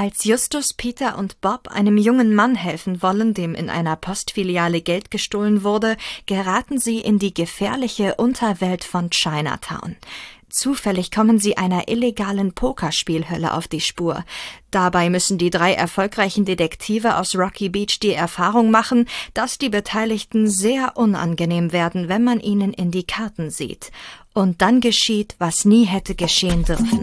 Als Justus, Peter und Bob einem jungen Mann helfen wollen, dem in einer Postfiliale Geld gestohlen wurde, geraten sie in die gefährliche Unterwelt von Chinatown. Zufällig kommen sie einer illegalen Pokerspielhölle auf die Spur. Dabei müssen die drei erfolgreichen Detektive aus Rocky Beach die Erfahrung machen, dass die Beteiligten sehr unangenehm werden, wenn man ihnen in die Karten sieht. Und dann geschieht, was nie hätte geschehen dürfen.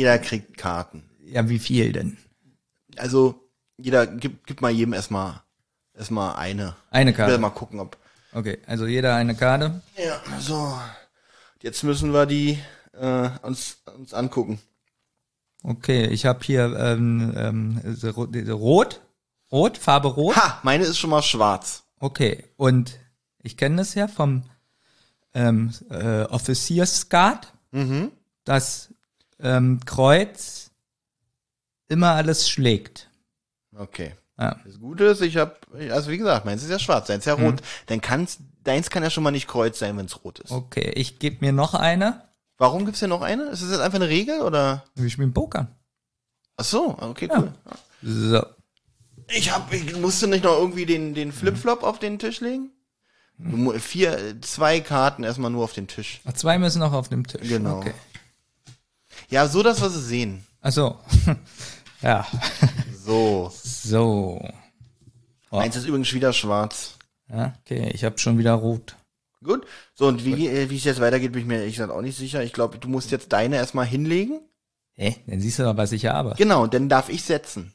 Jeder kriegt Karten. ja, wie viel denn? Also, jeder, gib, gib mal jedem erstmal, erstmal eine. Eine Ich will Karte. mal gucken, ob, Okay, also jeder eine Karte. ja, so. Jetzt müssen wir die, äh, uns, uns angucken. Okay, ich habe hier ähm, ähm, Rot. Rot, Farbe Rot. Ha, meine ist schon mal schwarz. Okay, und ich kenne das ja vom ähm, äh, Offiziersguard, Mhm. dass ähm, Kreuz immer alles schlägt. Okay. Ja. Das Gute ist, ich habe, also wie gesagt, meins ist ja schwarz, deins ist ja Mhm. rot. Dann kann's, deins kann ja schon mal nicht Kreuz sein, wenn es rot ist. Okay, ich gebe mir noch eine. Warum gibt's hier noch eine? Ist das jetzt einfach eine Regel oder? Wir spielen Poker. Ach so, okay, cool. So. Ich hab, ich musste nicht noch irgendwie den, den Flipflop auf den Tisch legen? Mu- Vier, äh, zwei Karten erstmal nur auf den Tisch. Ach, Zwei müssen noch auf dem Tisch. Genau. Okay. Ja, so, dass wir sie sehen. Ach so. ja. So. So. Meins ist übrigens wieder schwarz. Ja, okay, ich habe schon wieder rot. Gut. So, und wie, äh, wie es jetzt weitergeht, bin ich mir ehrlich gesagt auch nicht sicher. Ich glaube, du musst jetzt deine erstmal hinlegen. Hä? Dann siehst du doch, was ich habe. Genau, dann darf ich setzen.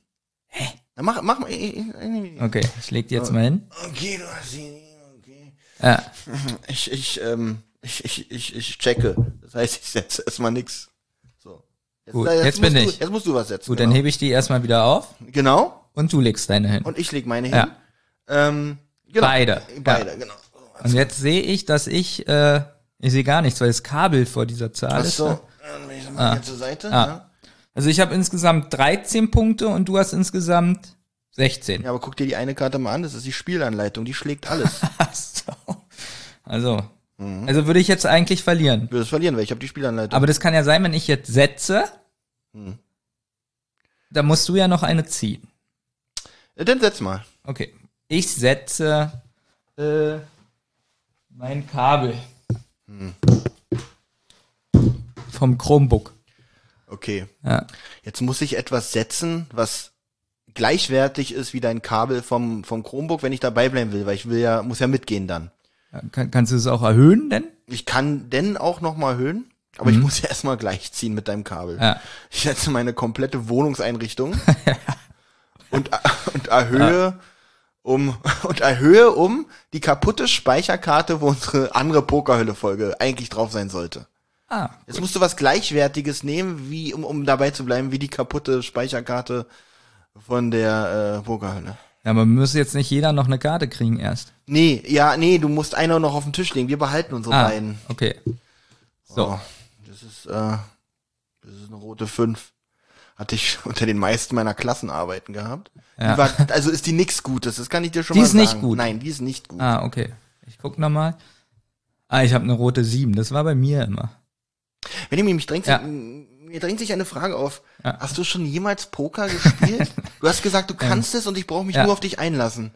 Hä? Dann mach, mach mal. Okay, ich leg die jetzt mal hin. Okay, du hast sie. Okay. Ja. Ich, ich, ähm, ich, ich, ich, ich checke. Das heißt, ich setze erstmal nix. So. Jetzt, Gut, jetzt musst bin du, ich. Jetzt musst du was setzen. Gut, dann genau. hebe ich die erstmal wieder auf Genau. und du legst deine hin. Und ich leg meine hin. Ja. Ähm, genau. Beide. Beide, Ja. genau. Und jetzt sehe ich, dass ich, äh, ich sehe gar nichts, weil das Kabel vor dieser Zahl Ach ist. so. ne? Dann bin ich mal hier zur Seite. Ah. Ja. Also ich habe insgesamt 13 Punkte und du hast insgesamt 16. ja, aber guck dir die eine Karte mal an. Das ist die Spielanleitung. Die schlägt alles. Ach so. Also, Mhm. also würde ich jetzt eigentlich verlieren. Wirst verlieren, weil ich habe die Spielanleitung. Aber das kann ja sein, wenn ich jetzt setze, Hm. da musst du ja noch eine ziehen. Äh, Dann setz mal. Okay. Ich setze äh, mein Kabel vom Chromebook. Okay. Ja. Jetzt muss ich etwas setzen, was gleichwertig ist wie dein Kabel vom, vom Chromebook, wenn ich dabei bleiben will, weil ich will ja, muss ja mitgehen dann. Kann, kannst du es auch erhöhen denn? Ich kann denn auch noch mal erhöhen, aber ich muss ja erstmal gleichziehen mit deinem Kabel. Mhm. Ja. Ich setze meine komplette Wohnungseinrichtung und, und erhöhe um und erhöhe um die kaputte Speicherkarte, wo unsere andere Pokerhölle-Folge eigentlich drauf sein sollte. Ah, Jetzt musst du was Gleichwertiges nehmen, wie um, um dabei zu bleiben, wie die kaputte Speicherkarte von der äh, Pokerhölle. Ja, aber muss jetzt nicht jeder noch eine Karte kriegen erst. Nee, ja, nee, du musst einer noch auf den Tisch legen. Wir behalten unsere Ah, beiden. okay. So. Oh, das ist, äh, das ist eine rote 5. Hatte ich unter den meisten meiner Klassenarbeiten gehabt. Ja. Die war, also ist die nix Gutes, das kann ich dir schon Die mal ist sagen. nicht gut. Nein, die ist nicht gut. Ah, okay. Ich guck noch mal. Ah, ich habe eine rote 7. Das war bei mir immer. Wenn ihr mich drängt, Ja. Mir drängt sich eine Frage auf. Ja. Hast du schon jemals Poker gespielt? du hast gesagt, du kannst es und ich brauche mich Ja. nur auf dich einlassen.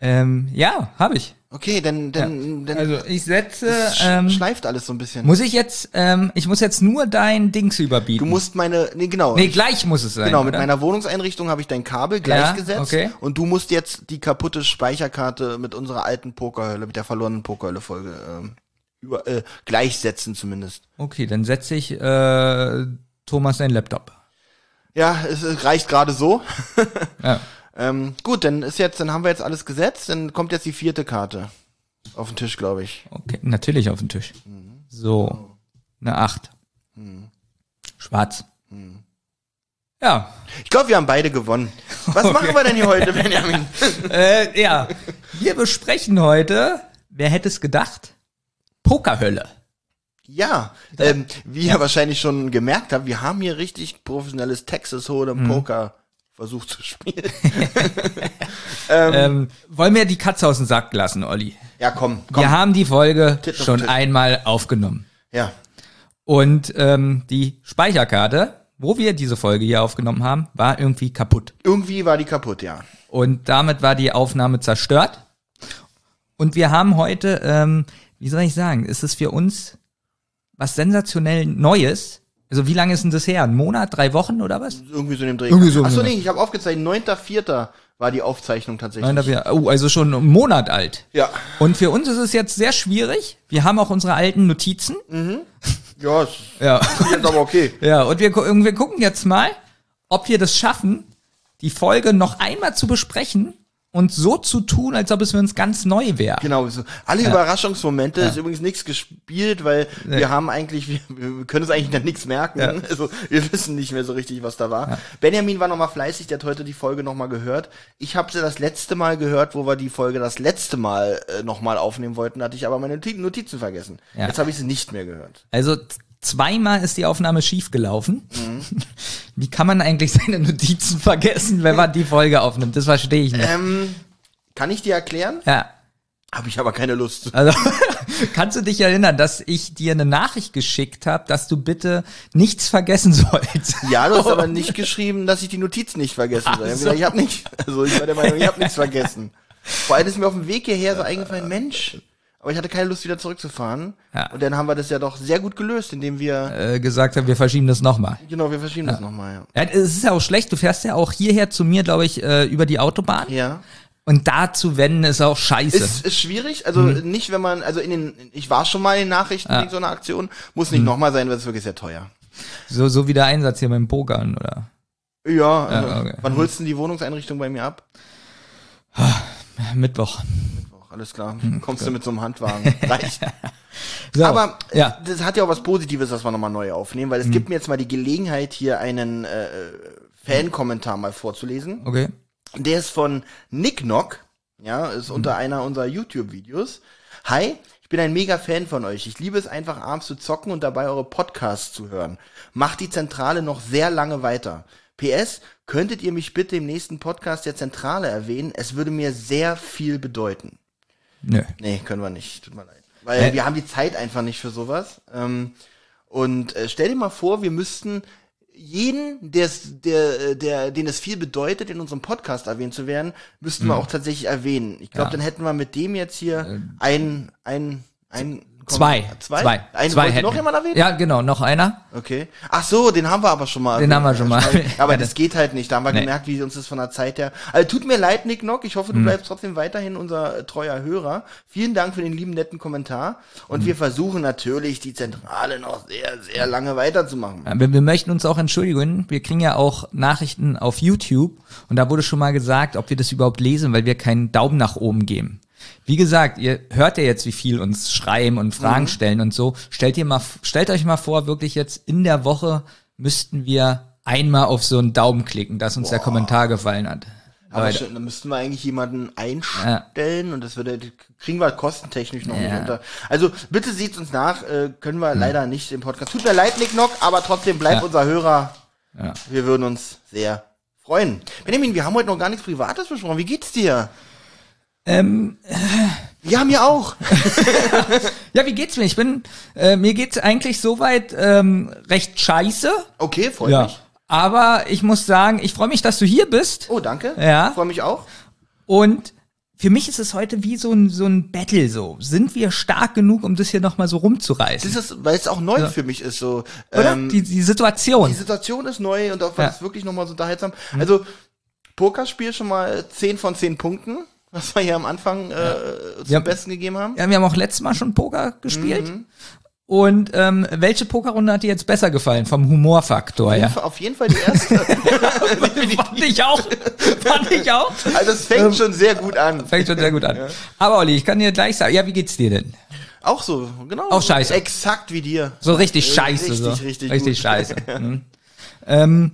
Ähm, ja, habe ich. Okay, dann, dann, dann Also ich setze. sch- Ähm, schleift alles so ein bisschen. muss ich jetzt? Ähm, ich muss jetzt nur dein Dings überbieten. du musst meine, nee, genau. Nee, ich- gleich muss es sein. Genau, mit oder? meiner Wohnungseinrichtung habe ich dein Kabel gleichgesetzt okay. und du musst jetzt die kaputte Speicherkarte mit unserer alten Pokerhölle, mit der verlorenen Pokerhölle-Folge ähm, über, äh, gleichsetzen zumindest. Okay, dann setze ich äh, Thomas seinen Laptop. Ja, es, es reicht gerade so. Ja. Ähm, gut, dann ist jetzt, dann haben wir jetzt alles gesetzt, dann kommt jetzt die vierte Karte auf den Tisch, glaube ich. Okay, natürlich auf den Tisch. So, eine Acht. Schwarz. Ja, Ich glaube, wir haben beide gewonnen. Was machen wir denn hier heute, Benjamin? äh, ja. Wir besprechen heute, wer hätte es gedacht? Pokerhölle. Ja, ähm, wie ihr wahrscheinlich schon gemerkt habt, wir haben hier richtig professionelles Texas Hold'em Poker versucht zu spielen. Ähm, wollen wir die Katze aus dem Sack lassen, Olli? Ja, komm, komm. Wir haben die Folge auf schon Tipp. einmal aufgenommen. Ja, Und ähm, die Speicherkarte, wo wir diese Folge hier aufgenommen haben, war irgendwie kaputt. irgendwie war die kaputt, ja. Und damit war die Aufnahme zerstört. Und wir haben heute, ähm, wie soll ich sagen, ist es für uns was sensationell Neues. Also wie lange ist denn das her? Ein Monat, drei Wochen oder was? Irgendwie so in dem Dreh. Irgendwie so, Achso, nee, ich habe aufgezeichnet, 9.4. war die Aufzeichnung tatsächlich. Nein, da wir, oh, also schon einen Monat alt. ja. Und für uns ist es jetzt sehr schwierig. Wir haben auch unsere alten Notizen. Ja, ist Ja. jetzt aber okay. Ja, und wir, wir gucken jetzt mal, ob wir das schaffen, die Folge noch einmal zu besprechen und so zu tun, als ob es für uns ganz neu wäre. Genau, so. alle Überraschungsmomente ist übrigens nichts gespielt, weil wir haben eigentlich, wir, wir können uns eigentlich dann nichts merken. Ja. Also wir wissen nicht mehr so richtig, was da war. Benjamin war nochmal fleißig, der hat heute die Folge nochmal gehört. Ich habe sie das letzte Mal gehört, wo wir die Folge das letzte Mal äh, nochmal aufnehmen wollten, hatte ich aber meine Noti- Notizen vergessen. Ja. Jetzt habe ich sie nicht mehr gehört. Also zweimal ist die Aufnahme schief gelaufen. Mhm. Wie kann man eigentlich seine Notizen vergessen, wenn man die Folge aufnimmt? Das verstehe ich nicht. Ähm, kann ich dir erklären? Ja. Habe ich aber keine Lust. Also kannst du dich erinnern, dass ich dir eine Nachricht geschickt habe, dass du bitte nichts vergessen sollst? Ja, du hast aber nicht geschrieben, dass ich die Notizen nicht vergessen soll. Ach so. Ich habe nicht, also ich war der Meinung, ich habe nichts vergessen. Vor allem ist mir auf dem Weg hierher so eingefallen, Mensch, aber ich hatte keine Lust wieder zurückzufahren. Ja. Und dann haben wir das ja doch sehr gut gelöst, indem wir, Äh, gesagt haben, wir verschieben das nochmal. genau, wir verschieben das nochmal, Ja, es ist ja auch schlecht, du fährst ja auch hierher zu mir, glaube ich, äh, über die Autobahn. ja. Ja. Und da zu wenden ist auch scheiße. Ist, ist schwierig, also nicht, wenn man, also in den, ich war schon mal in den Nachrichten Mhm. Ja. wegen so einer Aktion, muss nicht nochmal sein, weil es ist wirklich sehr teuer. so, so wie der Einsatz hier beim Pokern, oder? Ja, also, okay. wann holst du denn die Wohnungseinrichtung bei mir ab? Mittwoch. Alles klar, kommst du mit so einem Handwagen. Reicht. So, Aber ja. das hat ja auch was Positives, was wir nochmal neu aufnehmen, weil es gibt mir jetzt mal die Gelegenheit, hier einen äh, Fan-Kommentar mal vorzulesen. Okay. Der ist von Nick Knock, ja, ist unter einer unserer YouTube-Videos. Hi, ich bin ein mega Fan von euch. Ich liebe es einfach abends zu zocken und dabei eure Podcasts zu hören. Macht die Zentrale noch sehr lange weiter. PS, könntet ihr mich bitte im nächsten Podcast der Zentrale erwähnen? Es würde mir sehr viel bedeuten. Nö. Nee, können wir nicht. Tut mir leid. Weil Äh. wir haben die Zeit einfach nicht für sowas. Ähm, und äh, stell dir mal vor, wir müssten jeden, der's, der, äh, der, den es viel bedeutet, in unserem Podcast erwähnt zu werden, müssten wir auch tatsächlich erwähnen. Ich glaube, Mhm. Ja. Dann hätten wir mit dem jetzt hier ein, ein, ein Zwei. Zwei? Zwei. Einen Zwei hätten noch wir. jemand erwähnen? Ja, genau, noch einer. Okay. Ach so, den haben wir aber schon mal. Den erwähnt. haben wir schon mal. Aber das geht halt nicht. Da haben wir Nee. gemerkt, wie uns das von der Zeit her. Also tut mir leid, Nick Nock. Ich hoffe, du Mhm. bleibst trotzdem weiterhin unser treuer Hörer. Vielen Dank für den lieben netten Kommentar. Und Mhm. wir versuchen natürlich, die Zentrale noch sehr, sehr lange weiterzumachen. Wir, wir möchten uns auch entschuldigen. Wir kriegen ja auch Nachrichten auf YouTube und da wurde schon mal gesagt, ob wir das überhaupt lesen, weil wir keinen Daumen nach oben geben. Wie gesagt, ihr hört ja jetzt, wie viel uns schreiben und Fragen stellen und so. Stellt ihr mal, stellt euch mal vor, wirklich jetzt in der Woche müssten wir einmal auf so einen Daumen klicken, dass uns der Kommentar gefallen hat. Aber Leute. dann müssten wir eigentlich jemanden einstellen und das würde, kriegen wir kostentechnisch noch nicht Ja. unter. Also bitte seht uns nach, äh, können wir leider nicht im Podcast. Tut mir leid, Nick Nock, aber trotzdem bleibt Ja. unser Hörer. Ja. Wir würden uns sehr freuen. Benjamin, wir haben heute noch gar nichts Privates besprochen. Wie geht's dir? Ähm, haben ja auch. ja, wie geht's mir? Ich bin, äh, mir geht's eigentlich soweit ähm, recht scheiße. Okay, freut Ja. mich. Aber ich muss sagen, ich freue mich, dass du hier bist. Oh, danke. Ja. Freue mich auch. Und für mich ist es heute wie so ein, so ein Battle so. Sind wir stark genug, um das hier nochmal so rumzureißen? Das ist, weil es auch neu für mich ist, so. Oder? Ähm, die, die Situation. die Situation ist neu und auch Ja. ist wirklich nochmal so unterhaltsam. Also, Pokerspiel schon mal 10 von 10 Punkten, was wir hier am Anfang äh, zum Ja. Besten gegeben haben. Ja, wir haben auch letztes Mal schon Poker gespielt. Mhm. Und ähm, welche Pokerrunde hat dir jetzt besser gefallen vom Humorfaktor? Ja, Auf jeden Fall die erste. fand ich auch. Fand ich auch. also es fängt schon sehr gut an. Fängt schon sehr gut an. Aber Olli, ich kann dir gleich sagen, ja, wie geht's dir denn? Auch so, genau. Auch scheiße. Exakt wie dir. So richtig Äh, scheiße. richtig, so. richtig richtig gut. scheiße. Mhm. ähm,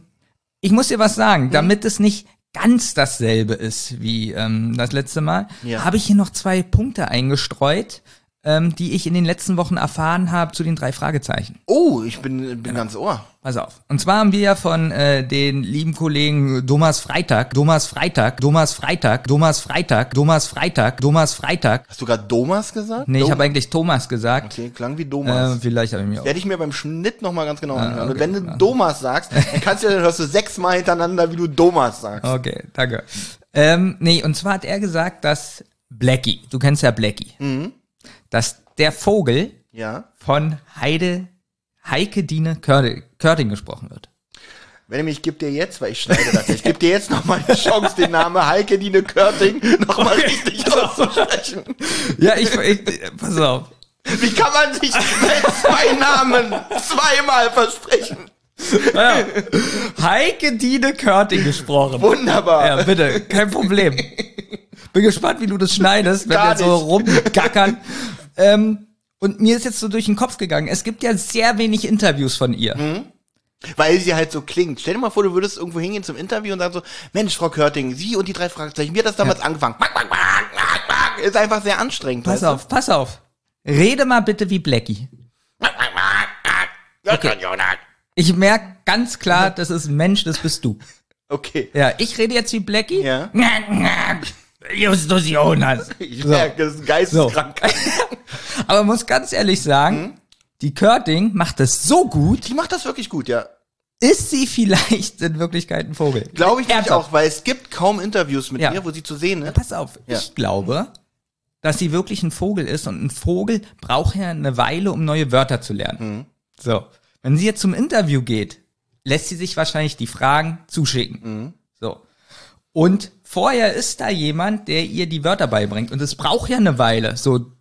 ich muss dir was sagen, damit es nicht ganz dasselbe ist wie ähm, das letzte Mal, Ja. habe ich hier noch zwei Punkte eingestreut, ähm, die ich in den letzten Wochen erfahren habe zu den drei Fragezeichen. Oh, ich bin, bin ganz ohr. Pass auf. Und zwar haben wir ja von äh, den lieben Kollegen Thomas Freitag, Thomas Freitag, Thomas Freitag, Thomas Freitag, Thomas Freitag, Thomas Freitag. Hast du gerade Domas gesagt? Nee, ich Dom- habe eigentlich Thomas gesagt. Okay, klang wie Domas. Äh, vielleicht habe ich mir auch. Werde ich mir beim Schnitt nochmal ganz genau anhören. Und okay. wenn du Domas sagst, dann kannst du, dann hörst du sechsmal hintereinander, wie du Domas sagst. Okay, danke. Ähm, nee, und zwar hat er gesagt, dass Blackie, du kennst ja Blackie, Mhm. Dass der Vogel Ja. von Heide, Heike Dine Körting, Körting gesprochen wird. Wenn ich gebe dir jetzt, weil ich schneide das, ich gebe dir jetzt nochmal die Chance, den Namen Heike Dine Körting nochmal richtig auszusprechen. Ja, ich, ich pass auf. Wie kann man sich zwei Namen zweimal versprechen? Heike Dine Körting gesprochen. Wunderbar. Ja, bitte, kein Problem. Bin gespannt, wie du das schneidest, wenn Gar wir so nicht. rumgackern. Ähm, und mir ist jetzt so durch den Kopf gegangen, es gibt ja sehr wenig Interviews von ihr. Mhm. Weil sie halt so klingt. Stell dir mal vor, du würdest irgendwo hingehen zum Interview und sagen so, Mensch, Frau Körting, Sie und die drei Fragezeichen, wie hat das damals angefangen? Quack, quack. Ist einfach sehr anstrengend. Pass weißt du? auf, pass auf. Rede mal bitte wie Blackie. Okay. Ich merke ganz klar, das ist ein Mensch, das bist du. okay. Ja, ich rede jetzt wie Blackie. Ja. Justus Jonas. Ich merke, das ist geisteskrank. Aber muss ganz ehrlich sagen, Mhm. die Körting macht das so gut, Die macht das wirklich gut, ja. ist sie vielleicht in Wirklichkeit ein Vogel. Glaube ich nämlich auch, weil es gibt kaum Interviews mit Ja. ihr, wo sie zu sehen ist. Pass auf, Ja. ich glaube, dass sie wirklich ein Vogel ist und ein Vogel braucht ja eine Weile, um neue Wörter zu lernen. Mhm. So, wenn sie jetzt zum Interview geht, lässt sie sich wahrscheinlich die Fragen zuschicken. Mhm. So. Und vorher ist da jemand, der ihr die Wörter beibringt. Und es braucht ja eine Weile, so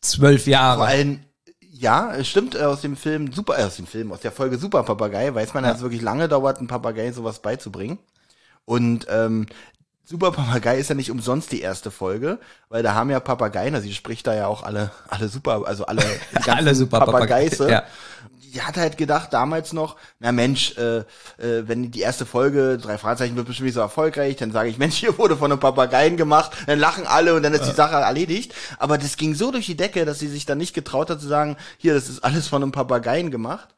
zwölf Vor Jahre. allem, ja, es stimmt, äh, aus dem Film Super, äh, aus dem Film, aus der Folge Super Papagei, weiß man, dass es wirklich lange dauert, einem Papagei sowas beizubringen. Und ähm, Super Papagei ist ja nicht umsonst die erste Folge, weil da haben ja Papageien, also sie spricht da ja auch alle, alle super, also alle, Alle super Papageise. Papageien, ja. Die hat halt gedacht damals noch, na Mensch, äh, äh, wenn die erste Folge, drei Fragezeichen, wird bestimmt nicht so erfolgreich, dann sage ich, Mensch, hier wurde von einem Papageien gemacht, dann lachen alle und dann ist die Sache erledigt. Aber das ging so durch die Decke, dass sie sich dann nicht getraut hat zu sagen, hier, das ist alles von einem Papageien gemacht.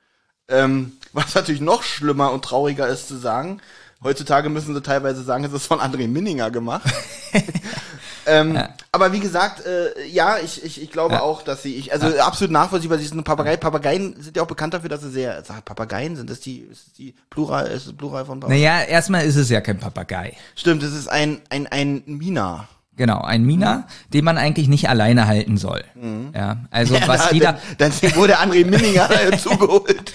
Ähm, was natürlich noch schlimmer und trauriger ist zu sagen, heutzutage müssen sie teilweise sagen, es ist von André Minninger gemacht. ähm, Aber wie gesagt, äh, ja, ich, ich, ich glaube auch, dass sie, ich, also absolut nachvollziehbar, sie ist eine Papagei. Papageien sind ja auch bekannt dafür, dass sie sehr, sag, Papageien sind das die, ist das die Plural, ist das Plural von Papageien? Naja, erstmal ist es ja kein Papagei. Stimmt, es ist ein, ein, ein Mina. Genau, ein Mina, den man eigentlich nicht alleine halten soll. Ja, also was Ja, jeder, Dann, dann wurde André Minninger dazugeholt.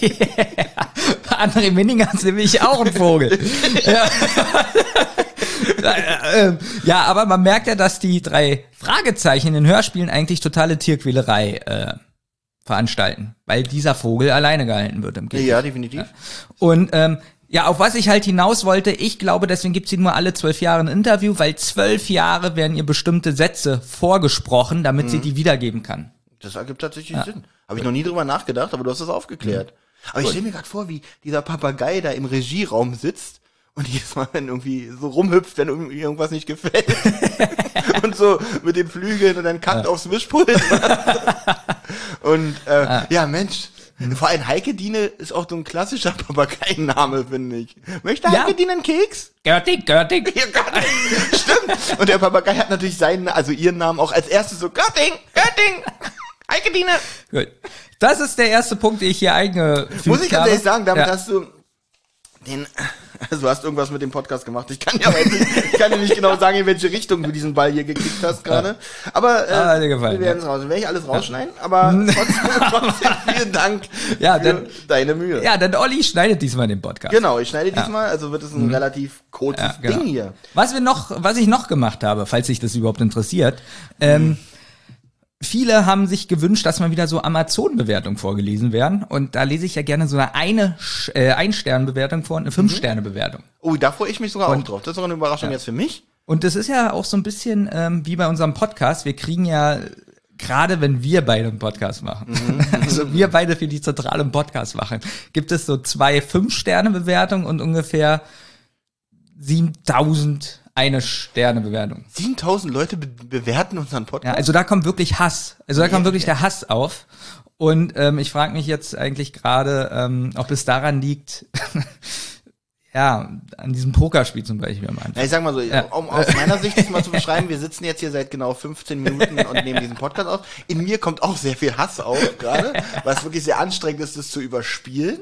André Minninger ist nämlich auch ein Vogel. ja. Äh, ähm, ja, aber man merkt ja, dass die drei Fragezeichen in den Hörspielen eigentlich totale Tierquälerei äh, veranstalten, weil dieser Vogel alleine gehalten wird im Käfig. Ja, definitiv. Und ähm, ja, auf was ich halt hinaus wollte, ich glaube, deswegen gibt sie nur alle zwölf Jahre ein Interview, weil zwölf Jahre werden ihr bestimmte Sätze vorgesprochen, damit Mhm. sie die wiedergeben kann. Das ergibt tatsächlich Sinn. Habe ich noch nie drüber nachgedacht, aber du hast das aufgeklärt. Aber ich stelle mir gerade vor, wie dieser Papagei da im Regieraum sitzt und jedes Mal, wenn irgendwie so rumhüpft, wenn irgendwie irgendwas nicht gefällt. und so mit den Flügeln und dann kackt aufs Mischpult. und äh, ja, Mensch. Vor allem Heike Diene ist auch so ein klassischer Papageienname, finde ich. Möchte Ja. Heike Diene einen Keks? Görtig, Görtig. Ja, Götting. Stimmt. Und der Papagei hat natürlich seinen, also ihren Namen auch als erstes so Götting, Götting, Heike Diene. Gut. Das ist der erste Punkt, den ich hier eingefügt Muss ich ganz habe. ehrlich sagen, damit ja. hast du den, also du hast irgendwas mit dem Podcast gemacht. Ich kann ja nicht, ich kann dir nicht genau sagen, in welche Richtung du diesen Ball hier gekickt hast gerade. Aber äh, Ah, gefallen, wir werden es raus. Werde ich alles rausschneiden, aber trotzdem, trotzdem vielen Dank Ja, für dann- deine Mühe. Ja, denn Olli schneidet diesmal den Podcast. Genau, ich schneide diesmal, also wird es ein relativ kurzes Mhm. Ja, genau. Ding hier. Was wir noch, was ich noch gemacht habe, falls sich das überhaupt interessiert, ähm, viele haben sich gewünscht, dass mal wieder so Amazon-Bewertungen vorgelesen werden. Und da lese ich ja gerne so eine, eine äh, Ein-Sterne-Bewertung vor und eine Fünf-Sterne-Bewertung. Oh, da freue ich mich sogar auch Und- drauf. Das ist sogar eine Überraschung jetzt für mich. Und das ist ja auch so ein bisschen ähm, wie bei unserem Podcast. Wir kriegen ja, gerade wenn wir beide einen Podcast machen, also wir beide für die Zentrale einen Podcast machen, gibt es so zwei Fünf-Sterne-Bewertungen und ungefähr 7000 eine Sterne-Bewertung. 7000 Leute be bewerten unseren Ja, Podcast. also da kommt wirklich Hass. Also da kommt wirklich der Hass auf. Und ähm, ich frage mich jetzt eigentlich gerade, ähm, ob es daran liegt, ja, an diesem Pokerspiel zum Beispiel am Anfang. Na, ich sag mal so, Ja. um aus meiner Sicht das mal zu beschreiben, wir sitzen jetzt hier seit genau 15 Minuten und nehmen diesen Podcast auf. In mir kommt auch sehr viel Hass auf gerade, was wirklich sehr anstrengend ist, das zu überspielen.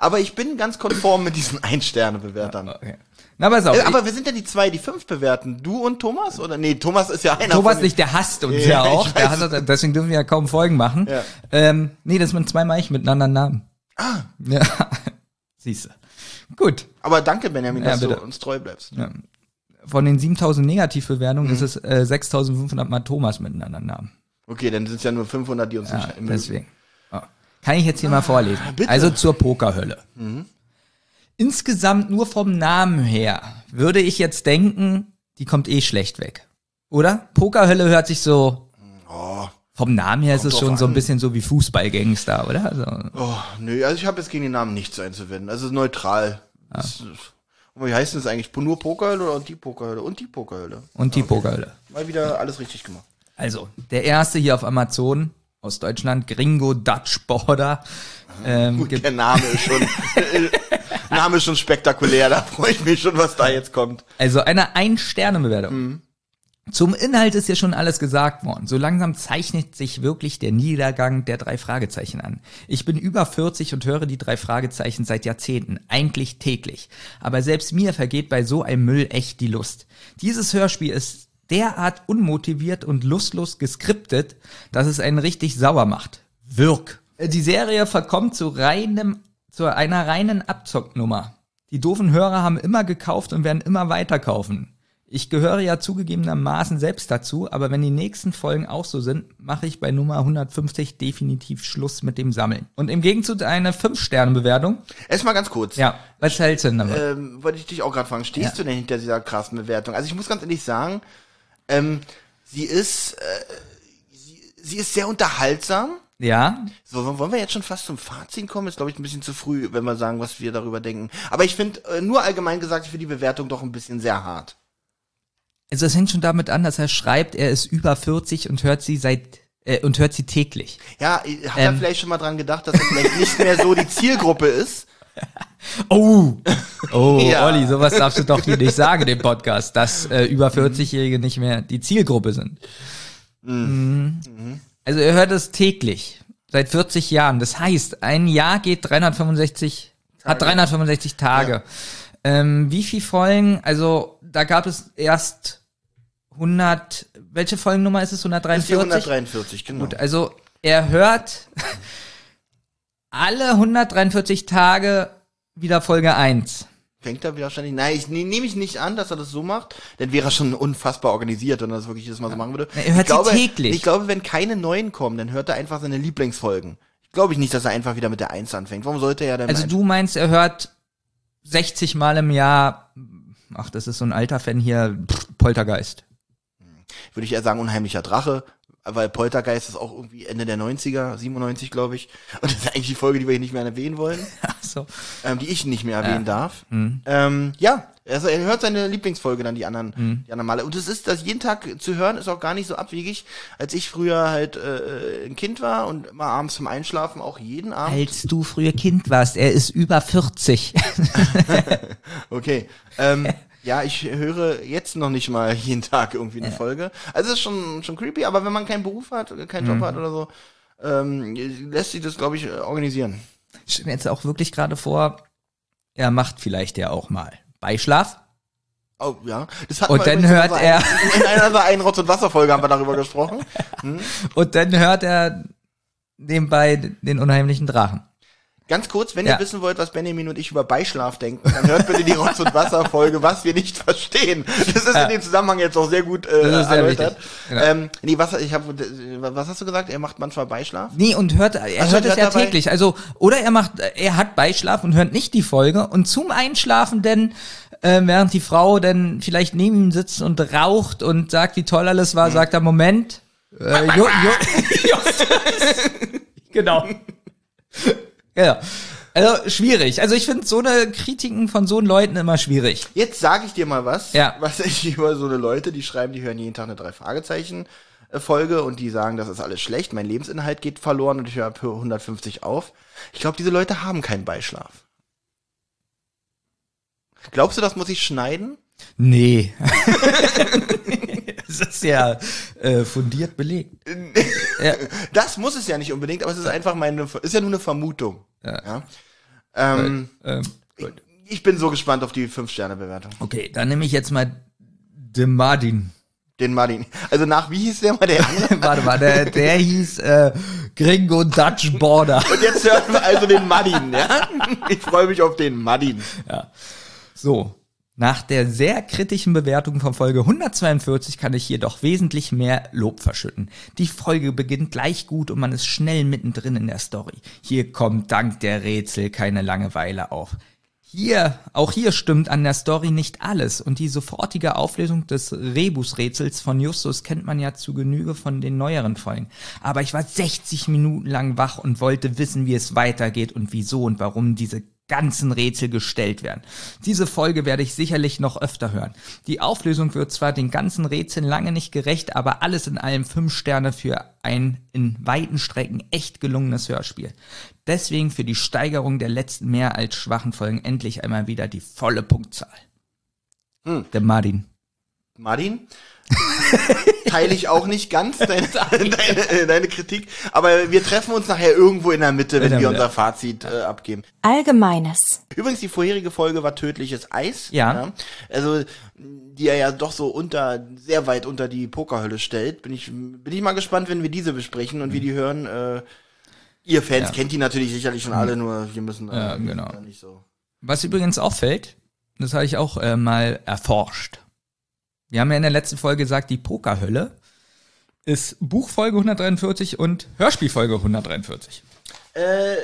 Aber ich bin ganz konform mit diesen Ein-Sterne-Bewertern. Okay. Na, pass auf. Äh, ich- Aber wir sind ja die zwei, die fünf bewerten. Du und Thomas? Oder nee, Thomas ist ja einer Thomas nicht, der hasst uns Ja, ja, ich auch. Der hasst, deswegen dürfen wir ja kaum Folgen machen. Ja. Ähm, nee, das sind zwei Meichen mit einem anderen Namen. Ah, Ja. Siehst du. Gut. aber danke, Benjamin, Ja, dass du bitte. uns treu bleibst. Ja. Von den 7000 Mhm. Negativbewertungen ist es äh, 6500 mal Thomas mit einem anderen Namen. Okay, dann sind es ja nur 500, die uns Ja, nicht deswegen. Oh. Kann ich jetzt hier mal vorlesen. Ah, bitte. Mhm. Also zur Pokerhölle. Insgesamt nur vom Namen her würde ich jetzt denken, die kommt eh schlecht weg. Oder? Pokerhölle hört sich so, Oh, vom Namen her ist es schon so ein an. bisschen so wie Fußballgangster, oder? Also, oh, nö, also ich habe jetzt gegen den Namen nichts einzuwenden. Also neutral. Das, und wie heißt denn das eigentlich? Nur Pokerhölle oder die Pokerhölle? Und die Pokerhölle. und die Pokerhölle. Mal wieder alles richtig gemacht. Also, der erste hier auf Amazon aus Deutschland, Gringo Dutch Border. Ähm, Gut, der Name ist schon, äh, Name ist schon spektakulär. Da freue ich mich schon, was da jetzt kommt. also eine Ein-Sterne-Bewertung. Mhm. Zum Inhalt ist ja schon alles gesagt worden. So langsam zeichnet sich wirklich der Niedergang der drei Fragezeichen an. Ich bin über 40 und höre die drei Fragezeichen seit Jahrzehnten, eigentlich täglich. Aber selbst mir vergeht bei so einem Müll echt die Lust. Dieses Hörspiel ist derart unmotiviert und lustlos geskriptet, dass es einen richtig sauer macht. Wirk. Die Serie verkommt zu reinem, zu einer reinen Abzocknummer. Die doofen Hörer haben immer gekauft und werden immer weiter kaufen. Ich gehöre ja zugegebenermaßen selbst dazu, aber wenn die nächsten Folgen auch so sind, mache ich bei Nummer 150 definitiv Schluss mit dem Sammeln. Und im Gegenzug eine 5-Sterne-Bewertung. Erstmal ganz kurz. Ja, was hältst du denn damit? Ähm, wollte ich dich auch gerade fragen, stehst Ja. du denn hinter dieser krassen Bewertung? Also ich muss ganz ehrlich sagen, ähm, sie ist, äh, sie, sie ist sehr unterhaltsam. Ja, So, wollen wir jetzt schon fast zum Fazit kommen? Ist, glaube ich, ein bisschen zu früh, wenn wir sagen, was wir darüber denken. Aber ich finde, äh, nur allgemein gesagt, ich finde die Bewertung doch ein bisschen sehr hart. also es hängt schon damit an, dass er schreibt, er ist über 40 und hört sie seit äh, und hört sie täglich. Ja, ich- hat er Ähm. vielleicht schon mal dran gedacht, dass er vielleicht nicht mehr so die Zielgruppe ist? Oh, oh, Ja. Olli, sowas darfst du doch hier nicht sagen im Podcast, dass äh, über 40-Jährige nicht mehr die Zielgruppe sind. Mhm. Also er hört es täglich, seit 40 Jahren. Das heißt, ein Jahr geht 365, hat 365 Tage. Ähm, wie viel Folgen? Also da gab es erst 100, welche Folgennummer ist es? Das ist die 143? 143, genau. Gut, also er hört alle 143 Tage wieder Folge 1. Fängt er wahrscheinlich. Nein, ich ne, nehme ich nicht an, dass er das so macht. Dann wäre er schon unfassbar organisiert, wenn er das wirklich jedes Mal so machen würde. Er hört ich sie glaube, täglich. Ich glaube, wenn keine neuen kommen, dann hört er einfach seine Lieblingsfolgen. Ich glaube ich nicht, dass er einfach wieder mit der Eins anfängt. Warum sollte er denn Also du meinst, er hört 60 Mal im Jahr, ach, das ist so ein alter Fan hier, Poltergeist. würde ich eher sagen, unheimlicher Drache, weil Poltergeist ist auch irgendwie Ende der 90er, 97, glaube ich. Und das ist eigentlich die Folge, die wir hier nicht mehr erwähnen wollen, Ach so. ähm, die ich nicht mehr erwähnen darf. Mhm. Ähm, ja, also er hört seine Lieblingsfolge dann die anderen, die anderen Male. Und es ist, das jeden Tag zu hören, ist auch gar nicht so abwegig, als ich früher halt äh, ein Kind war und immer abends zum Einschlafen auch jeden Abend. Als du früher Kind warst, er ist über 40. Okay. Ähm, ja, ich höre jetzt noch nicht mal jeden Tag irgendwie eine Folge. Also es ist schon, schon creepy, aber wenn man keinen Beruf hat, keinen Job hat oder so, ähm, lässt sich das, glaube ich, organisieren. Ich stelle mir jetzt auch wirklich gerade vor, er macht vielleicht ja auch mal Beischlaf. Oh, ja. Das hatten Und dann hört er- in einer unserer Ein Rotz- und Wasserfolge haben wir darüber gesprochen. Und dann hört er nebenbei den unheimlichen Drachen. Ganz kurz, wenn Ja. ihr wissen wollt, was Benjamin und ich über Beischlaf denken, dann hört bitte die Rotz- und Wasser-Folge, was wir nicht verstehen. Das ist in dem Zusammenhang jetzt auch sehr gut äh, erläutert. Genau. Ähm, nee, was, ich hab, was hast du gesagt? Er macht manchmal Beischlaf? Nee, und hört, er Ach, hört es hört ja dabei? täglich. Also, oder er macht, er hat Beischlaf und hört nicht die Folge und zum Einschlafen denn, äh, während die Frau dann vielleicht neben ihm sitzt und raucht und sagt, wie toll alles war, sagt er, Moment, äh, jo, jo, Justus. Genau. Ja. Also, schwierig. Also, ich finde so eine Kritiken von so Leuten immer schwierig. Jetzt sage ich dir mal was, Ja. was ich über so eine Leute, die schreiben, die hören jeden Tag eine drei Fragezeichen Folge und die sagen, das ist alles schlecht, mein Lebensinhalt geht verloren und ich höre für 150 auf. Ich glaube, diese Leute haben keinen Beischlaf. Glaubst du, das muss ich schneiden? Nee. das ist ja äh, fundiert belegt. ja. Das muss es ja nicht unbedingt, aber es ist einfach meine, ist ja nur eine Vermutung. Ja. Ähm, Ähm, gut. ich bin so gespannt auf die 5-Sterne-Bewertung. Okay, dann nehme ich jetzt mal den Martin. Den Martin. Also nach, wie hieß der mal der? Warte mal, der, der hieß äh, Gringo Dutch Border. Und jetzt hören wir also den Martin, ja? Ich freue mich auf den Martin. So, nach der sehr kritischen Bewertung von Folge 142 kann ich jedoch wesentlich mehr Lob verschütten. Die Folge beginnt gleich gut und man ist schnell mittendrin in der Story. Hier kommt dank der Rätsel keine Langeweile auf. Hier, auch hier stimmt an der Story nicht alles und die sofortige Auflösung des Rebusrätsels von Justus kennt man ja zu Genüge von den neueren Folgen. Aber ich war 60 Minuten lang wach und wollte wissen, wie es weitergeht und wieso und warum diese ganzen Rätsel gestellt werden. Diese Folge werde ich sicherlich noch öfter hören. Die Auflösung wird zwar den ganzen Rätseln lange nicht gerecht, aber alles in allem fünf Sterne für ein in weiten Strecken echt gelungenes Hörspiel. Deswegen für die Steigerung der letzten mehr als schwachen Folgen endlich einmal wieder die volle Punktzahl. Hm. Der Martin. Martin? Teile ich auch nicht ganz deine, deine, deine Kritik, aber wir treffen uns nachher irgendwo in der Mitte, wenn der wir Mitte. unser Fazit äh, abgeben. Allgemeines. Übrigens, die vorherige Folge war tödliches Eis. Ja. Also, die er ja doch so unter, sehr weit unter die Pokerhölle stellt. Bin ich, bin ich mal gespannt, wenn wir diese besprechen und wie die hören. Äh, ihr Fans Ja. kennt die natürlich sicherlich schon alle, nur wir müssen äh, Ja, genau. nicht so. Was übrigens auffällt, das habe ich auch äh, mal erforscht. Wir haben ja in der letzten Folge gesagt, die Pokerhölle ist Buchfolge 143 und Hörspielfolge 143. Äh,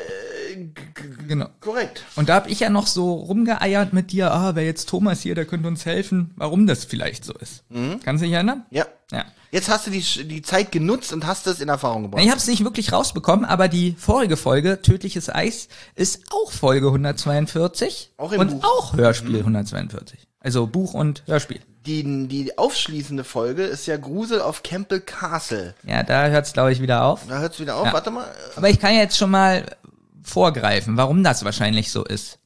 Genau. korrekt. Und da habe ich ja noch so rumgeeiert mit dir, ah, wäre jetzt Thomas hier, der könnte uns helfen, warum das vielleicht so ist. Kannst du dich erinnern? Ja. Ja. Jetzt hast du die, die Zeit genutzt und hast es in Erfahrung gebracht. Ich habe es nicht wirklich rausbekommen, aber die vorige Folge, Tödliches Eis, ist auch Folge 142 Auch im und Buch. auch Hörspiel 142. Also Buch und Hörspiel. Die, die aufschließende Folge ist ja Grusel auf Campbell Castle. Ja, da hört's glaube ich wieder auf. Da hört's wieder auf. Ja. Warte mal. Aber ich kann jetzt schon mal vorgreifen, warum das wahrscheinlich so ist.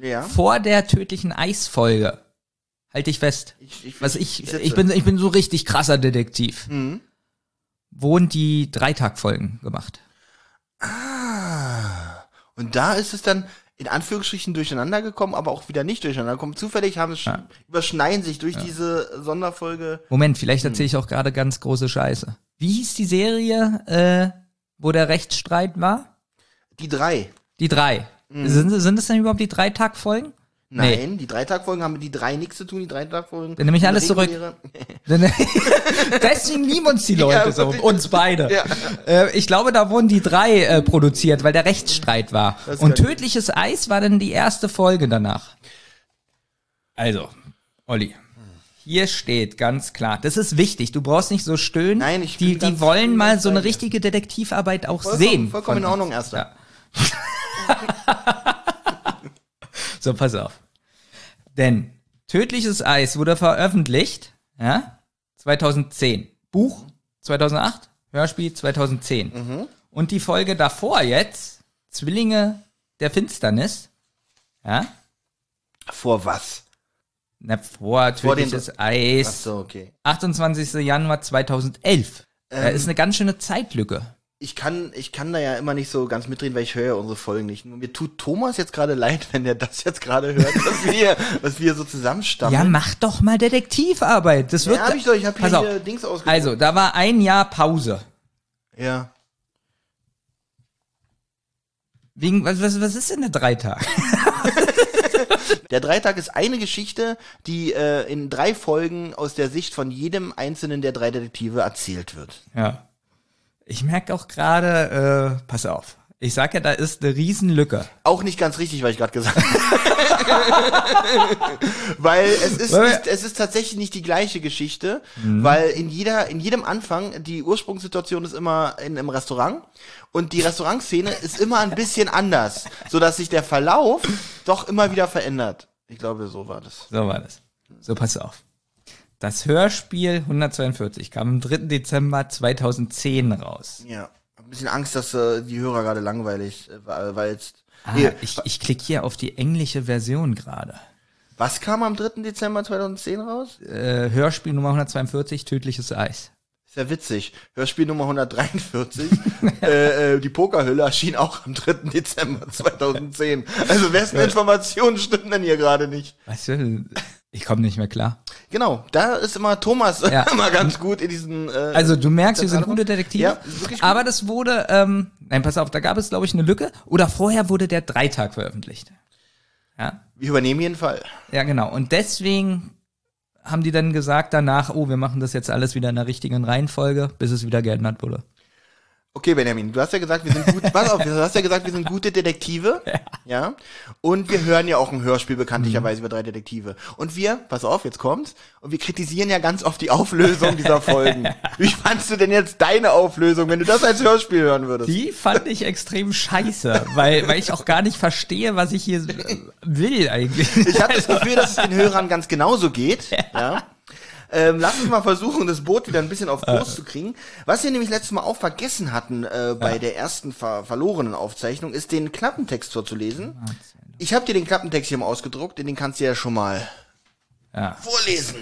Ja. Vor der tödlichen Eisfolge, halte ich fest, Ich, ich, was ich, sitze. ich bin, ich bin so richtig krasser Detektiv, Mhm. wurden die Dreitagfolgen gemacht. Ah. Und da ist es dann in Anführungsstrichen durcheinander gekommen, aber auch wieder nicht durcheinander gekommen. Zufällig haben es Ja. überschneiden sich durch diese Sonderfolge. Moment, Hm. vielleicht erzähle ich auch gerade ganz große Scheiße. Wie hieß die Serie, äh, wo der Rechtsstreit war? Die drei. Die drei. Mhm. Sind, sind es denn überhaupt die Dreitagfolgen? Nein, die Dreitagfolgen haben mit die drei nichts zu tun, die Dreitagfolgen. Dann nehme ich alles zurück. Deswegen lieben uns die Leute Ja, so, uns beide. Ja. Äh, ich glaube, da wurden die drei äh, produziert, weil der Rechtsstreit war. Das Und Tödliches Eis war dann die erste Folge danach. Also, Olli. Hier steht ganz klar, das ist wichtig, du brauchst nicht so stöhnen. Nein, ich die, die wollen mal so eine richtige Detektivarbeit auch Vollkommen- sehen. vollkommen in Ordnung. Erster. So, pass auf. Denn Tödliches Eis wurde veröffentlicht, ja, 2010. Buch 2008, Hörspiel 2010. Mhm. Und die Folge davor jetzt, Zwillinge der Finsternis, ja, Vor was? na, vor Vor Tödliches Ach Eis, so, okay. 28. Januar 2011. da Ähm. ist eine ganz schöne Zeitlücke. Ich kann, ich kann da ja immer nicht so ganz mitreden, weil ich höre ja unsere Folgen nicht. Nur mir tut Thomas jetzt gerade leid, wenn er das jetzt gerade hört, was wir, was wir so zusammenstammen. Ja, mach doch mal Detektivarbeit. Das wird. Ja, hab ich doch, ich hab hier, hier Dings ausgedruckt. Also, da war ein Jahr Pause. Ja. Wegen, was, was, was ist denn der Dreitag? Der Dreitag ist eine Geschichte, die äh, in drei Folgen aus der Sicht von jedem einzelnen der drei Detektive erzählt wird. Ja. Ich merke auch gerade, äh, pass auf. Ich sag ja, da ist eine Riesenlücke. Auch nicht ganz richtig, was ich gerade gesagt habe. weil es ist Weil- nicht, es ist tatsächlich nicht die gleiche Geschichte, Mhm. weil in jeder in jedem Anfang die Ursprungssituation ist immer in einem Restaurant und die Restaurantszene ist immer ein bisschen anders, so dass sich der Verlauf doch immer wieder verändert. Ich glaube, so war das. So war das. So, pass auf. Das Hörspiel 142 kam am 3. Dezember 2010 raus. Ja, ein bisschen Angst, dass äh, die Hörer gerade langweilig, äh, weil weil jetzt Ah, Hier, ich, ich klicke hier auf die englische Version gerade. was kam am 3. Dezember 2010 raus? Äh, Hörspiel Nummer 142, tödliches Eis. Ist ja witzig. Hörspiel Nummer 143. äh, äh, die Pokerhülle erschien auch am 3. Dezember 2010. Also wessen Informationen stimmen denn hier gerade nicht? Weißt du, ich komme nicht mehr klar. Genau, da ist immer Thomas Ja. immer ganz gut in diesen. Äh, Also du merkst, wir sind gute Detektive. Ja, gut. aber das wurde, ähm, nein, pass auf, da gab es, glaube ich, eine Lücke. Oder vorher wurde der Dreitag veröffentlicht. Ja, wir übernehmen jeden Fall. ja genau. Und deswegen haben die dann gesagt danach, oh, wir machen das jetzt alles wieder in der richtigen Reihenfolge, bis es wieder geändert wurde. Okay, Benjamin, du hast ja gesagt, wir sind gut. pass auf, du hast ja gesagt, wir sind gute Detektive. Ja. Und wir hören ja auch ein Hörspiel bekanntlicherweise über drei Detektive. Und wir, pass auf, jetzt kommt's. Und wir kritisieren ja ganz oft die Auflösung dieser Folgen. Wie fandst du denn jetzt deine Auflösung, wenn du das als Hörspiel hören würdest? Die fand ich extrem scheiße, weil, weil ich auch gar nicht verstehe, was ich hier will eigentlich. Ich habe das Gefühl, dass es den Hörern ganz genauso geht. Ja. Ähm, lass uns mal versuchen, das Boot wieder ein bisschen auf Kurs zu kriegen. Was wir nämlich letztes Mal auch vergessen hatten äh, bei der ersten ver verlorenen Aufzeichnung, ist den Klappentext vorzulesen. Ich habe dir den Klappentext hier mal ausgedruckt, den kannst du ja schon mal Ja, vorlesen.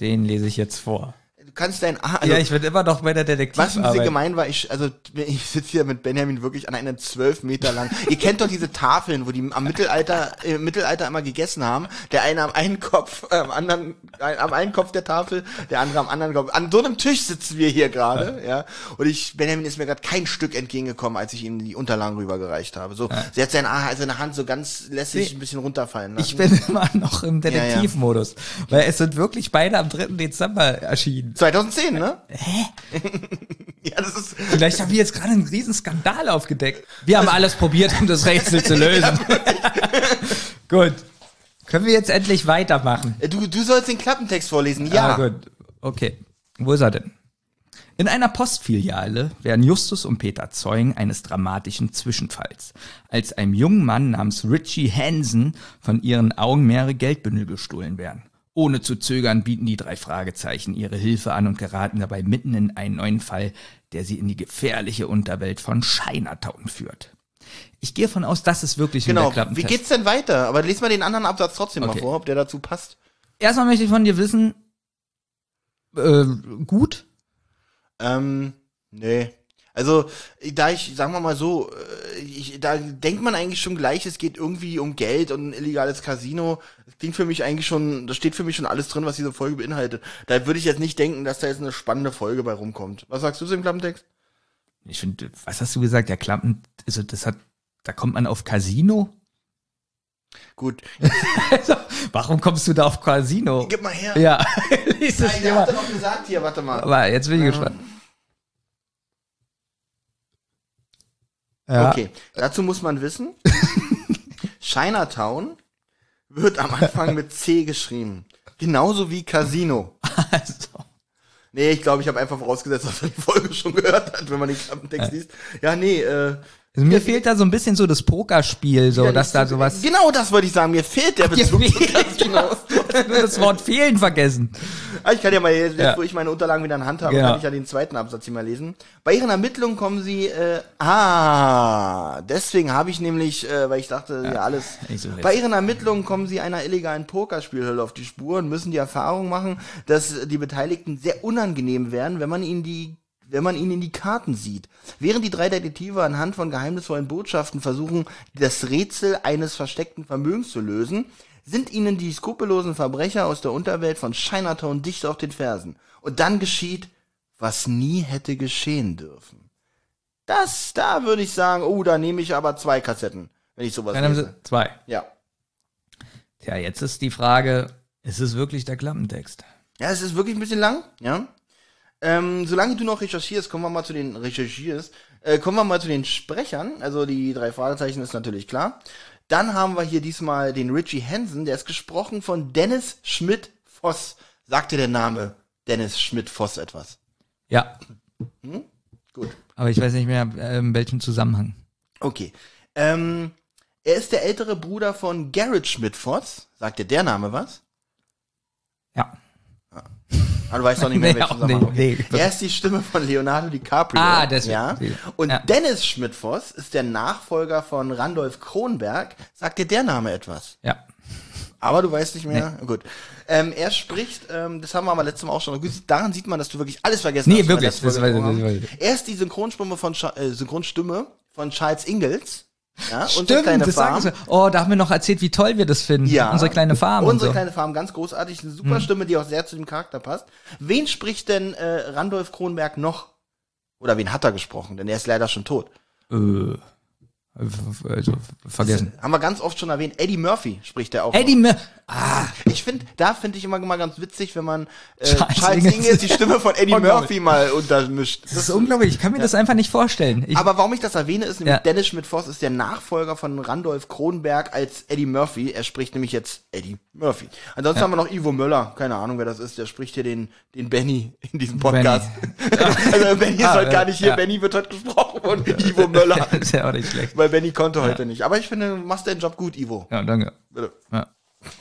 den lese ich jetzt vor. Du kannst dein A, also, ja, ich bin immer noch bei der Detektiv. was ein gemein war, ich, also ich sitze hier mit Benjamin wirklich an einer zwölf Meter lang. Ihr kennt doch diese Tafeln, wo die am Mittelalter, im Mittelalter immer gegessen haben. Der eine am einen Kopf, äh, am anderen, ein, am einen Kopf der Tafel, der andere am anderen Kopf. An so einem Tisch sitzen wir hier gerade, ja. Und ich, Benjamin ist mir gerade kein Stück entgegengekommen, als ich ihm die Unterlagen rübergereicht habe. So, sie hat seine, seine Hand so ganz lässig Nee. ein bisschen runterfallen lassen. Ich bin immer noch im Detektivmodus, weil es sind wirklich beide am 3. Dezember erschienen. 2010, ne? Hä? ja, das ist, Vielleicht haben wir jetzt gerade einen riesen Skandal aufgedeckt. Wir haben alles probiert, um das Rätsel zu lösen. gut. Können wir jetzt endlich weitermachen? äh, du, du sollst den Klappentext vorlesen, ja. Ah, gut. Okay. Wo ist er denn? In einer Postfiliale werden Justus und Peter Zeugen eines dramatischen Zwischenfalls, als einem jungen Mann namens Richie Hansen von ihren Augen mehrere Geldbündel gestohlen werden. Ohne zu zögern bieten die drei Fragezeichen ihre Hilfe an und geraten dabei mitten in einen neuen Fall, der sie in die gefährliche Unterwelt von Chinatown führt. Ich gehe davon aus, das ist wirklich Genau. der Klappentest. Wie geht's denn weiter? Aber lies mal den anderen Absatz trotzdem mal Okay. vor, ob der dazu passt. Erstmal möchte ich von dir wissen, äh, gut, Ähm, nee. Also, da ich, sagen wir mal so, äh, ich, da denkt man eigentlich schon gleich, es geht irgendwie um Geld und ein illegales Casino. Das klingt für mich eigentlich schon, da steht für mich schon alles drin, was diese Folge beinhaltet. Da würde ich jetzt nicht denken, dass da jetzt eine spannende Folge bei rumkommt. Was sagst du zu dem Klappentext? Ich finde, was hast du gesagt? Der Klappen, also das hat, da kommt man auf Casino? Gut. Also, warum kommst du da auf Casino? Gib mal her. Ja, lies es Nein, der hat doch gesagt hier, warte mal. Aber jetzt bin ich gespannt. Ja. Okay, dazu muss man wissen, Chinatown wird am Anfang mit C geschrieben. Genauso wie Casino. Also, Nee, ich glaube, ich habe einfach vorausgesetzt, dass man die Folge schon gehört hat, wenn man den Klappentext liest. Ja, nee, äh, also mir fehlt da so ein bisschen so das Pokerspiel, so, ja, dass da sowas. Genau das wollte ich sagen, mir fehlt der Bezug zu fehlt, nur das Wort fehlen vergessen. Ah, Ich kann ja mal, jetzt, Ja. wo ich meine Unterlagen wieder in Hand habe, Genau. kann ich ja den zweiten Absatz hier mal lesen. Bei ihren Ermittlungen kommen sie, äh, ah, deswegen habe ich nämlich, äh, weil ich dachte, ja, alles. so. Bei ihren Ermittlungen kommen sie einer illegalen Pokerspielhölle auf die Spur und müssen die Erfahrung machen, dass die Beteiligten sehr unangenehm werden, wenn man ihnen die wenn man ihnen in die Karten sieht. Während die drei Detektive anhand von geheimnisvollen Botschaften versuchen, das Rätsel eines versteckten Vermögens zu lösen, sind ihnen die skrupellosen Verbrecher aus der Unterwelt von Chinatown dicht auf den Fersen. Und dann geschieht, was nie hätte geschehen dürfen. Das, da würde ich sagen, oh, da nehme ich aber zwei Kassetten, wenn ich sowas Dann haben lese. sie zwei. Ja. Tja, jetzt ist die Frage, ist es wirklich der Klappentext? Ja, es ist wirklich ein bisschen lang, ja. Ähm, solange du noch recherchierst, kommen wir mal zu den recherchierst, äh, kommen wir mal zu den Sprechern. Also die drei Fragezeichen ist natürlich klar. Dann haben wir hier diesmal den Richie Hansen, der ist gesprochen von Dennis Schmidt-Voss. Sagt dir der Name Dennis Schmidt-Voss etwas? Ja, Gut. aber ich weiß nicht mehr, in welchem Zusammenhang. Okay. Ähm, er ist der ältere Bruder von Garrett Schmidt-Voss. Sagt dir der Name was? Ja. Ah, du weißt doch nicht mehr, Nee, welchen Zusammenhang. Okay. Nee. Er ist die Stimme von Leonardo DiCaprio. Ah, deswegen. Ja. Und Ja. Dennis Schmidt-Voss ist der Nachfolger von Randolph Kronberg. Sagt dir der Name etwas? Ja. Aber du weißt nicht mehr? Gut. Ähm, er spricht, ähm, das haben wir aber letztes Mal auch schon, daran sieht man, dass du wirklich alles vergessen Nee, hast. wir wirklich, das gesprochen das haben. weiß ich. Er ist die Synchronstimme von, Cha- äh, Synchronstimme von Charles Ingalls. Ja, unsere Stimmt, kleine das Farm. sagen sie. Oh, da haben wir noch erzählt, wie toll wir das finden. Ja. Unsere kleine Farm Unsere so. kleine Farm, ganz großartig. Eine super Stimme, die auch sehr zu dem Charakter passt. Wen spricht denn äh, Randolph Kronberg noch? Oder wen hat er gesprochen? Denn er ist leider schon tot. Äh, also, vergessen. Haben wir ganz oft schon erwähnt. Eddie Murphy spricht er auch. Eddie Mur noch. Ich finde, da finde ich immer mal ganz witzig, wenn man äh, Charles Charles. Ingalls die Stimme von Eddie. Murphy mal untermischt. Das ist unglaublich. Ich kann mir das einfach nicht vorstellen. Ich, Aber warum ich das erwähne, ist nämlich Ja. Dennis Schmidt-Voss ist der Nachfolger von Randolph Kronberg als Eddie Murphy. Er spricht nämlich jetzt Eddie Murphy. Ansonsten haben wir noch Ivo Möller. Keine Ahnung, wer das ist. Der spricht hier den, den Benny in diesem Podcast. also Benny ist Ah, heute gar nicht hier. ja. Benny wird heute gesprochen von Ivo Möller. ist ja auch nicht schlecht. Weil Benny konnte heute nicht. Aber ich finde, du machst deinen Job gut, Ivo. Ja, danke. Bitte. Ja.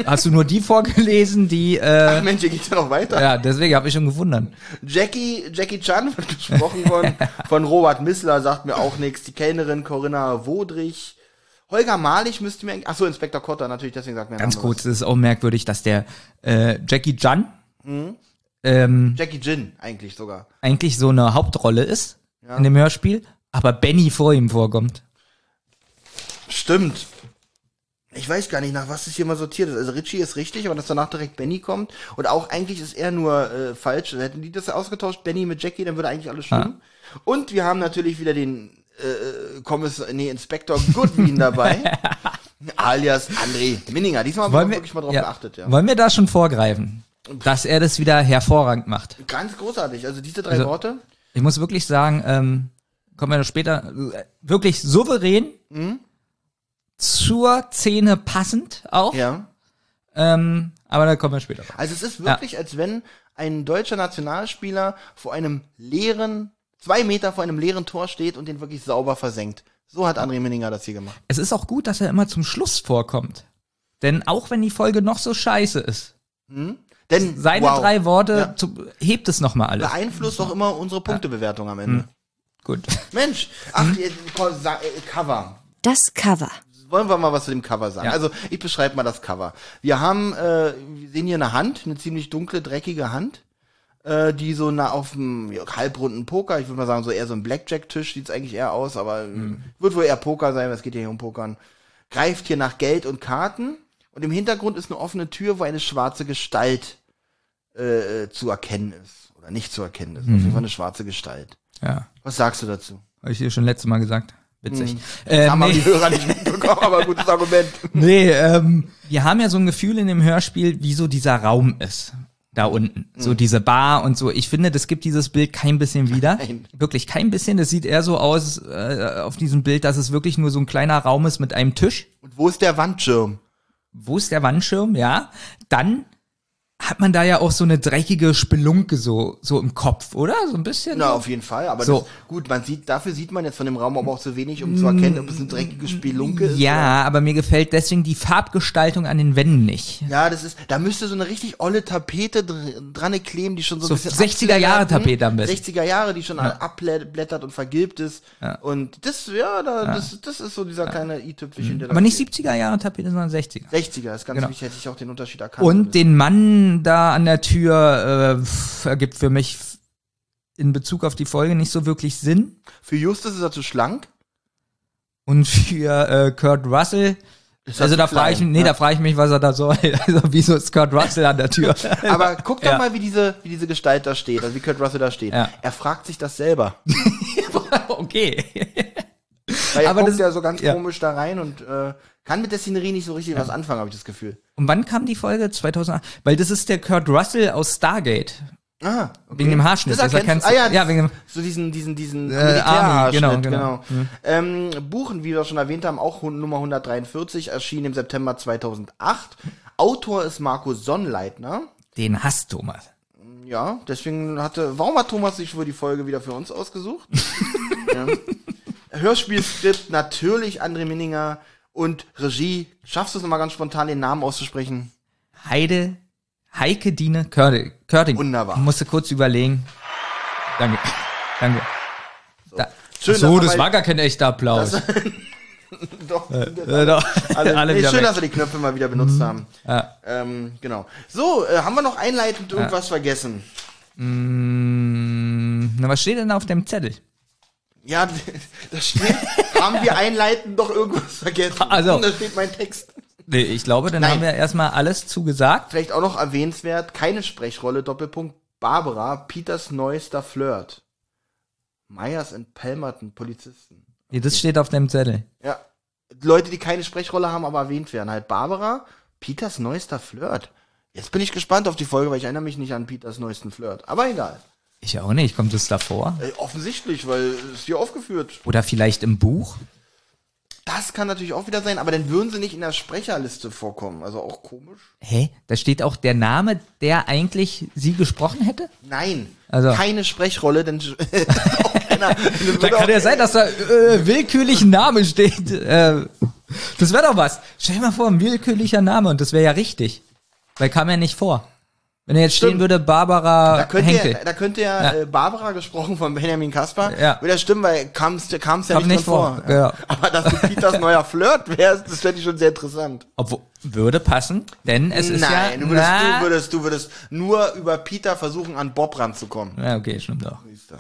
Hast du nur die vorgelesen, die, äh, Mensch, hier geht's ja noch weiter. ja, deswegen habe ich schon gewundert. Jackie, Jackie Chan wird gesprochen von, von Robert Missler, sagt mir auch nichts. Die Kellnerin Corinna Wodrich. Holger Malich müsste mir, ach so, Inspektor Kotter natürlich, deswegen sagt mir Ganz kurz, es ist auch merkwürdig, dass der äh, Jackie Chan ähm, was. Jackie Jin eigentlich sogar. eigentlich so eine Hauptrolle ist in dem Hörspiel, aber Benny vor ihm vorkommt. Stimmt. Ich weiß gar nicht, nach was das hier mal sortiert ist. Also Richie ist richtig, aber dass danach direkt Benny kommt. Und auch eigentlich ist er nur äh, falsch. Hätten die das ausgetauscht, Benny mit Jackie, dann würde eigentlich alles stimmen. Und wir haben natürlich wieder den äh, Kommissar, nee, Inspektor Goodwin dabei. alias André Minninger. Diesmal haben wir Wollen wir, wirklich mal drauf ja, geachtet, ja. wollen wir da schon vorgreifen, dass er das wieder hervorragend macht? Ganz großartig. Also diese drei Also- Worte. Ich muss wirklich sagen, ähm, kommen wir noch später, äh, wirklich souverän, zur Szene passend auch, Ja. ähm, aber da kommen wir später. drauf. Also es ist wirklich, als wenn ein deutscher Nationalspieler vor einem leeren, zwei Meter vor einem leeren Tor steht und den wirklich sauber versenkt. So hat André Minninger das hier gemacht. Es ist auch gut, dass er immer zum Schluss vorkommt. Denn auch wenn die Folge noch so scheiße ist, Denn seine wow, drei Worte Ja. zu, hebt es nochmal alles. beeinflusst doch immer unsere Punktebewertung am Ende. Gut. Mensch, ach, äh, Cover. Das Cover. Wollen wir mal was zu dem Cover sagen? Ja. Also ich beschreibe mal das Cover. Wir haben, äh, wir sehen hier eine Hand, eine ziemlich dunkle, dreckige Hand, äh, die so na, auf dem ja, halbrunden Poker, ich würde mal sagen, so eher so ein Blackjack-Tisch sieht's eigentlich eher aus, aber äh, wird wohl eher Poker sein, weil es geht ja hier um Pokern. Greift hier nach Geld und Karten und im Hintergrund ist eine offene Tür, wo eine schwarze Gestalt äh, äh, zu erkennen ist. Oder nicht zu erkennen ist. Auf jeden Fall eine schwarze Gestalt. Ja, Was sagst du dazu? habe ich dir schon letztes Mal gesagt. Witzig. Das Ähm, haben nee. die Hörer nicht mitbekommen, aber gutes Argument. Nee, ähm, wir haben ja so ein Gefühl in dem Hörspiel, wie so dieser Raum ist. Da unten. Mhm. So diese Bar und so. Ich finde, das gibt dieses Bild kein bisschen wieder. Nein. Wirklich kein bisschen. Das sieht eher so aus äh, auf diesem Bild, dass es wirklich nur so ein kleiner Raum ist mit einem Tisch. Und wo ist der Wandschirm? Wo ist der Wandschirm? Ja. Dann hat man da ja auch so eine dreckige Spelunke so, so im Kopf, oder? So ein bisschen. Na, auf jeden Fall. Aber So. das, gut, man sieht, dafür sieht man jetzt von dem Raum aber auch zu wenig, um zu erkennen, ob es eine dreckige Spelunke ist. oder- ja, aber mir gefällt deswegen die Farbgestaltung an den Wänden nicht. Ja, das ist, da müsste so eine richtig olle Tapete dr dran kleben, die schon so, So ein bisschen 60er Jahre Tapete am besten. 60er Jahre, die schon abblättert und vergilbt ist. Und das, ja, da, Das, das ist so dieser kleine i-Tüpfelchen, der Mhm. Aber nicht fehlt. 70er Jahre Tapete, sondern 60er. 60er, ist ganz Genau. wichtig, hätte ich auch den Unterschied erkannt. Und den Mann da an der Tür äh, ergibt für mich in Bezug auf die Folge nicht so wirklich Sinn. Für Justus ist er zu schlank. Und für äh, Kurt Russell Also da frage ich, nee, Ja. da frage ich mich, was er da soll. Also wieso ist Kurt Russell an der Tür? Aber guck doch Ja. mal, wie diese, wie diese Gestalt da steht, also wie Kurt Russell da steht. Ja. Er fragt sich das selber. okay. Weil er Aber guckt das- ja so ganz komisch da rein und äh, kann mit der Szenerie nicht so richtig was anfangen, habe ich das Gefühl. Und wann kam die Folge? 2008? Weil das ist der Kurt Russell aus Stargate. Ah, okay. Wegen dem Haarschnitt. Das Das erkennst, erkennst ah ja, Ja, wegen dem- so diesen, diesen, diesen Äh, Militärhaarschnitt, Army, genau. genau, Ähm, Buchen, wie wir schon erwähnt haben, auch Nummer 143, erschien im September 2008. Autor ist Marco Sonnleitner. Den hasst Thomas. Ja, deswegen hatte, warum hat Thomas sich wohl die Folge wieder für uns ausgesucht? ja. Hörspielskript natürlich André Minninger und Regie. Schaffst du es nochmal ganz spontan, den Namen auszusprechen? Heide, Heike Dine Körde- Körting. Wunderbar. Musste kurz überlegen. Danke. Danke. Da. Schön, so, das war gar kein echter Applaus. Doch, Äh, doch. alle, Alle nee, schön, weg. dass wir die Knöpfe mal wieder benutzt haben. Ja. Ähm, genau. So, äh, haben wir noch einleitend irgendwas vergessen? Mm, na, was steht denn auf dem Zettel? Ja, da steht, haben wir einleitend doch irgendwas vergessen. Also. Da steht mein Text. Nee, ich glaube, dann Nein. haben wir erstmal alles zugesagt. Vielleicht auch noch erwähnenswert, keine Sprechrolle, Doppelpunkt, Barbara, Peters neuester Flirt. Myers and Palmerton, Polizisten. Nee, das steht auf dem Zettel. Ja, Leute, die keine Sprechrolle haben, aber erwähnt werden. Halt Barbara, Peters neuester Flirt. Jetzt bin ich gespannt auf die Folge, weil ich erinnere mich nicht an Peters neuesten Flirt. Aber egal. Ich auch nicht. Kommt es davor? Äh, offensichtlich, weil es ist hier aufgeführt. Oder vielleicht im Buch? Das kann natürlich auch wieder sein, aber dann würden sie nicht in der Sprecherliste vorkommen. Also auch komisch. Hä? Da steht auch der Name, der eigentlich sie gesprochen hätte? Nein, Also- keine Sprechrolle, denn auch keiner, Da kann ja sein, dass da äh, willkürlich ein Name steht. Äh, das wäre doch was. Stell dir mal vor, ein willkürlicher Name und das wäre ja richtig. Weil kam ja nicht vor. Wenn er jetzt stehen Stimmt. würde, Barbara Da könnte, Henkel. ja, da könnte ja, Ja. Äh, Barbara gesprochen von Benjamin Kaspar. Ja. Würde ja stimmen, weil kam es ja Kam nicht, nicht vor, vor. genau. Aber dass du Peters neuer Flirt wärst, das fände ich schon sehr interessant. Obwohl, würde passen, denn es ist Nein, ja... du, würdest, du, würdest, du würdest nur über Peter versuchen, an Bob ranzukommen. Ja, okay, stimmt auch. Siehst du.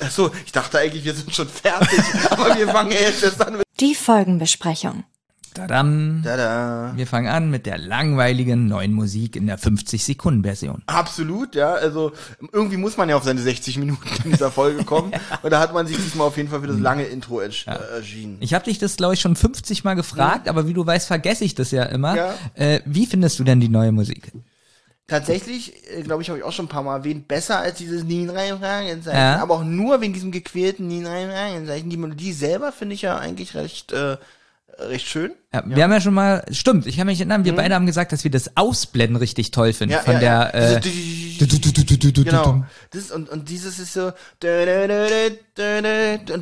Achso, ich dachte eigentlich, wir sind schon fertig, aber wir fangen ja jetzt erst an mit. Die Folgenbesprechung. Tadam. Tada. Wir fangen an mit der langweiligen neuen Musik in der 50-Sekunden-Version. Absolut, ja. Also irgendwie muss man ja auf seine 60 Minuten in dieser Folge kommen. Und da hat man sich diesmal auf jeden Fall für das lange Intro ersch- äh, erschienen. Ich habe dich das, glaube ich, schon 50 Mal gefragt, aber wie du weißt, vergesse ich das ja immer. Ja. Äh, wie findest du denn die neue Musik? Tatsächlich, äh, glaube ich, habe ich auch schon ein paar Mal erwähnt, besser als dieses Nien rein Fragezeichen. Ja. Aber auch nur wegen diesem gequälten Nien rein Fragezeichen. Die Melodie selber finde ich ja eigentlich recht, äh, recht schön. Ja, Wir haben ja schon mal, stimmt, ich kann mich erinnern, wir beide haben gesagt, dass wir das Ausblenden richtig toll finden Ja, von ja, der. ja. Äh, Genau. Das, und, und dieses ist so. Und,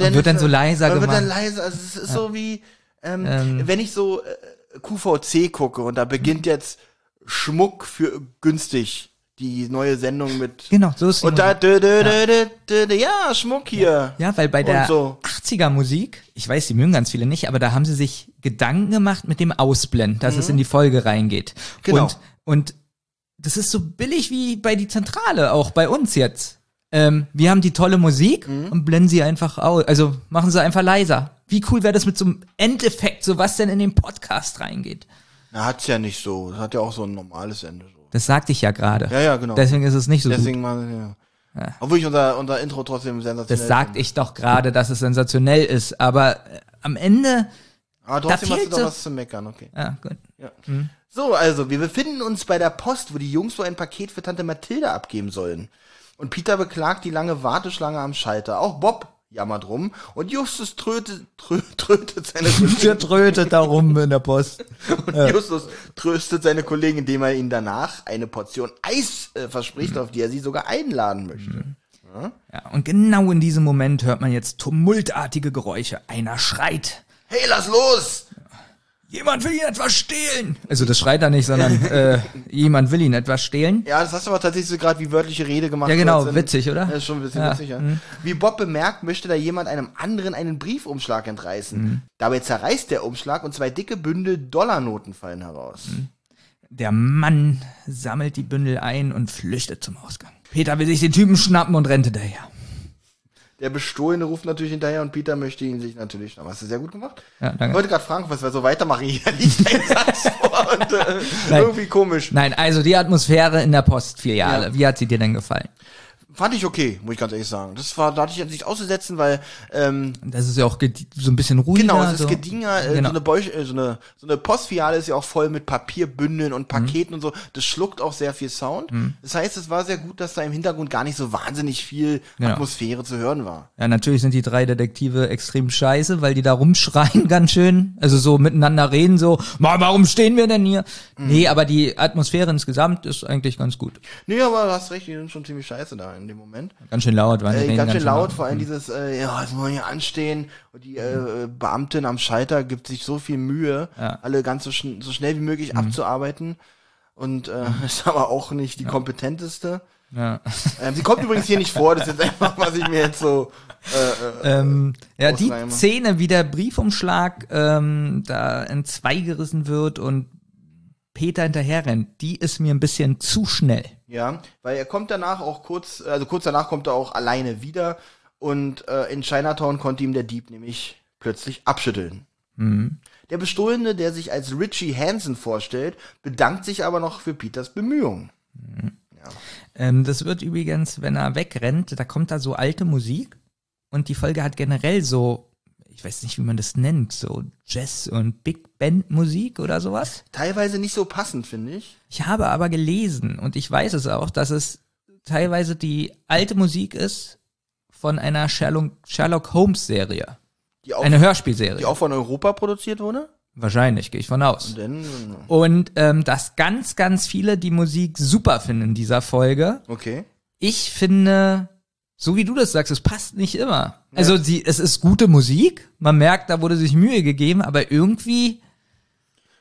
dann wird dann so leiser und wird dann gemacht. leiser. Also es ist so wie, ähm, Ähm. wenn ich so äh, QVC gucke und da beginnt jetzt Schmuck für günstig. Die neue Sendung mit. genau, so ist die Und da, dö, dö, dö, dö, dö, dö, ja, Schmuck hier. Ja, weil bei der so. 80er Musik, ich weiß, die mögen ganz viele nicht, aber da haben sie sich Gedanken gemacht mit dem Ausblenden, dass es in die Folge reingeht. Mhm. Genau. Und, und das ist so billig wie bei die Zentrale, auch bei uns jetzt. Ähm, wir haben die tolle Musik Mhm. und blenden sie einfach aus, also machen sie einfach leiser. Wie cool wäre das mit so einem Endeffekt, so was denn in den Podcast reingeht? Na, hat's ja nicht so. Das hat ja auch so ein normales Ende. So. Das sagte ich ja gerade. Ja, ja, genau. Deswegen ist es nicht so gut. Deswegen mal, ja. Obwohl ich unser, unser Intro trotzdem sensationell Das sagte ich doch gerade, dass es sensationell ist, aber äh, am Ende, Aber trotzdem hast du doch so- was zu meckern, okay. ja, gut. Ja. So, also, wir befinden uns bei der Post, wo die Jungs so ein Paket für Tante Mathilde abgeben sollen. Und Peter beklagt die lange Warteschlange am Schalter. Auch Bob jammert rum und Justus trötet, trö, trötet seine Der trötet da rum in der Post. und Justus tröstet seine Kollegen, indem er ihnen danach eine Portion Eis äh, verspricht, auf die er sie sogar einladen möchte. Ja, und genau in diesem Moment hört man jetzt tumultartige Geräusche. Einer schreit. Hey, lass los! Jemand will ihn etwas stehlen. Also das schreit er nicht, sondern äh, jemand will ihn etwas stehlen. Ja, das hast du aber tatsächlich so gerade wie wörtliche Rede gemacht. Ja, genau, als witzig, oder? Ja, ist schon ein bisschen Ja, witzig, ja. Wie Bob bemerkt, möchte da jemand einem anderen einen Briefumschlag entreißen. Mhm. Dabei zerreißt der Umschlag und zwei dicke Bündel Dollarnoten fallen heraus. Mhm. Der Mann sammelt die Bündel ein und flüchtet zum Ausgang. Peter will sich den Typen schnappen und rennt hinterher. Der Bestohlene ruft natürlich hinterher und Peter möchte ihn sich natürlich noch. Hast du sehr gut gemacht? Ja, danke. Ich wollte gerade fragen, was wir so weitermachen. Hier liegt ein Satz vor und äh, irgendwie komisch. Nein, also die Atmosphäre in der Postfiliale, Ja. wie hat sie dir denn gefallen? Fand ich okay, muss ich ganz ehrlich sagen. Das war, da hatte ich jetzt nichts auszusetzen, weil ähm, Das ist ja auch so ein bisschen ruhiger. Genau, es ist so. gediener, äh, Genau. so, eine Beuch, äh, so, eine, so eine Postfiliale ist ja auch voll mit Papierbündeln und Paketen und so. Das schluckt auch sehr viel Sound. Das heißt, es war sehr gut, dass da im Hintergrund gar nicht so wahnsinnig viel Genau. Atmosphäre zu hören war. Ja, natürlich sind die drei Detektive extrem scheiße, weil die da rumschreien ganz schön, also so miteinander reden, so, "Ma, warum stehen wir denn hier? Mhm. Nee, aber die Atmosphäre insgesamt ist eigentlich ganz gut. Nee, aber du hast recht, die sind schon ziemlich scheiße da in dem Moment. Ganz schön laut, waren die Äh, ganz schön laut, vor allem dieses, äh, ja, jetzt wollen wir hier anstehen. Und die äh, Beamtin am Schalter gibt sich so viel Mühe, Ja. Mhm. alle ganz so, schn so schnell wie möglich abzuarbeiten. Und äh, ist aber auch nicht die kompetenteste. Ja. Ähm, sie kommt übrigens hier nicht vor, das ist jetzt einfach, was ich mir jetzt so. Äh, äh, Ähm, ja, die. Szene, wie der Briefumschlag ähm, da in zwei gerissen wird und Peter hinterher rennt, die ist mir ein bisschen zu schnell. ja, weil er kommt danach auch kurz, also kurz danach kommt er auch alleine wieder und äh, in Chinatown konnte ihm der Dieb nämlich plötzlich abschütteln. Der Bestohlene, der sich als Richie Hansen vorstellt, bedankt sich aber noch für Peters Bemühungen. Ähm, das wird übrigens, wenn er wegrennt, da kommt da so alte Musik und die Folge hat generell so, ich weiß nicht, wie man das nennt, so Jazz und Big Band Musik oder sowas. Teilweise nicht so passend, finde ich. Ich habe aber gelesen und ich weiß es auch, dass es teilweise die alte Musik ist von einer Sherlock, Sherlock Holmes Serie. Die auch, Eine Hörspielserie. die auch von Europa produziert wurde. Wahrscheinlich, gehe ich von aus. Denn, Und ähm, dass ganz, ganz viele die Musik super finden in dieser Folge. okay. Ich finde, so wie du das sagst, es passt nicht immer. Also sie, es ist gute Musik, man merkt, da wurde sich Mühe gegeben, aber irgendwie,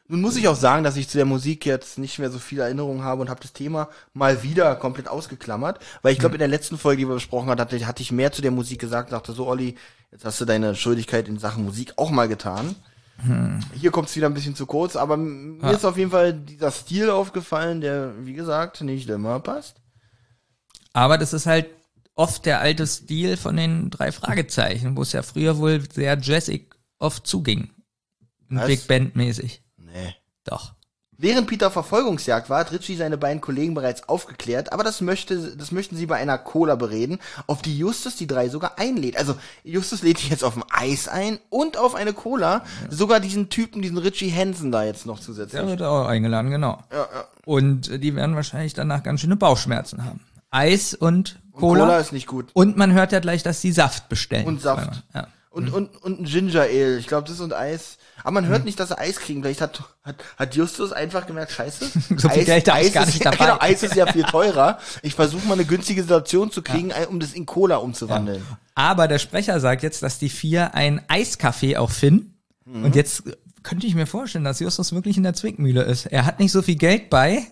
Nun muss ich auch sagen, dass ich zu der Musik jetzt nicht mehr so viele Erinnerungen habe und habe das Thema mal wieder komplett ausgeklammert, weil ich glaube, in der letzten Folge, die wir besprochen haben, hatte, hatte ich mehr zu der Musik gesagt, dachte so, Olli, jetzt hast du deine Schuldigkeit in Sachen Musik auch mal getan. Hier kommt es wieder ein bisschen zu kurz, aber mir ist auf jeden Fall dieser Stil aufgefallen, der, wie gesagt, nicht immer passt. aber das ist halt oft der alte Stil von den drei Fragezeichen, wo es ja früher wohl sehr jazzig oft zuging. Was? Big Band mäßig. Nee. Doch. Während Peter Verfolgungsjagd war, hat Richie seine beiden Kollegen bereits aufgeklärt, aber das möchte, das möchten sie bei einer Cola bereden, auf die Justus die drei sogar einlädt. Also Justus lädt die jetzt auf ein Eis ein und auf eine Cola, sogar diesen Typen, diesen Richie Hansen da jetzt noch zusätzlich. Der wird auch eingeladen, genau. Ja, ja. Und äh, die werden wahrscheinlich danach ganz schöne Bauchschmerzen haben. Eis Und Cola. Cola ist nicht gut. Und man hört ja gleich, dass die Saft bestellen. Und Saft. Ja. Und, und, und ein Ginger Ale. Ich glaube, das und Eis. Aber man hört nicht, dass sie Eis kriegen. Vielleicht hat, hat, hat Justus einfach gemerkt, scheiße. So viel Geld hab ich gar ist, nicht dabei. Genau, Eis ist ja viel teurer. Ich versuche mal eine günstige Situation zu kriegen, um das in Cola umzuwandeln. Aber der Sprecher sagt jetzt, dass die vier ein Eiscafé auch finden. Mhm. Und jetzt könnte ich mir vorstellen, dass Justus wirklich in der Zwickmühle ist. Er hat nicht so viel Geld bei.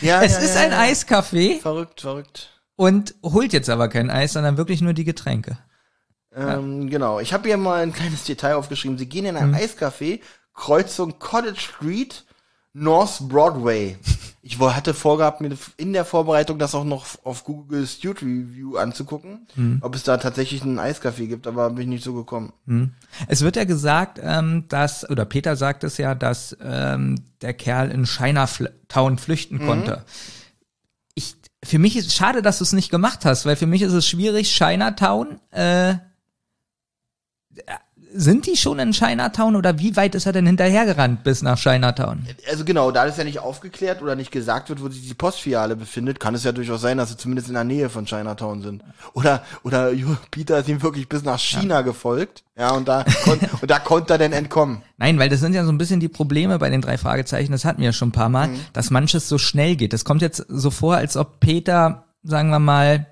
Ja, es ja, ist ja, ein ja. Eiscafé Verrückt, verrückt. Und holt jetzt aber kein Eis, sondern wirklich nur die Getränke. Ähm, genau. Ich habe hier mal ein kleines Detail aufgeschrieben. Sie gehen in Mhm. ein Eiscafé, Kreuzung Cottage Street, North Broadway. Ich hatte vorgehabt, mir in der Vorbereitung das auch noch auf Google Street Review anzugucken, Mhm. ob es da tatsächlich ein Eiscafé gibt, aber bin ich nicht so gekommen. Es wird ja gesagt, ähm, dass, oder Peter sagt es ja, dass ähm, der Kerl in Chinatown Mhm. flüchten konnte. Ich, für mich ist schade, dass du es nicht gemacht hast, weil für mich ist es schwierig, Chinatown, äh, sind die schon in Chinatown oder wie weit ist er denn hinterhergerannt bis nach Chinatown? Also genau, da das ja nicht aufgeklärt oder nicht gesagt wird, wo sich die Postfiliale befindet, kann es ja durchaus sein, dass sie zumindest in der Nähe von Chinatown sind. Oder oder Peter ist ihm wirklich bis nach China gefolgt. Ja, und da kon und da konnte er denn entkommen. Nein, weil das sind ja so ein bisschen die Probleme bei den drei Fragezeichen, das hatten wir ja schon ein paar Mal, dass manches so schnell geht. Das kommt jetzt so vor, als ob Peter, sagen wir mal,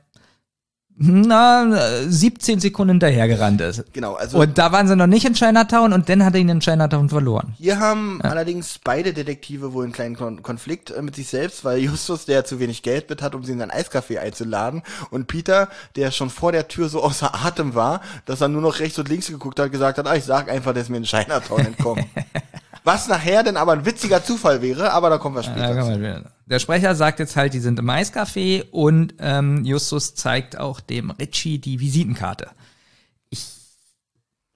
na, 17 Sekunden hinterhergerannt ist. Genau, also Und da waren sie noch nicht in Chinatown und dann hat er ihn in Chinatown verloren. Hier haben allerdings beide Detektive wohl einen kleinen Kon Konflikt äh, mit sich selbst, weil Justus, der zu wenig Geld mit hat, um sie in sein Eiscafé einzuladen, und Peter, der schon vor der Tür so außer Atem war, dass er nur noch rechts und links geguckt hat, gesagt hat, ah, ich sag einfach, der ist mir in Chinatown entkommen. Was nachher dann aber ein witziger Zufall wäre, aber da kommen wir später man wieder- Der Sprecher sagt jetzt halt, die sind im Eiscafé und ähm, Justus zeigt auch dem Richie die Visitenkarte.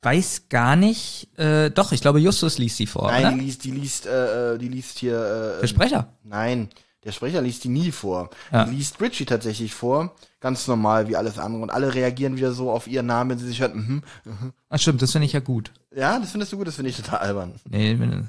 weiß gar nicht. Äh, doch, ich glaube, Justus liest sie vor. Nein, oder? die liest, die liest, äh, äh, die liest hier. Äh, Der Sprecher. Nein, der Sprecher liest die nie vor. Ja. Die liest Richie tatsächlich vor. Ganz normal wie alles andere. Und alle reagieren wieder so auf ihren Namen, wenn sie sich hört. Mhm. Ach stimmt, das finde ich ja gut. Ja, das findest du gut, das finde ich total albern. Nee, wenn,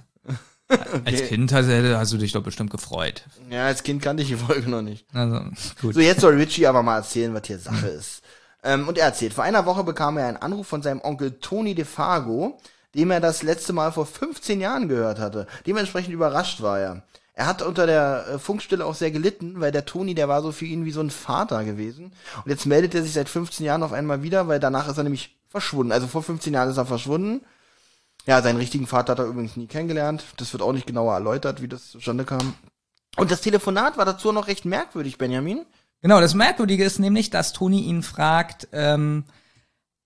als Kind hast, hast du dich doch bestimmt gefreut. Ja, als Kind kannte ich die Folge noch nicht. Also, gut. So, jetzt soll Richie aber mal erzählen, was hier Sache ist. Ähm, und er erzählt, vor einer Woche bekam er einen Anruf von seinem Onkel Tony DeFago, dem er das letzte Mal vor 15 Jahren gehört hatte. Dementsprechend überrascht war er. Er hat unter der äh, Funkstille auch sehr gelitten, weil der Tony, der war so für ihn wie so ein Vater gewesen. Und jetzt meldet er sich seit 15 Jahren auf einmal wieder, weil danach ist er nämlich verschwunden. Also vor 15 Jahren ist er verschwunden. Ja, seinen richtigen Vater hat er übrigens nie kennengelernt. Das wird auch nicht genauer erläutert, wie das zustande kam. Und das Telefonat war dazu noch recht merkwürdig, Benjamin. Genau, das Merkwürdige ist nämlich, dass Toni ihn fragt, ähm,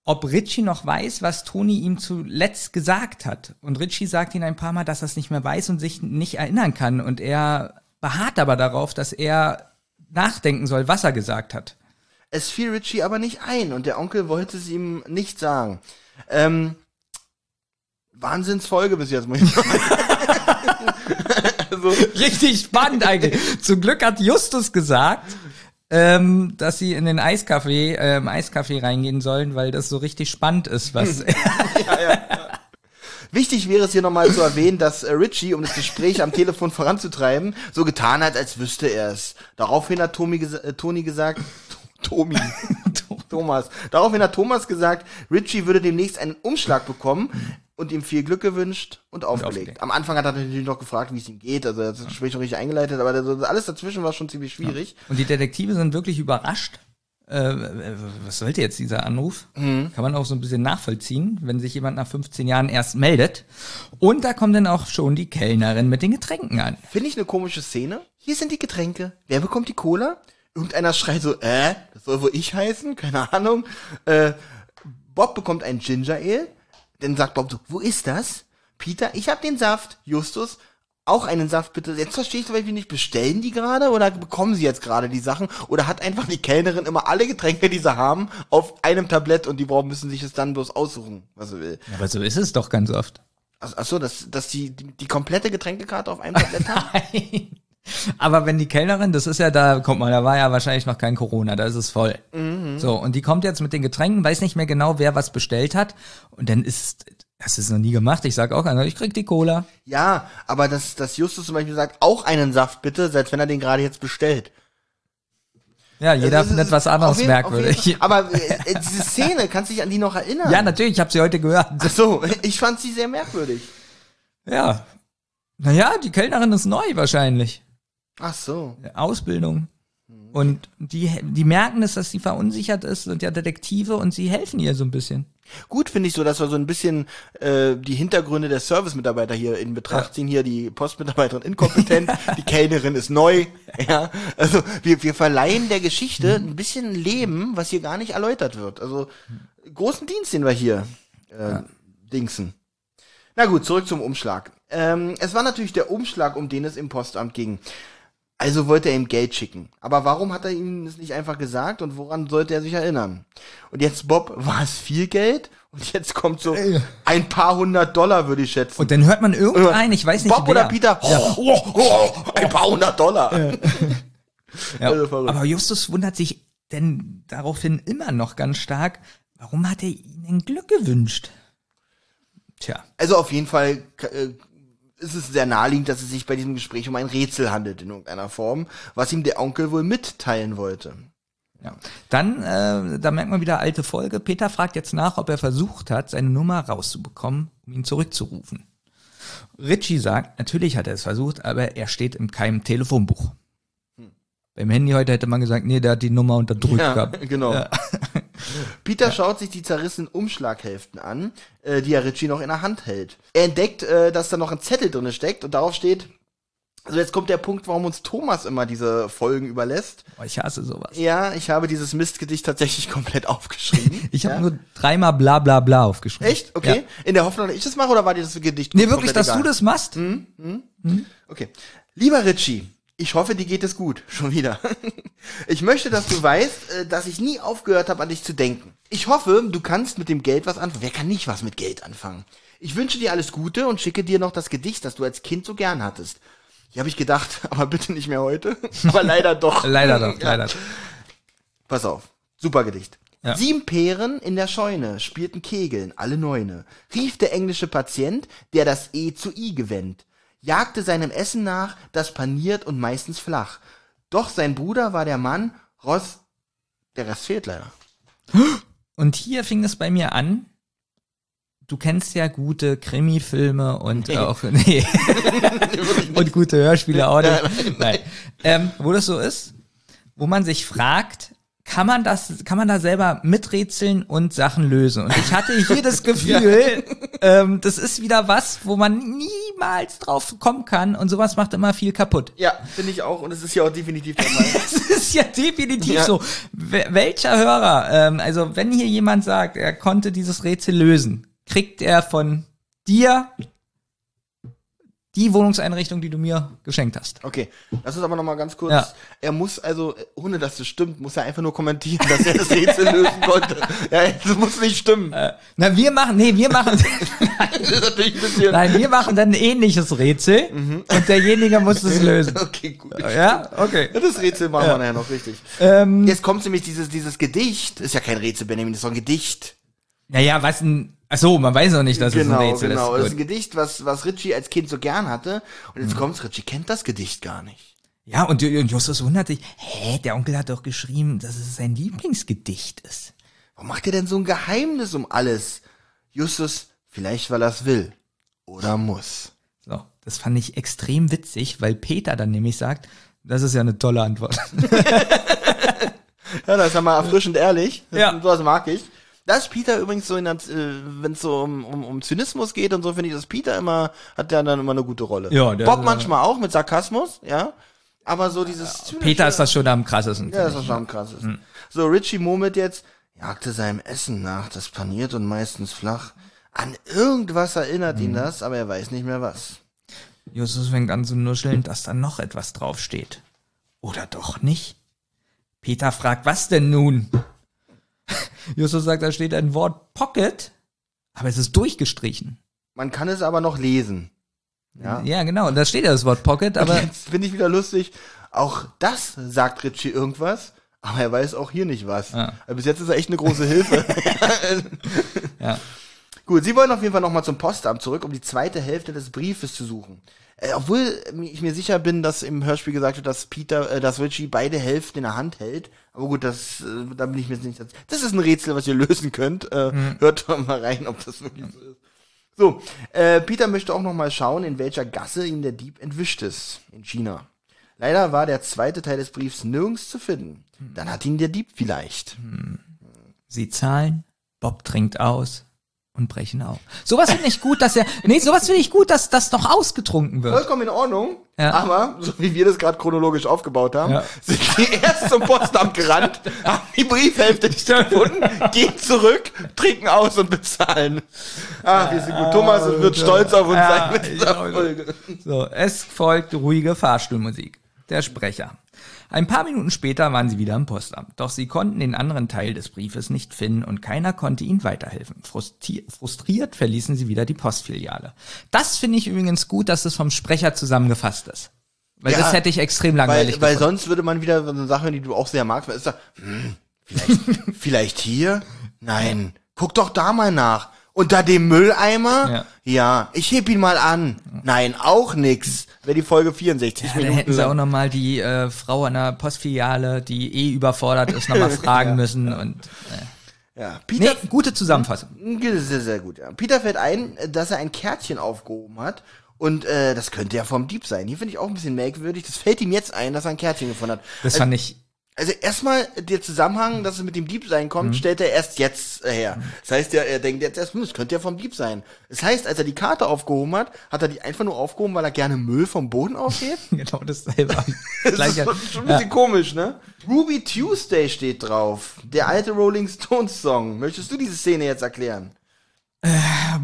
ob Richie noch weiß, was Toni ihm zuletzt gesagt hat. Und Richie sagt ihn ein paar Mal, dass er es nicht mehr weiß und sich nicht erinnern kann. Und er beharrt aber darauf, dass er nachdenken soll, was er gesagt hat. Es fiel Richie aber nicht ein und der Onkel wollte es ihm nicht sagen. Ähm, Wahnsinnsfolge bis jetzt, muss ich sagen. also, Richtig spannend eigentlich. Zum Glück hat Justus gesagt, ähm, dass sie in den Eiskaffee, ähm, Eiskaffee reingehen sollen, weil das so richtig spannend ist, was. wichtig wäre es hier nochmal zu erwähnen, dass äh, Richie, um das Gespräch am Telefon voranzutreiben, so getan hat, als wüsste er es. Daraufhin hat Tommy gesa äh, Toni gesagt, Tommy, Thomas. Daraufhin hat Thomas gesagt, Richie würde demnächst einen Umschlag bekommen und ihm viel Glück gewünscht und aufgelegt. aufgelegt. Am Anfang hat er natürlich noch gefragt, wie es ihm geht, also er hat das Gespräch noch richtig eingeleitet, aber alles dazwischen war schon ziemlich schwierig. Und die Detektive sind wirklich überrascht. Äh, was sollte jetzt dieser Anruf? Kann man auch so ein bisschen nachvollziehen, wenn sich jemand nach 15 Jahren erst meldet. Und da kommt dann auch schon die Kellnerin mit den Getränken an. Finde ich eine komische Szene. Hier sind die Getränke. Wer bekommt die Cola? Irgendeiner schreit so, äh, das soll wohl ich heißen? Keine Ahnung. Äh, Bob bekommt ein Ginger Ale. Dann sagt Bob so, wo ist das? Peter, ich hab den Saft. Justus, auch einen Saft bitte. Jetzt verstehe ich zum Beispiel nicht, bestellen die gerade oder bekommen sie jetzt gerade die Sachen? Oder hat einfach die Kellnerin immer alle Getränke, die sie haben, auf einem Tablett und die brauchen, müssen sich es dann bloß aussuchen, was sie will. Aber so ist es doch ganz oft. Ach, ach so, dass, dass die, die, die komplette Getränkekarte auf einem Tablett haben? Aber wenn die Kellnerin, das ist ja da, kommt mal, da war ja wahrscheinlich noch kein Corona, da ist es voll. So, und die kommt jetzt mit den Getränken, weiß nicht mehr genau, wer was bestellt hat. Und dann ist, das ist noch nie gemacht. Ich sag auch, ich krieg die Cola. Ja, aber dass, dass Justus zum Beispiel sagt, auch einen Saft bitte, selbst wenn er den gerade jetzt bestellt. Ja, jeder Das ist- findet was anderes jeden- merkwürdig. Aber äh, äh, diese Szene, kannst du dich an die noch erinnern? Ja, natürlich, ich habe sie heute gehört. Ach so, ich fand sie sehr merkwürdig. Ja. Naja, die Kellnerin ist neu wahrscheinlich. Ach so. Ausbildung. Und die, die merken es, dass sie verunsichert ist, sind ja Detektive und sie helfen ihr so ein bisschen. Gut finde ich so, dass wir so ein bisschen äh, die Hintergründe der Service-Mitarbeiter hier in Betracht ziehen. Hier die Postmitarbeiterin inkompetent, die Kellnerin ist neu. Ja, also wir, wir verleihen der Geschichte ein bisschen Leben, was hier gar nicht erläutert wird. Also großen Dienst, den wir hier äh, dingsen. Na gut, zurück zum Umschlag. Ähm, es war natürlich der Umschlag, um den es im Postamt ging. Also wollte er ihm Geld schicken. Aber warum hat er ihm das nicht einfach gesagt und woran sollte er sich erinnern? Und jetzt, Bob, war es viel Geld? Und jetzt kommt so ein paar hundert Dollar, würde ich schätzen. Und dann hört man irgendeinen, ich weiß nicht Bob wer. oder Peter? Oh, oh, oh, ein paar hundert Dollar. Ja. Also. Aber Justus wundert sich denn daraufhin immer noch ganz stark, warum hat er ihnen Glück gewünscht? Tja. Also auf jeden Fall äh, ist es sehr naheliegend, dass es sich bei diesem Gespräch um ein Rätsel handelt in irgendeiner Form, was ihm der Onkel wohl mitteilen wollte. Ja. Dann, äh, da merkt man wieder alte Folge. Peter fragt jetzt nach, ob er versucht hat, seine Nummer rauszubekommen, um ihn zurückzurufen. Richie sagt, natürlich hat er es versucht, aber er steht in keinem Telefonbuch. Beim Handy heute hätte man gesagt, nee, der hat die Nummer unterdrückt Ja, gehabt. genau. Ja. Peter schaut sich die zerrissenen Umschlaghälften an, äh, die er Richie noch in der Hand hält. Er entdeckt, äh, dass da noch ein Zettel drinne steckt und darauf steht, also jetzt kommt der Punkt, warum uns Thomas immer diese Folgen überlässt. Oh, ich hasse sowas. Ja, ich habe dieses Mistgedicht tatsächlich komplett aufgeschrieben. Ich habe ja. nur dreimal bla bla bla aufgeschrieben. Echt? Okay. In der Hoffnung, dass ich das mache oder war dir das Gedicht Nee, wirklich, dass egal? du das machst? Okay. Lieber Richie, ich hoffe, dir geht es gut. Schon wieder. Ich möchte, dass du weißt, äh, dass ich nie aufgehört habe, an dich zu denken. Ich hoffe, du kannst mit dem Geld was anfangen. Wer kann nicht was mit Geld anfangen? Ich wünsche dir alles Gute und schicke dir noch das Gedicht, das du als Kind so gern hattest. Hier habe ich gedacht, aber bitte nicht mehr heute. aber leider doch. Leider doch, Ja. leider. doch. Pass auf. Super Gedicht. Ja. Sieben Pären in der Scheune spielten Kegeln, alle Neune. Rief der englische Patient, der das E zu I gewendet. Jagte seinem Essen nach, das paniert und meistens flach. Doch sein Bruder war der Mann, Ross, der Rest fehlt leider. Und hier fing es bei mir an. Du kennst ja gute Krimi-Filme und Nee. auch nee. und gute Hörspiele auch nicht. Nein. Ähm, wo das so ist, wo man sich fragt, kann man das, kann man da selber miträtseln und Sachen lösen? Und ich hatte hier das Gefühl, ähm, das ist wieder was, wo man niemals drauf kommen kann und sowas macht immer viel kaputt. Ja, finde ich auch und es ist ja auch definitiv Fall. Das ist ja definitiv Ja. so. Wel- welcher Hörer, ähm, also wenn hier jemand sagt, er konnte dieses Rätsel lösen, kriegt er von dir die Wohnungseinrichtung, die du mir geschenkt hast. Okay, lass uns aber noch mal ganz kurz. Ja. Er muss also, ohne dass das stimmt, muss er einfach nur kommentieren, dass er das Rätsel lösen konnte. Ja, das muss nicht stimmen. Äh, na, wir machen, nee, wir machen, Das ist natürlich ein bisschen. nein, wir machen dann ein ähnliches Rätsel und derjenige muss es lösen. Okay, gut. Ja, okay. Ja, Das Rätsel machen wir nachher noch richtig. Ähm, Jetzt kommt nämlich dieses, dieses Gedicht. Ist ja kein Rätsel, Benjamin, das ist doch ein Gedicht. Naja, was ein, ach so, man weiß noch nicht, dass genau, es ein Rätsel genau. Das ist. ist ein. Gedicht, was, was Richie als Kind so gern hatte. Und jetzt kommt's, Richie kennt das Gedicht gar nicht. Ja, und, und Justus wundert sich, hä, der Onkel hat doch geschrieben, dass es sein Lieblingsgedicht ist. Warum macht er denn so ein Geheimnis um alles? Justus, vielleicht weil er's will. Oder muss. So, das fand ich extrem witzig, weil Peter dann nämlich sagt, das ist ja eine tolle Antwort. Ja, das ist ja mal erfrischend ehrlich. Das, Ja. Sowas mag ich. Das ist Peter übrigens so in der, äh, wenn es so um, um, um Zynismus geht und so, finde ich, dass Peter immer, hat der dann immer eine gute Rolle. Ja, der- Bob manchmal auch mit Sarkasmus, ja. Aber so dieses Zynische, Peter ist das schon am krassesten. Ja, das ist ich. schon krass. So, Richie murmelt jetzt, jagte seinem Essen nach, das paniert und meistens flach. An irgendwas erinnert ihn das, aber er weiß nicht mehr was. Justus fängt an zu nuscheln, dass da noch etwas draufsteht. Oder doch nicht? Peter fragt, was denn nun? Justus sagt, da steht ein Wort Pocket, aber es ist durchgestrichen. Man kann es aber noch lesen. Ja. Ja, genau, da steht ja das Wort Pocket, aber Jetzt finde ich wieder lustig, auch das sagt Richie irgendwas, aber er weiß auch hier nicht was. Ja. Also Bis jetzt ist er echt eine große Hilfe. ja. Gut, sie wollen auf jeden Fall nochmal zum Postamt zurück, um die zweite Hälfte des Briefes zu suchen. Äh, obwohl ich mir sicher bin, dass im Hörspiel gesagt wird, dass Peter, äh, dass Richie beide Hälften in der Hand hält. Aber gut, das, äh, da bin ich mir jetzt nicht. Das ist ein Rätsel, was ihr lösen könnt. Äh, Hört doch mal rein, ob das wirklich so ist. So, äh, Peter möchte auch noch mal schauen, in welcher Gasse ihm der Dieb entwischt ist. In China. Leider war der zweite Teil des Briefs nirgends zu finden. Dann hat ihn der Dieb vielleicht. sie zahlen, Bob trinkt aus und brechen auf. Sowas finde ich gut, dass er, nee, sowas finde ich gut, dass das noch ausgetrunken wird. Vollkommen in Ordnung, Ja. aber so wie wir das gerade chronologisch aufgebaut haben, Ja. sind die erst zum Postamt gerannt, haben die Briefhälfte nicht gefunden, gehen zurück, trinken aus und bezahlen. Ah, wir sind gut. Thomas wird stolz auf uns Ja, sein mit dieser Folge. So, es folgt ruhige Fahrstuhlmusik. Der Sprecher. Ein paar Minuten später waren sie wieder im Postamt, doch sie konnten den anderen Teil des Briefes nicht finden und keiner konnte ihnen weiterhelfen. Frustriert verließen sie wieder die Postfiliale. Das finde ich übrigens gut, dass es vom Sprecher zusammengefasst ist. Weil Ja, das hätte ich extrem langweilig Weil, weil gefunden. sonst würde man wieder so eine Sache, die du auch sehr magst, weil ist da, hm, vielleicht, vielleicht hier? Nein. Guck doch da mal nach. Unter dem Mülleimer? Ja. Ja. Ich heb ihn mal an. Nein, auch nix. Wäre die Folge 64 Ja, da Minuten. hätten sie auch nochmal die äh, Frau an der Postfiliale, die eh überfordert ist, nochmal fragen müssen. Und ja. nee, Peter, gute Zusammenfassung. sehr, sehr gut, ja. Peter fällt ein, dass er ein Kärtchen aufgehoben hat. Und äh, das könnte ja vom Dieb sein. Hier finde ich auch ein bisschen merkwürdig. Das fällt ihm jetzt ein, dass er ein Kärtchen gefunden hat. Das fand ich Also erstmal der Zusammenhang, dass es mit dem Dieb sein kommt, stellt er erst jetzt äh, her. Das heißt ja, er denkt jetzt erst, hm, das könnte ja vom Dieb sein. Das heißt, als er die Karte aufgehoben hat, hat er die einfach nur aufgehoben, weil er gerne Müll vom Boden aufhebt. genau dasselbe. Das ist schon ein bisschen komisch, ne? Ruby Tuesday steht drauf. Der alte Rolling Stones Song. Möchtest du diese Szene jetzt erklären?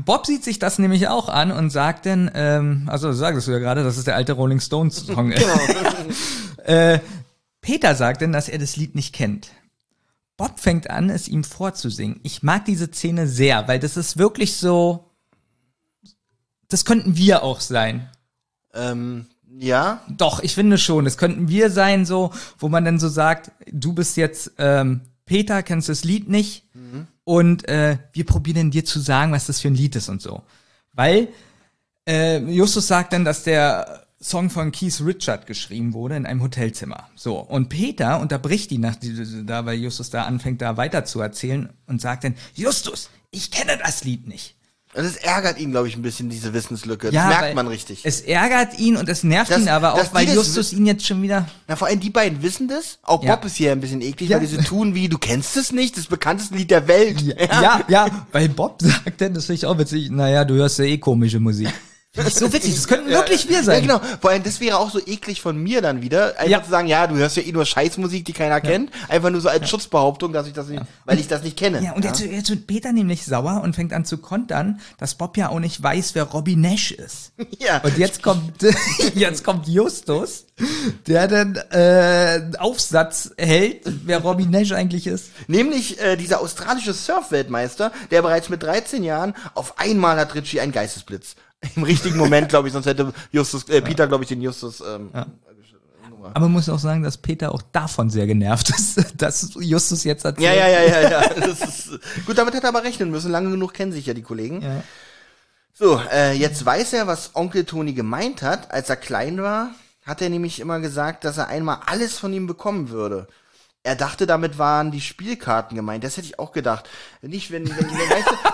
Bob sieht sich das nämlich auch an und sagt dann, ähm, also sagtest du ja gerade, dass es der alte Rolling Stones Song ist. Genau. äh, Peter sagt dann, dass er das Lied nicht kennt. Bob fängt an, es ihm vorzusingen. Ich mag diese Szene sehr, weil das ist wirklich so, das könnten wir auch sein. Ähm, ja, Doch, ich finde schon. Das könnten wir sein, so, wo man dann so sagt, du bist jetzt ähm, Peter, kennst das Lied nicht und äh, wir probieren dir zu sagen, was das für ein Lied ist und so. Weil äh, Justus sagt dann, dass der Song von Keith Richard geschrieben wurde in einem Hotelzimmer. So, und Peter unterbricht ihn nach da, weil Justus da anfängt, da weiter zu erzählen und sagt dann, Justus, ich kenne das Lied nicht. und es ärgert ihn, glaube ich, ein bisschen, diese Wissenslücke. Das Ja, merkt man richtig. Es ärgert ihn und es nervt Das- ihn aber auch, weil Justus ihn jetzt schon wieder Na, vor allem die beiden wissen das. Auch Ja. Bob ist hier ein bisschen eklig, Ja. weil die so tun wie, du kennst es nicht, das bekannteste Lied der Welt. Ja, ja, weil Bob sagt dann, das finde ich auch witzig, naja, du hörst ja eh komische Musik. Finde ich so witzig, das könnten wirklich wir sein. Ja, genau. Vor allem, das wäre auch so eklig von mir dann wieder, einfach Ja. zu sagen, ja, du hörst ja eh nur Scheißmusik, die keiner kennt. Einfach nur so als Schutzbehauptung, dass ich das nicht, weil ich das nicht kenne. Ja, und jetzt, jetzt wird Peter nämlich sauer und fängt an zu kontern, dass Bob ja auch nicht weiß, wer Robbie Nash ist. Ja. Und jetzt kommt, jetzt kommt Justus, der dann äh, einen Aufsatz hält, wer Robbie Nash eigentlich ist. Nämlich äh, dieser australische Surf-Weltmeister, der bereits mit 13 Jahren auf einmal hat Richie einen Geistesblitz. Im richtigen Moment, glaube ich, sonst hätte Justus, äh, Peter, glaube ich, den Justus. Ähm, Aber man muss auch sagen, dass Peter auch davon sehr genervt ist, dass Justus jetzt erzählt. Ja, ja, ja, ja, ja. Ist, gut, damit hätte er aber rechnen müssen. Lange genug kennen sich ja die Kollegen. Ja. So, äh, jetzt weiß er, was Onkel Toni gemeint hat. Als er klein war, hat er nämlich immer gesagt, dass er einmal alles von ihm bekommen würde. Er dachte, damit waren die Spielkarten gemeint. Das hätte ich auch gedacht. Nicht, wenn, wenn, wenn, weißt du,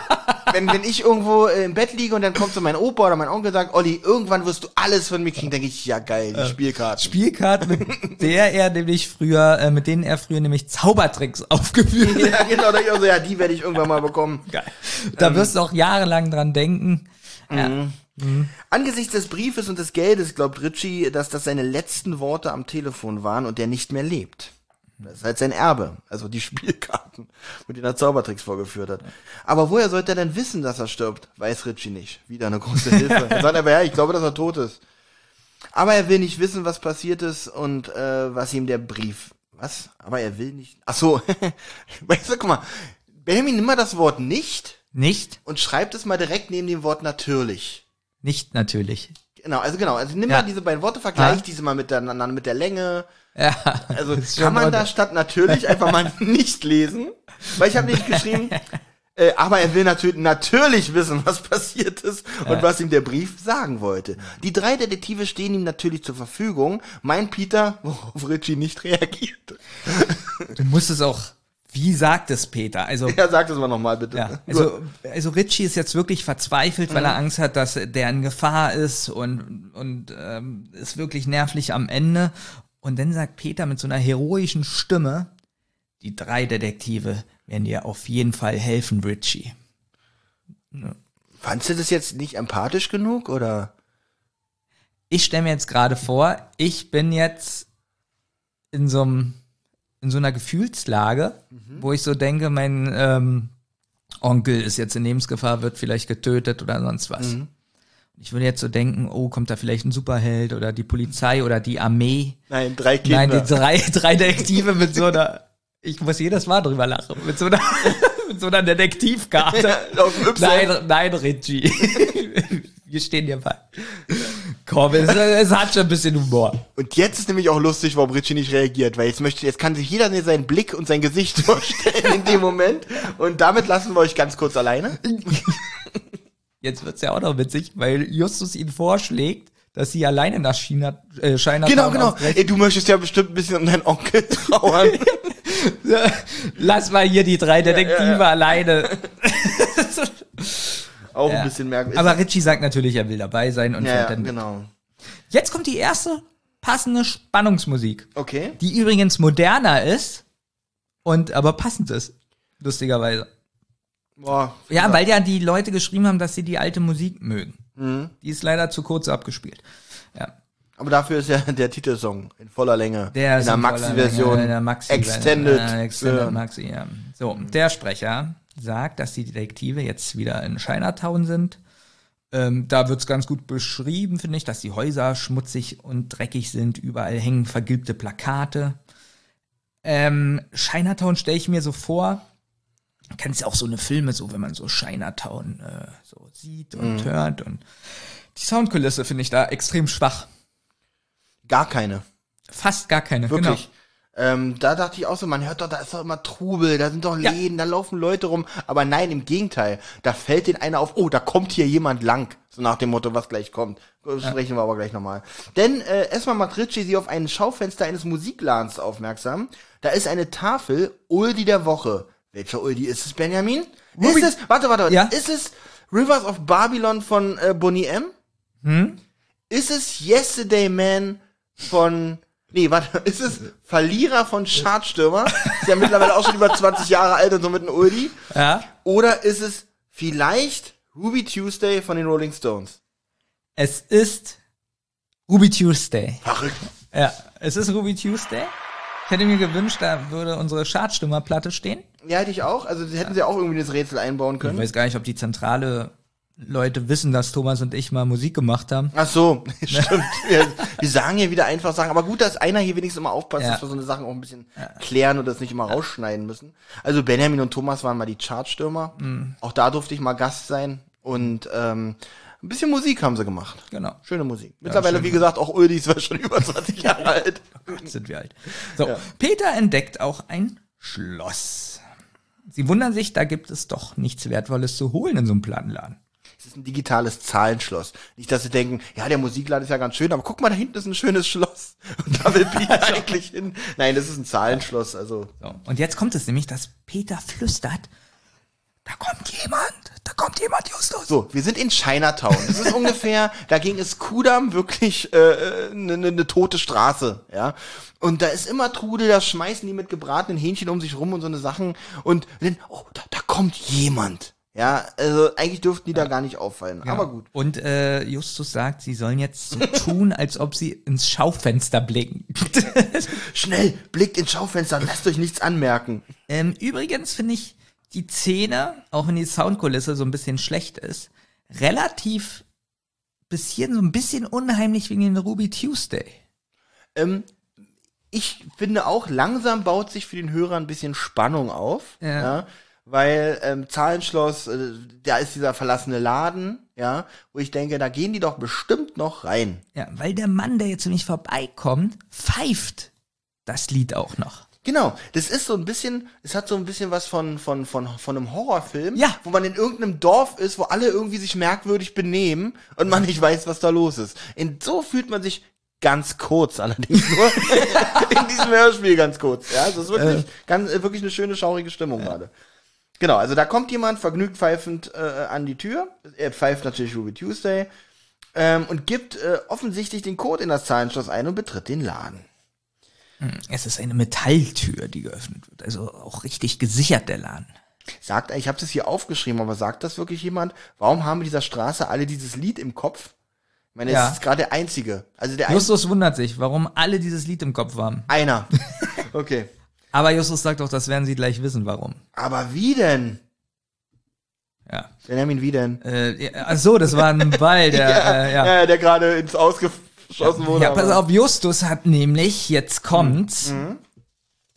wenn, wenn ich irgendwo äh, im Bett liege und dann kommt so mein Opa oder mein Onkel und sagt, Olli, irgendwann wirst du alles von mir kriegen, denke ich, ja geil, die Spielkarten. Spielkarten, mit der er nämlich früher, äh, mit denen er früher nämlich Zaubertricks aufgeführt hat. ja, genau, da ich auch so, ja, die werde ich irgendwann mal bekommen. Geil. Da wirst du auch jahrelang dran denken. Angesichts des Briefes und des Geldes glaubt Richie, dass das seine letzten Worte am Telefon waren und er nicht mehr lebt. Das ist halt sein Erbe, also die Spielkarten, mit denen er Zaubertricks vorgeführt hat. Aber woher sollte er denn wissen, dass er stirbt? Weiß Richie nicht. Wieder eine große Hilfe. Er sagt aber, ja, ich glaube, dass er tot ist. Aber er will nicht wissen, was passiert ist und äh, was ihm der Brief. Was? Aber er will nicht. Ach so. weißt du, guck mal. Benjamin, nimm mal das Wort nicht Nicht? und schreibt es mal direkt neben dem Wort natürlich. Nicht natürlich. Genau, also genau, also nimm Ja. mal diese beiden Worte, vergleich Ja. diese mal miteinander, mit der Länge. Ja. Also kann man da statt natürlich einfach mal nicht lesen, weil ich habe nicht geschrieben, äh, aber er will natürlich natürlich wissen, was passiert ist und was ihm der Brief sagen wollte. Die drei Detektive stehen ihm natürlich zur Verfügung, mein Peter, worauf Richie nicht reagiert. Du musst es auch, wie sagt es Peter? Also, Ja, sag das mal nochmal bitte. ja, also, also Richie ist jetzt wirklich verzweifelt, weil er Angst hat, dass der in Gefahr ist und, und ähm, ist wirklich nervlich am Ende. Und dann sagt Peter mit so einer heroischen Stimme, die drei Detektive werden dir auf jeden Fall helfen, Richie. Fandst du das jetzt nicht empathisch genug oder? ich stelle mir jetzt gerade vor, ich bin jetzt in so einem in so einer Gefühlslage, wo ich so denke, mein ähm, Onkel ist jetzt in Lebensgefahr, wird vielleicht getötet oder sonst was. Und Ich würde jetzt so denken, oh, kommt da vielleicht ein Superheld oder die Polizei oder die Armee. Nein, drei Kinder. Nein, die drei, drei Detektive mit so einer, ich muss jedes Mal drüber lachen, mit so einer, mit so einer Detektivkarte. Nein, nein, Richie. Wir stehen dir bei. Komm, es, es hat schon ein bisschen Humor. Und jetzt ist nämlich auch lustig, warum Richie nicht reagiert, weil jetzt möchte, jetzt kann sich jeder seinen Blick und sein Gesicht vorstellen in dem Moment. Und damit lassen wir euch ganz kurz alleine. Jetzt wird's ja auch noch witzig, weil Justus ihn vorschlägt, dass sie alleine nach China, äh, China Genau, genau. Ey, du möchtest ja bestimmt ein bisschen um deinen Onkel trauern. Lass mal hier die drei Detektive alleine. Auch Ja. ein bisschen merkwürdig. Aber Richie sagt natürlich, er will dabei sein und ja, dann genau. Jetzt kommt die erste passende Spannungsmusik, Okay. die übrigens moderner ist und aber passend ist. Lustigerweise. Boah. Ja, weil ja die Leute geschrieben haben, dass sie die alte Musik mögen. Mhm. Die ist leider zu kurz abgespielt. Ja. Aber dafür ist ja der Titelsong in voller Länge. Der in ist der in voller Maxi-Version. Länge, in der Maxi Extended. Äh, Extended. Maxi, ja. So, der Sprecher sagt, dass die Detektive jetzt wieder in Chinatown sind. Ähm, da wird's ganz gut beschrieben, finde ich, dass die Häuser schmutzig und dreckig sind. Überall hängen vergilbte Plakate. Ähm, Chinatown stelle ich mir so vor, kennst ja auch so eine Filme, so wenn man so Chinatown äh, so sieht und hört und die Soundkulisse finde ich da extrem schwach. Gar keine. Fast gar keine. Wirklich. Genau. Ähm, da dachte ich auch so, man hört doch, da ist doch immer Trubel, da sind doch Ja. Läden, da laufen Leute rum. Aber nein, im Gegenteil. Da fällt den einer auf, oh, da kommt hier jemand lang. So nach dem Motto, was gleich kommt. Sprechen wir aber gleich nochmal. Denn äh, erstmal macht Ritchie sie auf ein Schaufenster eines Musikladens aufmerksam. Da ist eine Tafel, Uldi der Woche. Welcher Uldi ist es, Benjamin? Ruby- Ist es, warte, warte, warte. Ja? Ist es Rivers of Babylon von äh, Bonnie M? Hm? Ist es Yesterday Man von. Nee, warte, ist es Verlierer von Chartstürmer? Ist ja mittlerweile auch schon über 20 Jahre alt und somit ein Uldi. Ja. Oder ist es vielleicht Ruby Tuesday von den Rolling Stones? Es ist Ruby Tuesday. Verrückt. Ja, es ist Ruby Tuesday. Ich hätte mir gewünscht, da würde unsere Chartstimmerplatte stehen. Ja, hätte ich auch. Also hätten sie auch irgendwie das Rätsel einbauen Ich können. weiß gar nicht, ob die zentrale Leute wissen, dass Thomas und ich mal Musik gemacht haben. Ach so, stimmt. Wir, wir sagen hier wieder einfach Sachen. Aber gut, dass einer hier wenigstens immer aufpasst, Ja. dass wir so eine Sachen auch ein bisschen klären und das nicht immer rausschneiden müssen. Also Benjamin und Thomas waren mal die Chartstürmer. Mhm. Auch da durfte ich mal Gast sein. Und ähm, ein bisschen Musik haben sie gemacht. Genau. Schöne Musik. Mittlerweile, schön. wie gesagt, auch Uldis war schon über 20 Jahre alt. Sind wir alt. So, Peter entdeckt auch ein Schloss. Sie wundern sich, da gibt es doch nichts Wertvolles zu holen in so einem Plattenladen. Es ist ein digitales Zahlenschloss. Nicht, dass sie denken, ja, der Musikladen ist ja ganz schön, aber guck mal, da hinten ist ein schönes Schloss. Und da will Peter eigentlich hin. Nein, das ist ein Zahlenschloss, also. So, und jetzt kommt es nämlich, dass Peter flüstert, da kommt jemand, da kommt jemand, Justus. So, wir sind in Chinatown. Das ist ungefähr, da ging es Kudam wirklich eine äh, ne, ne, ne tote Straße, ja. Und da ist immer Trudel, da schmeißen die mit gebratenen Hähnchen um sich rum und so eine Sachen. Und dann, oh, da, da kommt jemand. Ja, also eigentlich dürften die da gar nicht auffallen. Aber gut. Und äh, Justus sagt, sie sollen jetzt so tun, als ob sie ins Schaufenster blicken. Schnell, blickt ins Schaufenster, lasst euch nichts anmerken. ähm, übrigens finde ich die Szene, auch wenn die Soundkulisse so ein bisschen schlecht ist, relativ bis hierhin so ein bisschen unheimlich wegen den Ruby Tuesday. Ähm, ich finde auch, langsam baut sich für den Hörer ein bisschen Spannung auf. Ja. Weil ähm, Zahlenschloss, äh, da ist dieser verlassene Laden, ja, wo ich denke, da gehen die doch bestimmt noch rein. Ja, weil der Mann, der jetzt nämlich vorbeikommt, pfeift das Lied auch noch. Genau, das ist so ein bisschen, es hat so ein bisschen was von, von, von, von einem Horrorfilm, Ja. wo man in irgendeinem Dorf ist, wo alle irgendwie sich merkwürdig benehmen und man nicht weiß, was da los ist. Und so fühlt man sich ganz kurz allerdings nur in diesem Hörspiel ganz kurz. Ja, also es ist wirklich, ganz, äh, wirklich eine schöne, schaurige Stimmung gerade. Genau, also da kommt jemand vergnügt pfeifend äh, an die Tür. Er pfeift natürlich Ruby Tuesday ähm, und gibt äh, offensichtlich den Code in das Zahlenschloss ein und betritt den Laden. Es ist eine Metalltür, die geöffnet wird. Also auch richtig gesichert, der Laden. Sagt, ich habe das hier aufgeschrieben, aber sagt das wirklich jemand? Warum haben wir dieser Straße alle dieses Lied im Kopf? Ich meine, Ja. es ist gerade der einzige. Also der ein Justus wundert sich, warum alle dieses Lied im Kopf haben. einer. Okay. Aber Justus sagt auch, das werden sie gleich wissen, warum. Aber wie denn? Ja. Benjamin, wie denn? Äh, ja, ach so, das war ein Ball, der, äh, ja. ja, der gerade ins Ausgeschossen wurde. Ja, pass aber- auf, Justus hat nämlich, jetzt kommt's,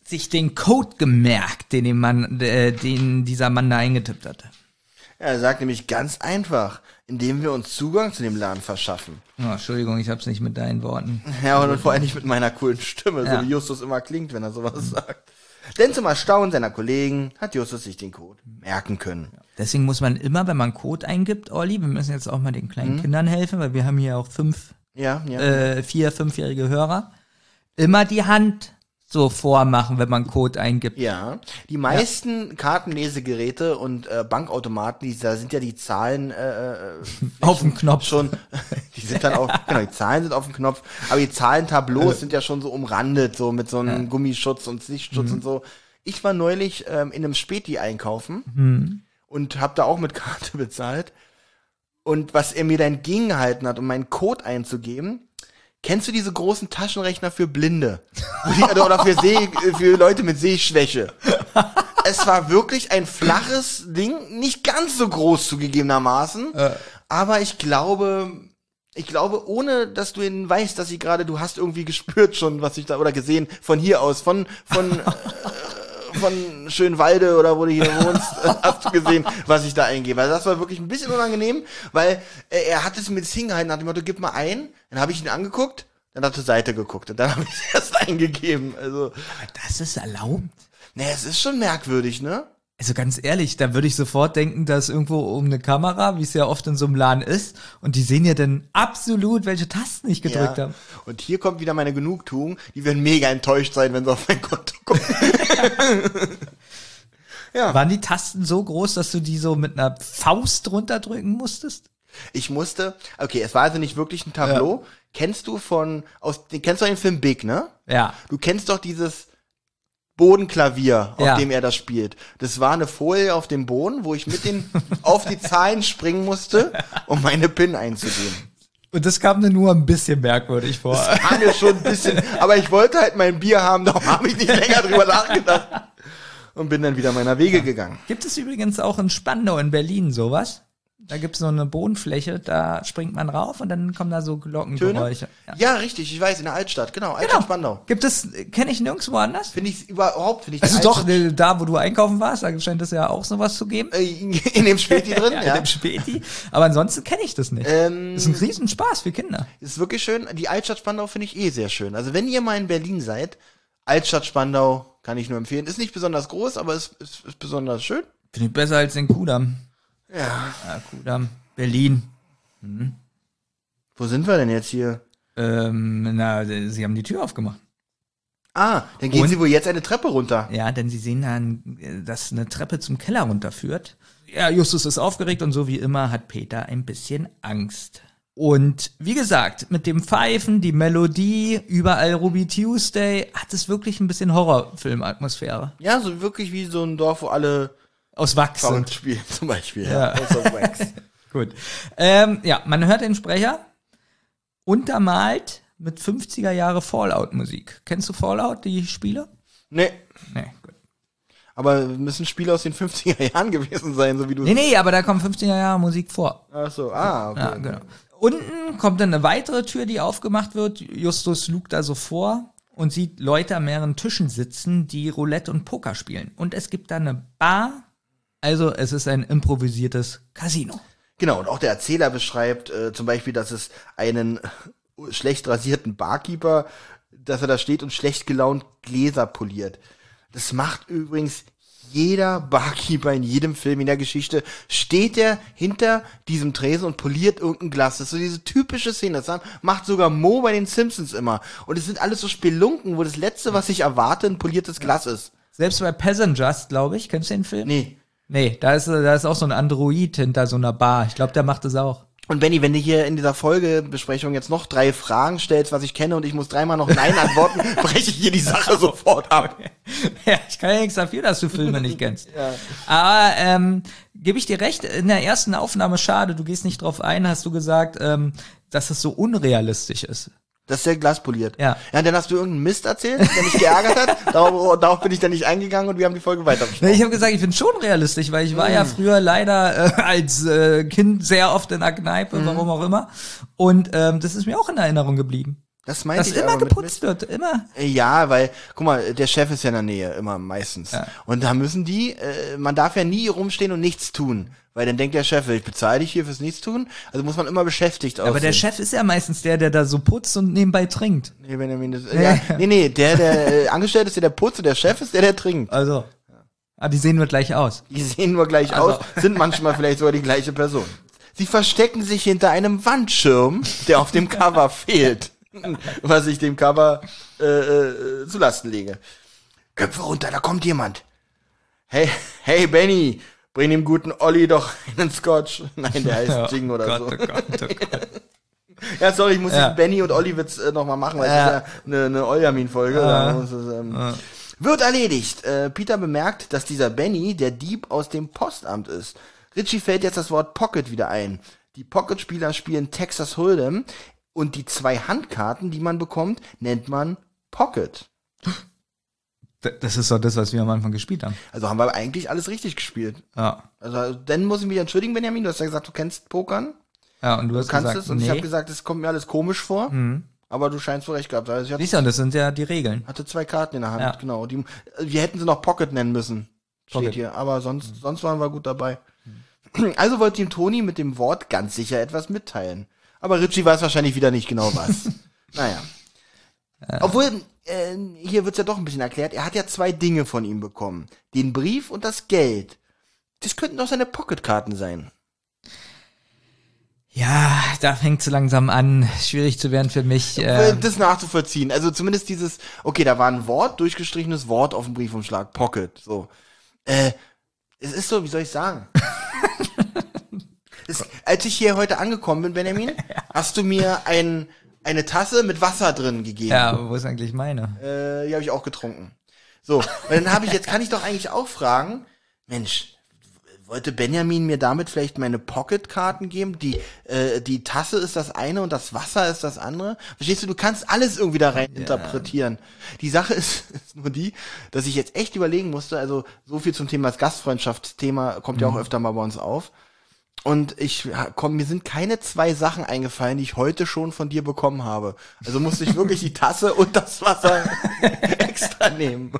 sich den Code gemerkt, den, dem Mann, äh, den dieser Mann da eingetippt hatte. Ja, er sagt nämlich ganz einfach, indem wir uns Zugang zu dem Laden verschaffen. Oh, Entschuldigung, ich hab's nicht mit deinen Worten. Ja, und vor allem nicht mit meiner coolen Stimme, Ja. so wie Justus immer klingt, wenn er sowas sagt. Denn zum Erstaunen seiner Kollegen hat Justus sich den Code merken können. Deswegen muss man immer, wenn man Code eingibt, Olli, wir müssen jetzt auch mal den kleinen Kindern helfen, weil wir haben hier auch fünf, Ja, ja. äh, vier, fünfjährige Hörer, immer die Hand so vormachen, wenn man Code eingibt. Ja, die meisten Kartenlesegeräte und äh, Bankautomaten, die, da sind ja die Zahlen äh, äh, Auf dem Knopf. schon, die sind dann auch, genau, die Zahlen sind auf dem Knopf, aber die Zahlentableaus sind ja schon so umrandet, so mit so einem Gummischutz und Sichtschutz und so. Ich war neulich ähm, in einem Späti einkaufen und habe da auch mit Karte bezahlt. Und was er mir da entgegengehalten hat, um meinen Code einzugeben, kennst du diese großen Taschenrechner für Blinde? Oder für, Seh, für Leute mit Sehschwäche. Es war wirklich ein flaches Ding, nicht ganz so groß zugegebenermaßen, aber ich glaube, Ich glaube, ohne dass du ihn weißt, dass sie gerade, du hast irgendwie gespürt schon, was ich da, oder gesehen, von hier aus, von, von, äh, von Schönwalde oder wo du hier wohnst, hast du gesehen, was ich da eingebe. Also das war wirklich ein bisschen unangenehm, weil äh, er hat es das hingehalten, nach dem Motto, gib mal ein, dann habe ich ihn angeguckt, dann hat er zur Seite geguckt und dann habe ich es erst eingegeben. Also, Das ist erlaubt. ne, es ist schon merkwürdig, ne? Also ganz ehrlich, da würde ich sofort denken, dass irgendwo um eine Kamera, wie es ja oft in so einem Laden ist, und die sehen ja dann absolut, welche Tasten ich gedrückt Ja. habe. Und hier kommt wieder meine Genugtuung. Die werden mega enttäuscht sein, wenn sie auf mein Konto gucken. ja. Waren die Tasten so groß, dass du die so mit einer Faust runterdrücken musstest? Ich musste, okay, es war also nicht wirklich ein Tableau. Kennst du von, aus, kennst du den Film Big, ne? Ja. Du kennst doch dieses Bodenklavier, auf Ja. dem er das spielt. Das war eine Folie auf dem Boden, wo ich mit den auf die Zahlen springen musste, um meine PIN einzugeben. Und das kam mir nur ein bisschen merkwürdig vor. Kam mir schon ein bisschen, aber ich wollte halt mein Bier haben, darum habe ich nicht länger drüber nachgedacht. Und bin dann wieder meiner Wege gegangen. Gibt es übrigens auch in Spandau in Berlin sowas? Da gibt's so eine Bodenfläche, da springt man rauf und dann kommen da so Glockengeräusche. Ja. ja, richtig, ich weiß, in der Altstadt, genau, Altstadt Genau. Spandau. Gibt es, kenne ich nirgendwo anders? Finde ich überhaupt, finde ich. Also doch, Altstadt- da wo du einkaufen warst, da scheint es ja auch sowas zu geben. Äh, in dem Späti drin, Ja, ja. in dem Späti. Aber ansonsten kenne ich das nicht. Ähm, das ist ein Riesenspaß für Kinder. Ist wirklich schön. Die Altstadt Spandau finde ich eh sehr schön. Also wenn ihr mal in Berlin seid, Altstadt Spandau kann ich nur empfehlen. Ist nicht besonders groß, aber ist, ist, ist besonders schön. Finde ich besser als den Kudamm. Ja. Ja, Kudamm. Berlin. Wo sind wir denn jetzt hier? Ähm, na, sie haben die Tür aufgemacht. Ah, dann gehen Und? sie wohl jetzt eine Treppe runter. Ja, denn sie sehen dann, dass eine Treppe zum Keller runterführt. Ja, Justus ist aufgeregt und so wie immer hat Peter ein bisschen Angst. Und wie gesagt, mit dem Pfeifen, die Melodie, überall Ruby Tuesday, hat es wirklich ein bisschen Horrorfilm-Atmosphäre. Ja, so wirklich wie so ein Dorf, wo alle Aus Wachs spielen, zum Beispiel. Ja. Aus Wax. Gut. Ähm, ja, man hört den Sprecher untermalt mit 50er Jahre Fallout-Musik. Kennst du Fallout, die Spiele? nee, Nee, gut. aber müssen Spiele aus den 50er Jahren gewesen sein, so wie du Nee, nee, aber da kommt 50er Jahre Musik vor. Ach so, ah, okay. Ja, genau. Unten kommt dann eine weitere Tür, die aufgemacht wird. Justus lugt da so vor und sieht Leute an mehreren Tischen sitzen, die Roulette und Poker spielen. Und es gibt da eine Bar. Also es ist ein improvisiertes Casino. Genau, und auch der Erzähler beschreibt äh, zum Beispiel, dass es einen schlecht rasierten Barkeeper, dass er da steht und schlecht gelaunt Gläser poliert. Das macht übrigens jeder Barkeeper in jedem Film in der Geschichte, steht er hinter diesem Tresen und poliert irgendein Glas. Das ist so diese typische Szene. Das macht sogar Mo bei den Simpsons immer. Und es sind alles so Spelunken, wo das Letzte, was ich erwarte, ein poliertes Glas ist. Selbst bei Passengers, glaube ich, kennst du den Film? Nee. Nee, da ist, da ist auch so ein Android hinter so einer Bar. Ich glaube, der macht das auch. Und Benny, wenn du hier in dieser Folgebesprechung jetzt noch drei Fragen stellst, was ich kenne, und ich muss dreimal noch Nein antworten, breche ich hier die Sache sofort ab. Ja, ich kann ja nichts dafür, dass du Filme nicht kennst. Aber ähm, gebe ich dir recht, in der ersten Aufnahme, schade, du gehst nicht drauf ein, hast du gesagt, ähm, dass es so unrealistisch ist. Dass der Glas poliert. Ja. Ja, dann hast du irgendeinen Mist erzählt, der mich geärgert hat. Darauf, darauf bin ich dann nicht eingegangen und wir haben die Folge weiter. Ich habe gesagt, ich finde schon realistisch, weil ich war Mhm. ja früher leider äh, als äh, Kind sehr oft in der Kneipe, Mhm. warum auch immer. Und ähm, das ist mir auch in Erinnerung geblieben. Das meinte Dass ich immer geputzt wird, immer. Ja, weil, guck mal, der Chef ist ja in der Nähe, immer meistens. Ja. Und da müssen die, äh, man darf ja nie rumstehen und nichts tun. Weil dann denkt der Chef, ich bezahle dich hier fürs Nichtstun. Also muss man immer beschäftigt aussehen. Aber der Chef ist ja meistens der, der da so putzt und nebenbei trinkt. Nee, Benjamin, das, ja, nee, nee, der, der äh, Angestellte ist der, der putzt und der Chef ist der, der trinkt. Also. Ah, die sehen wir gleich aus. Die sehen nur gleich Also- aus, sind manchmal vielleicht sogar die gleiche Person. Sie verstecken sich hinter einem Wandschirm, der auf dem Cover fehlt. Was ich dem Cover äh, äh, zu Lasten lege. Köpfe runter, da kommt jemand. Hey, hey Benny, bring dem guten Olli doch einen Scotch. Nein, der heißt Jing oder so. oh Gott, oh Gott. Ja, sorry, ich muss Ja. Benny und Olli Witz äh, nochmal machen, weil Ja. es ist ja eine, eine Oljamin-Folge. Muss es, ähm, Wird erledigt. Äh, Peter bemerkt, dass dieser Benny der Dieb aus dem Postamt ist. Richie fällt jetzt das Wort Pocket wieder ein. Die Pocket-Spieler spielen Texas Hold'em und die zwei Handkarten, die man bekommt, nennt man Pocket. Das ist doch das, was wir am Anfang gespielt haben. Also haben wir eigentlich alles richtig gespielt. Ja. Also dann muss ich mich entschuldigen, Benjamin, du hast ja gesagt, du kennst Pokern. Ja, und du hast Du kannst gesagt, es und nee. ich habe gesagt, es kommt mir alles komisch vor. Mhm. Aber du scheinst wohl recht gehabt. Also ich hatte, Siehst du, und das sind ja die Regeln. hatte zwei Karten in der Hand, Ja. genau. Die, wir hätten sie noch Pocket nennen müssen. Steht Pocket. hier. Aber sonst, sonst waren wir gut dabei. Also wollte ihm Toni mit dem Wort ganz sicher etwas mitteilen. Aber Richie weiß wahrscheinlich wieder nicht genau was. naja. Obwohl, äh, hier wird's ja doch ein bisschen erklärt, er hat ja zwei Dinge von ihm bekommen. Den Brief und das Geld. Das könnten doch seine Pocketkarten sein. Ja, da fängt so langsam an, schwierig zu werden für mich. Äh, Ähm, das nachzuvollziehen. Also zumindest dieses, okay, da war ein Wort, durchgestrichenes Wort auf dem Briefumschlag, Pocket, so. Äh, es ist so, wie soll ich sagen? es, als ich hier heute angekommen bin, Benjamin, hast du mir ein, eine Tasse mit Wasser drin gegeben. ja, wo ist eigentlich meine? Äh, die habe ich auch getrunken. So, und dann habe ich, jetzt kann ich doch eigentlich auch fragen, Mensch, wollte Benjamin mir damit vielleicht meine Pocketkarten geben? Die, äh, die Tasse ist das eine und das Wasser ist das andere. Verstehst du, du kannst alles irgendwie da rein interpretieren. Die Sache ist, ist nur die, dass ich jetzt echt überlegen musste, also so viel zum Thema das Gastfreundschaftsthema kommt ja auch öfter mal bei uns auf. Und ich komm, mir sind keine zwei Sachen eingefallen, die ich heute schon von dir bekommen habe. Also musste ich wirklich die Tasse und das Wasser extra nehmen.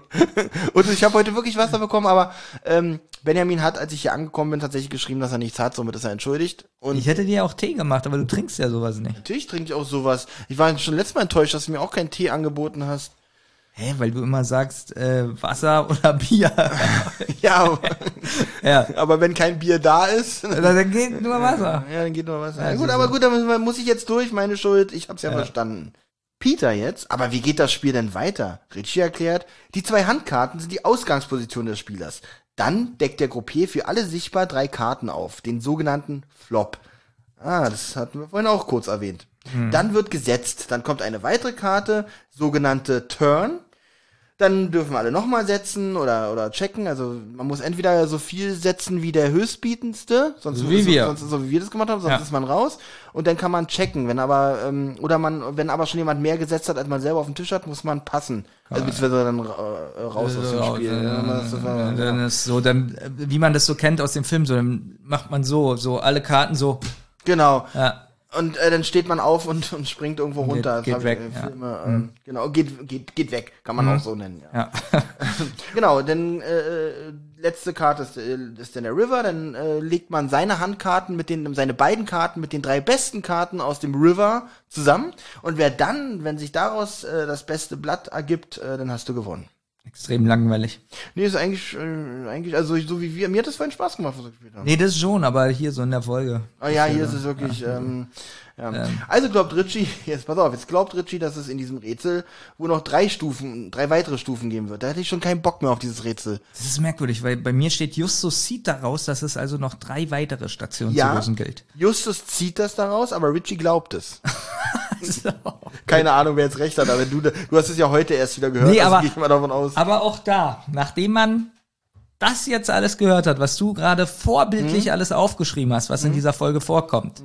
Und ich habe heute wirklich Wasser bekommen, aber ähm, Benjamin hat, als ich hier angekommen bin, tatsächlich geschrieben, dass er nichts hat, somit ist er entschuldigt. Und Ich hätte dir auch Tee gemacht, aber du trinkst ja sowas nicht. natürlich trinke ich auch sowas. Ich war schon letztes Mal enttäuscht, dass du mir auch keinen Tee angeboten hast. Hä, weil du immer sagst, äh, Wasser oder Bier. Ja, aber, ja. aber wenn kein Bier da ist, Dann geht nur Wasser. Ja, dann geht noch was. Ja, Ja, gut, aber gut, dann muss ich jetzt durch, meine Schuld. Ich hab's ja, verstanden. Peter jetzt, aber wie geht das Spiel denn weiter? Richie erklärt, die zwei Handkarten sind die Ausgangsposition des Spielers. Dann deckt der Gruppier für alle sichtbar drei Karten auf, den sogenannten Flop. Ah, das hatten wir vorhin auch kurz erwähnt. Dann wird gesetzt, dann kommt eine weitere Karte, sogenannte Turn. Dann dürfen alle nochmal setzen oder, oder checken. Also man muss entweder so viel setzen wie der höchstbietendste, sonst So wie wir. sonst so wie wir das gemacht haben, sonst Ja. ist man raus. Und dann kann man checken. Wenn aber ähm, oder man, wenn aber schon jemand mehr gesetzt hat, als man selber auf dem Tisch hat, muss man passen. Also beziehungsweise dann äh, raus aus dem Spiel. Ja, dann ist so, dann, äh, wie man das so kennt aus dem Film, so, dann macht man so, so alle Karten so. Genau. Ja. Und äh, dann steht man auf und, und springt irgendwo runter. Geht hab weg, Ich, äh, ja. Filme, ähm, Genau, geht, geht, geht weg, kann man auch so nennen. Ja. Ja. Genau, denn äh, letzte Karte ist, äh, ist dann der River, dann äh, legt man seine Handkarten mit den, seine beiden Karten mit den drei besten Karten aus dem River zusammen. Und wer dann, wenn sich daraus äh, das beste Blatt ergibt, äh, dann hast du gewonnen. Extrem langweilig. Nee, ist eigentlich, äh, eigentlich, also so wie wir, mir hat das vorhin Spaß gemacht, was wir gespielt haben. Nee, das schon, aber hier so in der Folge. Oh ja, hier ist es wirklich. Ähm, ja. Also glaubt Richie, jetzt pass auf, jetzt glaubt Richie, dass es in diesem Rätsel wohl noch drei Stufen, drei weitere Stufen geben wird. Da hätte ich schon keinen Bock mehr auf dieses Rätsel. Das ist merkwürdig, weil bei mir steht Justus sieht daraus, dass es also noch drei weitere Stationen Ja. zu lösen gilt. Justus zieht das daraus, aber Richie glaubt es. Keine Ahnung, wer jetzt recht hat, aber du, du hast es ja heute erst wieder gehört. Nee, also aber- gehe ich mal davon aus. Aber auch da, nachdem man das jetzt alles gehört hat, was du gerade vorbildlich Mhm. alles aufgeschrieben hast, was in dieser Folge vorkommt,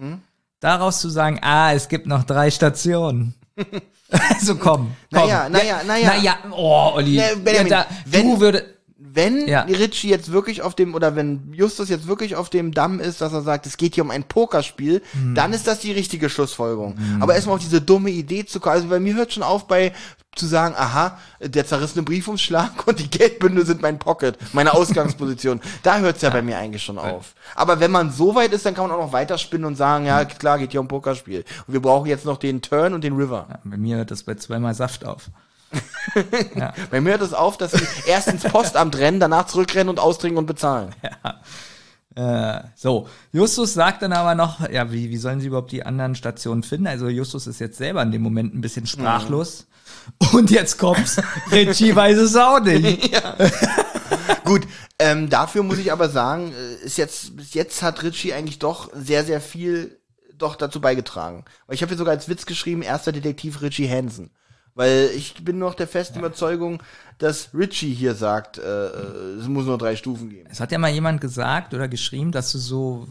daraus zu sagen, ah, es gibt noch drei Stationen. also komm. komm. Naja, naja, naja. Naja, oh, Olli. Nee, Benjamin, ja, da, wenn- du würde, Wenn Ja. Richie jetzt wirklich auf dem, oder wenn Justus jetzt wirklich auf dem Damm ist, dass er sagt, es geht hier um ein Pokerspiel, Mhm. dann ist das die richtige Schlussfolgerung. Aber erstmal auf diese dumme Idee zu kommen, also bei mir hört schon auf bei, zu sagen, aha, der zerrissene Briefumschlag und die Geldbündel sind mein Pocket, meine Ausgangsposition. da hört's ja bei mir eigentlich schon auf. Aber wenn man so weit ist, dann kann man auch noch weiterspinnen und sagen, ja, klar, geht hier um Pokerspiel. Und wir brauchen jetzt noch den Turn und den River. bei mir hört das bei zweimal Saft auf. Bei mir hört es auf, dass sie erst ins Postamt rennen, danach zurückrennen und austrinken und bezahlen. Äh, so, Justus sagt dann aber noch, ja, wie, wie sollen sie überhaupt die anderen Stationen finden? Also Justus ist jetzt selber in dem Moment ein bisschen sprachlos. Und jetzt kommt's, Richie weiß es auch nicht. Gut, ähm, dafür muss ich aber sagen, äh, ist jetzt, bis jetzt hat Richie eigentlich doch sehr, sehr viel doch dazu beigetragen. Weil ich habe hier sogar als Witz geschrieben, erster Detektiv Richie Hansen. Weil ich bin noch der festen Überzeugung, dass Richie hier sagt, äh, äh, es muss nur drei Stufen geben. Es hat ja mal jemand gesagt oder geschrieben, dass du so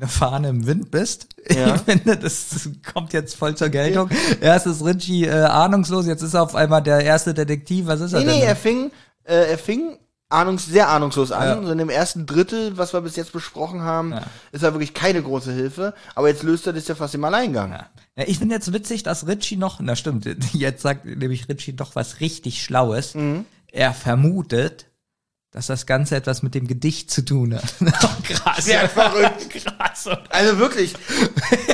eine Fahne im Wind bist. Ja. Ich finde, das, kommt jetzt voll zur Geltung. Erst ist Richie äh, ahnungslos, jetzt ist er auf einmal der erste Detektiv. Was ist er Nee, denn? nee, er fing, äh, er fing ahnungs sehr ahnungslos an. Ja. So in dem ersten Drittel, was wir bis jetzt besprochen haben, ist er wirklich keine große Hilfe. Aber jetzt löst er das ja fast im Alleingang. Ja. Ja, ich finde jetzt witzig, dass Richie noch, na stimmt, jetzt sagt nämlich Richie doch was richtig Schlaues. Mhm. Er vermutet, dass das Ganze etwas mit dem Gedicht zu tun hat. Oh, Krass. Sehr verrückt. Krass. Also wirklich,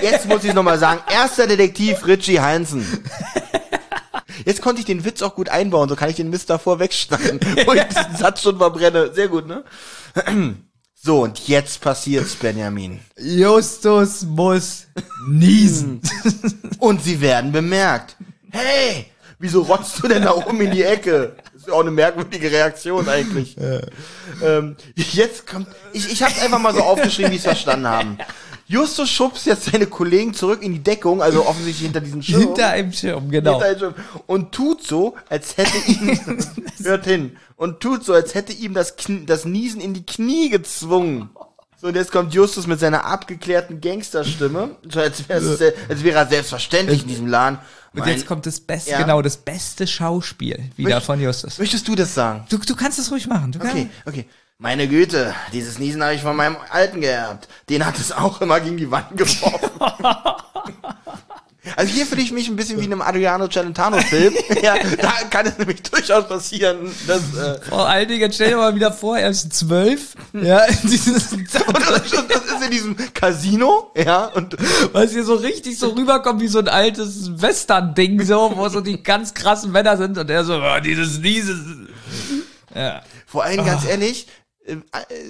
jetzt muss ich nochmal sagen, erster Detektiv Richie Hansen. Jetzt konnte ich den Witz auch gut einbauen, so kann ich den Mist davor wegschneiden, wo ich diesen Satz schon verbrenne. Sehr gut, ne? So, und jetzt passiert's, Benjamin. Justus muss niesen. Und sie werden bemerkt. Hey, wieso rotzt du denn da oben in die Ecke? Das ist ja auch eine merkwürdige Reaktion eigentlich. Ähm, jetzt kommt, ich, ich hab's einfach mal so aufgeschrieben, wie ich es verstanden haben. Justus schubst jetzt seine Kollegen zurück in die Deckung, also offensichtlich hinter diesen Schirm. Hinter einem Schirm, genau. Hinter den Schirm. Und tut so, als hätte ihm, hört hin, und tut so, als hätte ihm das, Kn das Niesen in die Knie gezwungen. So, und jetzt kommt Justus mit seiner abgeklärten Gangsterstimme, so als wäre als wäre er selbstverständlich in diesem Laden. Und Mein- jetzt kommt das beste, Ja. genau, das beste Schauspiel wieder Möcht- von Justus. Möchtest du das sagen? Du, du kannst es ruhig machen. Du Okay, okay. Meine Güte, dieses Niesen habe ich von meinem Alten geerbt. Den hat es auch immer gegen die Wand geworfen. Also hier fühle ich mich ein bisschen wie in einem Adriano Celentano-Film. ja, da kann es nämlich durchaus passieren, dass... Äh, Vor allen Dingen, stell dir mal wieder vor, er ist zwölf. Ja, dieses, und das, ist in diesem Casino, ja, und was hier so richtig so rüberkommt wie so ein altes Western-Ding, so, wo so die ganz krassen Männer sind und er so, oh, dieses, dieses. Ja. vor allem ganz ehrlich, äh, äh,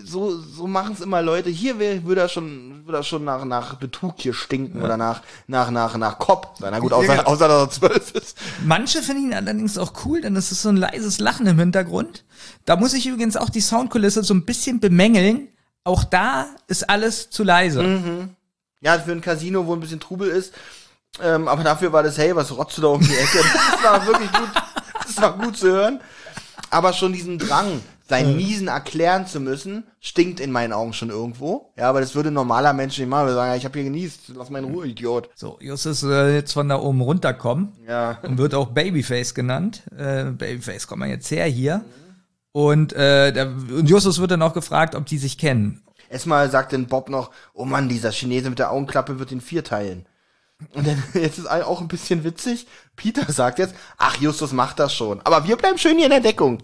so, so machen es immer Leute. Hier würde er schon, würde er schon nach, nach Betrug hier stinken oder nach, nach, nach, nach Kopf. Na gut, außer, außer dass er zwölf ist. Manche finden ihn allerdings auch cool, denn es ist so ein leises Lachen im Hintergrund. Da muss ich übrigens auch die Soundkulisse so ein bisschen bemängeln. Auch da ist alles zu leise. Ja, für ein Casino, wo ein bisschen Trubel ist. Ähm, aber dafür war das, hey, was rotzt du da um die Ecke? Das war wirklich gut, das war gut zu hören. Aber schon diesen Drang, sein Niesen erklären zu müssen, stinkt in meinen Augen schon irgendwo. Ja, aber das würde ein normaler Mensch nicht machen. Wir sagen, ich habe hier genießt, lass mal in Ruhe, Idiot. So, Justus äh, jetzt von da oben runterkommen. Ja. und wird auch Babyface genannt. Äh, Babyface, komm mal jetzt her hier. Und, äh, der, und Justus wird dann auch gefragt, ob die sich kennen. Erstmal sagt dann Bob noch, oh Mann, dieser Chinese mit der Augenklappe wird in vier teilen. Und dann, jetzt ist auch ein bisschen witzig. Peter sagt jetzt, ach, Justus macht das schon. Aber wir bleiben schön hier in der Deckung.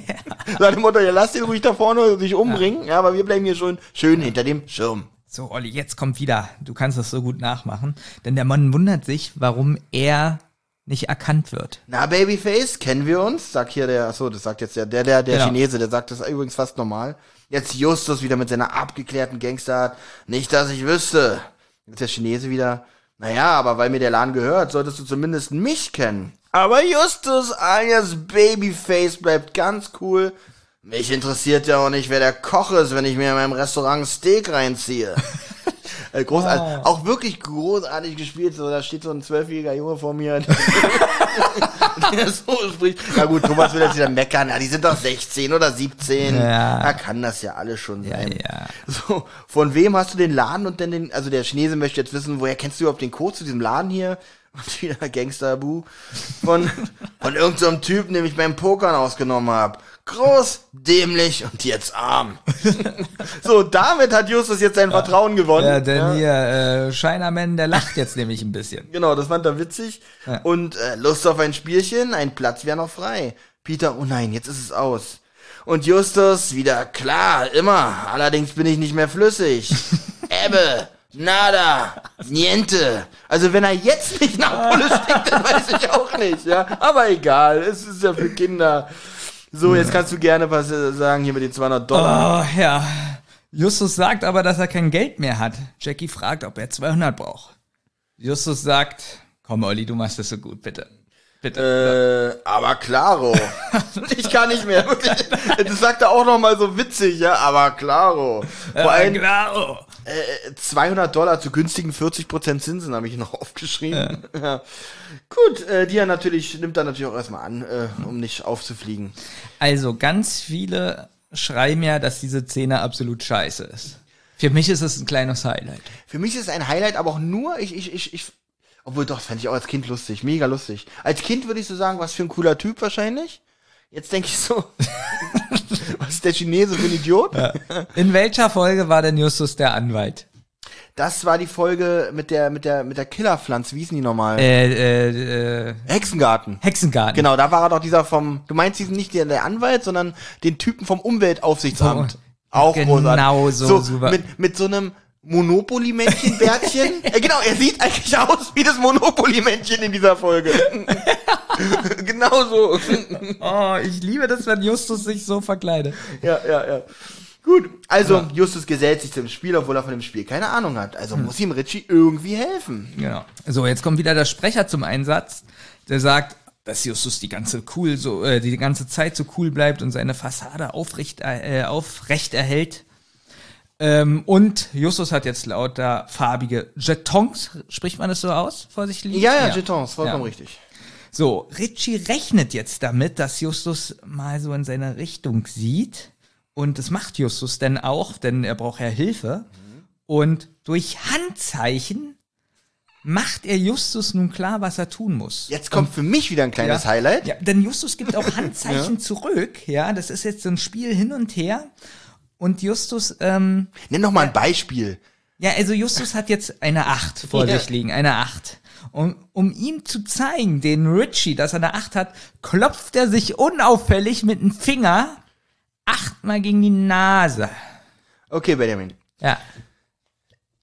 Nach dem Motto, ja, lass den ruhig da vorne sich umbringen. Ja. aber wir bleiben hier schon schön hinter dem Schirm. So, Olli, jetzt kommt wieder. Du kannst das so gut nachmachen. Denn der Mann wundert sich, warum er nicht erkannt wird. Na, Babyface, kennen wir uns? Sagt hier der, achso, das sagt jetzt der, der, der, der Genau. Chinese, der sagt das übrigens fast normal. Jetzt Justus wieder mit seiner abgeklärten Gangsterart. Nicht, dass ich wüsste. Jetzt der Chinese wieder. Naja, aber weil mir der Laden gehört, solltest du zumindest mich kennen. Aber Justus alias Babyface bleibt ganz cool. Mich interessiert ja auch nicht, wer der Koch ist, wenn ich mir in meinem Restaurant Steak reinziehe. Äh, Großartig, auch wirklich großartig gespielt. So, da steht so ein zwölfjähriger Junge vor mir, der so spricht. Na gut, Thomas will jetzt wieder meckern. Ja, die sind doch 16 oder 17. Ja. Da kann das ja alles schon Ja, sein. ja. So, von wem hast du den Laden und denn den, also der Chinese möchte jetzt wissen, woher kennst du überhaupt den Code zu diesem Laden hier? Und wieder Gangster-Bu. Von, von irgendeinem so Typen, den ich beim Pokern ausgenommen habe. Groß, dämlich und jetzt arm. so, damit hat Justus jetzt sein Vertrauen gewonnen. Ja, denn Ja. hier, äh, Shinerman, der lacht jetzt nämlich ein bisschen. Genau, das fand er witzig. Ja. Und äh, Lust auf ein Spielchen, ein Platz wäre noch frei. Peter, oh nein, jetzt ist es aus. Und Justus, wieder klar, immer. Allerdings bin ich nicht mehr flüssig. Ebbe, nada, niente. Also wenn er jetzt nicht nach Pulle stinkt, dann weiß ich auch nicht, ja. Aber egal, es ist ja für Kinder. So, jetzt kannst du gerne was äh, sagen hier mit den 200 Dollar. Oh, ja. Justus sagt aber, dass er kein Geld mehr hat. Jackie fragt, ob er 200 braucht. Justus sagt, komm, Olli, du machst das so gut, bitte. Bitte. Äh, aber klaro. ich kann nicht mehr. Das sagt er auch noch mal so witzig, ja. Aber klaro. Vor Ja, allem klar. Äh, 200 Dollar zu günstigen 40% Zinsen habe ich noch aufgeschrieben. Ja. Gut, äh, die er natürlich nimmt er natürlich auch erstmal an, äh, um nicht aufzufliegen. Also, ganz viele schreiben ja, dass diese Szene absolut scheiße ist. Für mich ist es ein kleines Highlight. Für mich ist es ein Highlight, aber auch nur ich ich ich ich obwohl doch, das fände ich auch als Kind lustig, mega lustig. Als Kind würde ich so sagen, was für ein cooler Typ wahrscheinlich. Jetzt denke ich so, Was ist der Chinese für ein Idiot? In welcher Folge war denn Justus der Anwalt? Das war die Folge mit der, mit der, mit der Killerpflanze. Wie hießen die nochmal? Äh, äh, äh, Hexengarten. Hexengarten. Genau, da war er doch dieser vom, du meinst diesen nicht der, der Anwalt, sondern den Typen vom Umweltaufsichtsamt. Vom- Auch Genau großartig. so, super. Mit, mit so einem Monopoly-Männchen-Bärtchen. äh, genau, er sieht eigentlich aus wie das Monopoly-Männchen in dieser Folge. genau so. Oh, ich liebe das, wenn Justus sich so verkleidet. ja, ja, ja. Gut, also Justus gesellt sich zum Spiel, obwohl er von dem Spiel keine Ahnung hat. Hm. Also muss ihm Richie irgendwie helfen. Genau. So, jetzt kommt wieder der Sprecher zum Einsatz, der sagt, dass Justus die ganze cool so äh, die ganze Zeit so cool bleibt und seine Fassade aufrecht äh, aufrecht erhält. Ähm, und Justus hat jetzt lauter farbige Jetons, spricht man das so aus, vorsichtig? Ja, ja, Jetons, vollkommen Ja. richtig. So, Richie rechnet jetzt damit, dass Justus mal so in seine Richtung sieht. Und das macht Justus denn auch, denn er braucht ja Hilfe. Und durch Handzeichen macht er Justus nun klar, was er tun muss. Jetzt kommt für mich wieder ein kleines Ja. Highlight. Ja, denn Justus gibt auch Handzeichen zurück. Ja, das ist jetzt so ein Spiel hin und her. Und Justus, ähm, Nenn doch mal ein Beispiel. ja, also Justus hat jetzt eine 8 vor Ja. sich liegen, eine 8. Und um ihm zu zeigen, den Richie, dass er eine 8 hat, klopft er sich unauffällig mit dem Finger achtmal gegen die Nase. Okay, Benjamin. Ja.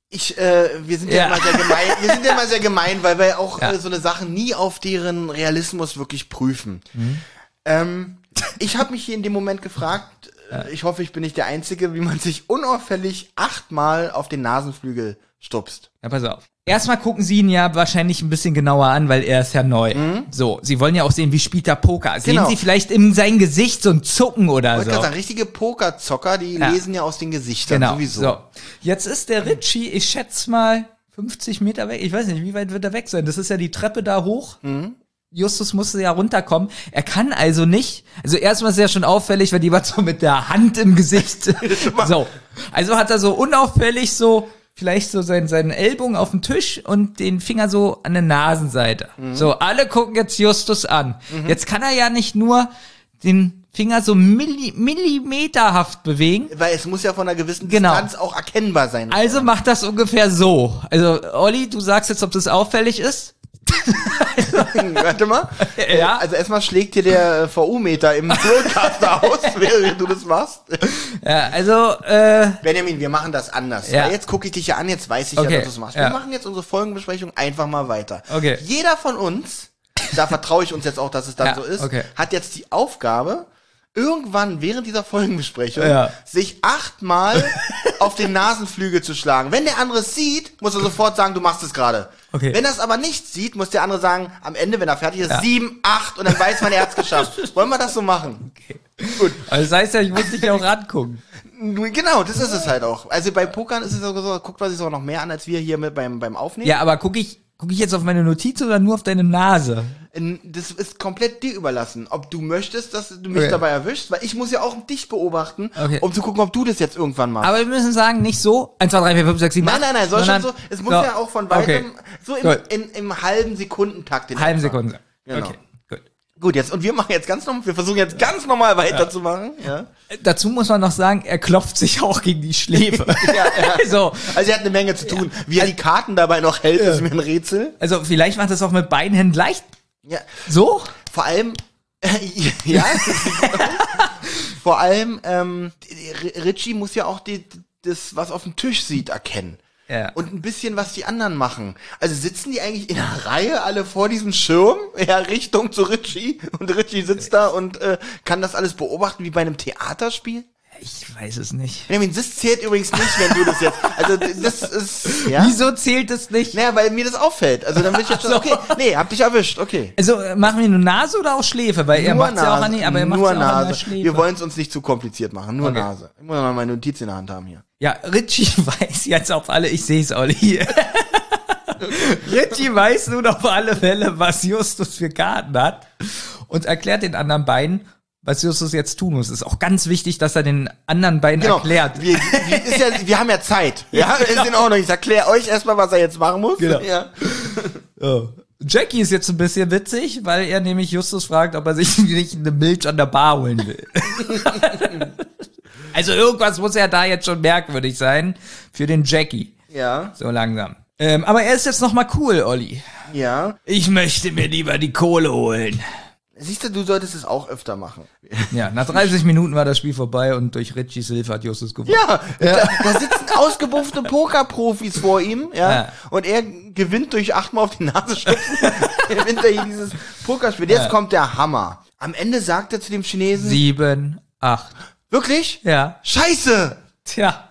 Ich, äh, wir sind ja. Ja. immer sehr gemein, wir sind ja immer sehr gemein, weil wir auch Ja. äh, so eine Sachen nie auf deren Realismus wirklich prüfen. Mhm. Ähm, ich habe mich hier in dem Moment gefragt, äh, ich hoffe, ich bin nicht der Einzige, wie man sich unauffällig achtmal auf den Nasenflügel stupst. Ja, pass auf. Erstmal gucken sie ihn ja wahrscheinlich ein bisschen genauer an, weil er ist ja neu. So, sie wollen ja auch sehen, wie spielt er Poker. Sehen Mhm. Genau. sie vielleicht in sein Gesicht so ein Zucken oder Ich so. sagen, richtige Pokerzocker, die Ja. lesen ja aus den Gesichtern Genau. sowieso. So. Jetzt ist der Richie, ich schätze mal 50 Meter weg. Ich weiß nicht, wie weit wird er weg sein? Das ist ja die Treppe da hoch. Mhm. Justus musste ja runterkommen. Er kann also nicht. Also erstmal ist ja schon auffällig, weil die war so mit der Hand im Gesicht. so. Also hat er so unauffällig so vielleicht so seinen, seinen Ellbogen auf den Tisch und den Finger so an der Nasenseite. Mhm. So, alle gucken jetzt Justus an. Jetzt kann er ja nicht nur den Finger so milli millimeterhaft bewegen, Weil es muss ja von einer gewissen Genau. Distanz auch erkennbar sein. also macht das ungefähr so. Also, Olli, du sagst jetzt, ob das auffällig ist? Warte mal. Ja. Also erstmal schlägt dir der VU-Meter im Broadcaster aus, während du das machst. Ja, also, äh, Benjamin, wir machen das anders. Ja. Jetzt gucke ich dich ja an, jetzt weiß ich Okay, ja, dass du es machst. Wir ja. machen jetzt unsere Folgenbesprechung einfach mal weiter. Okay. Jeder von uns, da vertraue ich uns jetzt auch, dass es dann Ja, so ist, okay. hat jetzt die Aufgabe, irgendwann während dieser Folgenbesprechung Ja. sich achtmal auf den Nasenflügel zu schlagen. Wenn der andere es sieht, muss er sofort sagen, du machst es gerade. Okay. Wenn er es aber nicht sieht, muss der andere sagen, am Ende, wenn er fertig ist, Ja. sieben, acht und dann weiß man, er hat's geschafft. Wollen wir das so machen? Gut. also das heißt ja, ich muss dich ja auch rangucken. Genau, das ist es halt auch. Also bei Pokern ist es auch so, guckt man sich auch noch mehr an, als wir hier mit beim, beim Aufnehmen. Ja, aber gucke ich, guck ich jetzt auf meine Notiz oder nur auf deine Nase? Das ist komplett dir überlassen, ob du möchtest, dass du mich Okay. dabei erwischst, weil ich muss ja auch dich beobachten, Okay. um zu gucken, ob du das jetzt irgendwann machst. Aber wir müssen sagen, nicht so, 1, 2, 3, 4, 5, 6, 7, nein, nein, nein, soll schon so, es muss so. ja auch von weitem, Okay. so im, in, im halben Sekundentakt. Halben etwa. Sekunde. Genau. Okay, gut. Jetzt, und wir machen jetzt ganz normal, wir versuchen jetzt ganz normal weiterzumachen, ja. Dazu muss man noch sagen, er klopft sich auch gegen die Schläfe. Ja, ja. so, Also er hat eine Menge zu tun. Wie er die Karten dabei noch hält, ist mir ein Rätsel. also vielleicht macht es auch mit beiden Händen leicht. Ja, So? Vor allem, ja, vor allem, ähm, Richie muss ja auch die, das, was auf dem Tisch sieht, erkennen. Ja. Und ein bisschen, was die anderen machen. Also sitzen die eigentlich in einer Reihe alle vor diesem Schirm, ja, Richtung zu Richie. Und Richie sitzt da und äh, kann das alles beobachten wie bei einem Theaterspiel. Ich weiß es nicht. Benjamin, das zählt übrigens nicht, wenn du das jetzt. Also das ist. Ja. Wieso zählt es nicht? Naja, weil mir das auffällt. Also dann bin ich jetzt schon, okay, nee, hab dich erwischt, okay. Also machen wir nur Nase oder auch Schläfe? Weil er macht ja auch an aber er macht nur ja auch an der Nase. Schläfe. Wir wollen es uns nicht zu kompliziert machen, nur Okay. Nase. Ich muss noch meine Notiz in der Hand haben hier. Ja, Richie weiß jetzt auf alle, ich sehe es, Olli. Richie weiß nun auf alle Fälle, was Justus für Karten hat und erklärt den anderen beiden, was Justus jetzt tun muss. Ist auch ganz wichtig, dass er den anderen beiden Genau. erklärt. Wir, wir, ja, wir haben ja Zeit. Ja, ist in Ordnung. Ich erkläre euch erstmal, was er jetzt machen muss. Genau. Ja. Oh. Jackie ist jetzt ein bisschen witzig, weil er nämlich Justus fragt, ob er sich nicht eine Milch an der Bar holen will. Also irgendwas muss ja da jetzt schon merkwürdig sein für den Jackie. Ja, So langsam. Ähm, aber er ist jetzt noch mal cool, Olli. ja. Ich möchte mir lieber die Kohle holen. Siehst du, du solltest es auch öfter machen. Ja, nach 30 Minuten war das Spiel vorbei und durch Richie's Hilfe hat Justus gewonnen. Ja, Da, da sitzen ausgebuffte Pokerprofis vor ihm, ja, Ja. und er gewinnt durch achtmal auf die Nase stupfen, gewinnt er hier dieses Pokerspiel. Jetzt Ja. kommt der Hammer. Am Ende sagt er zu dem Chinesen, Sieben, acht. Wirklich? Ja. Scheiße! Tja.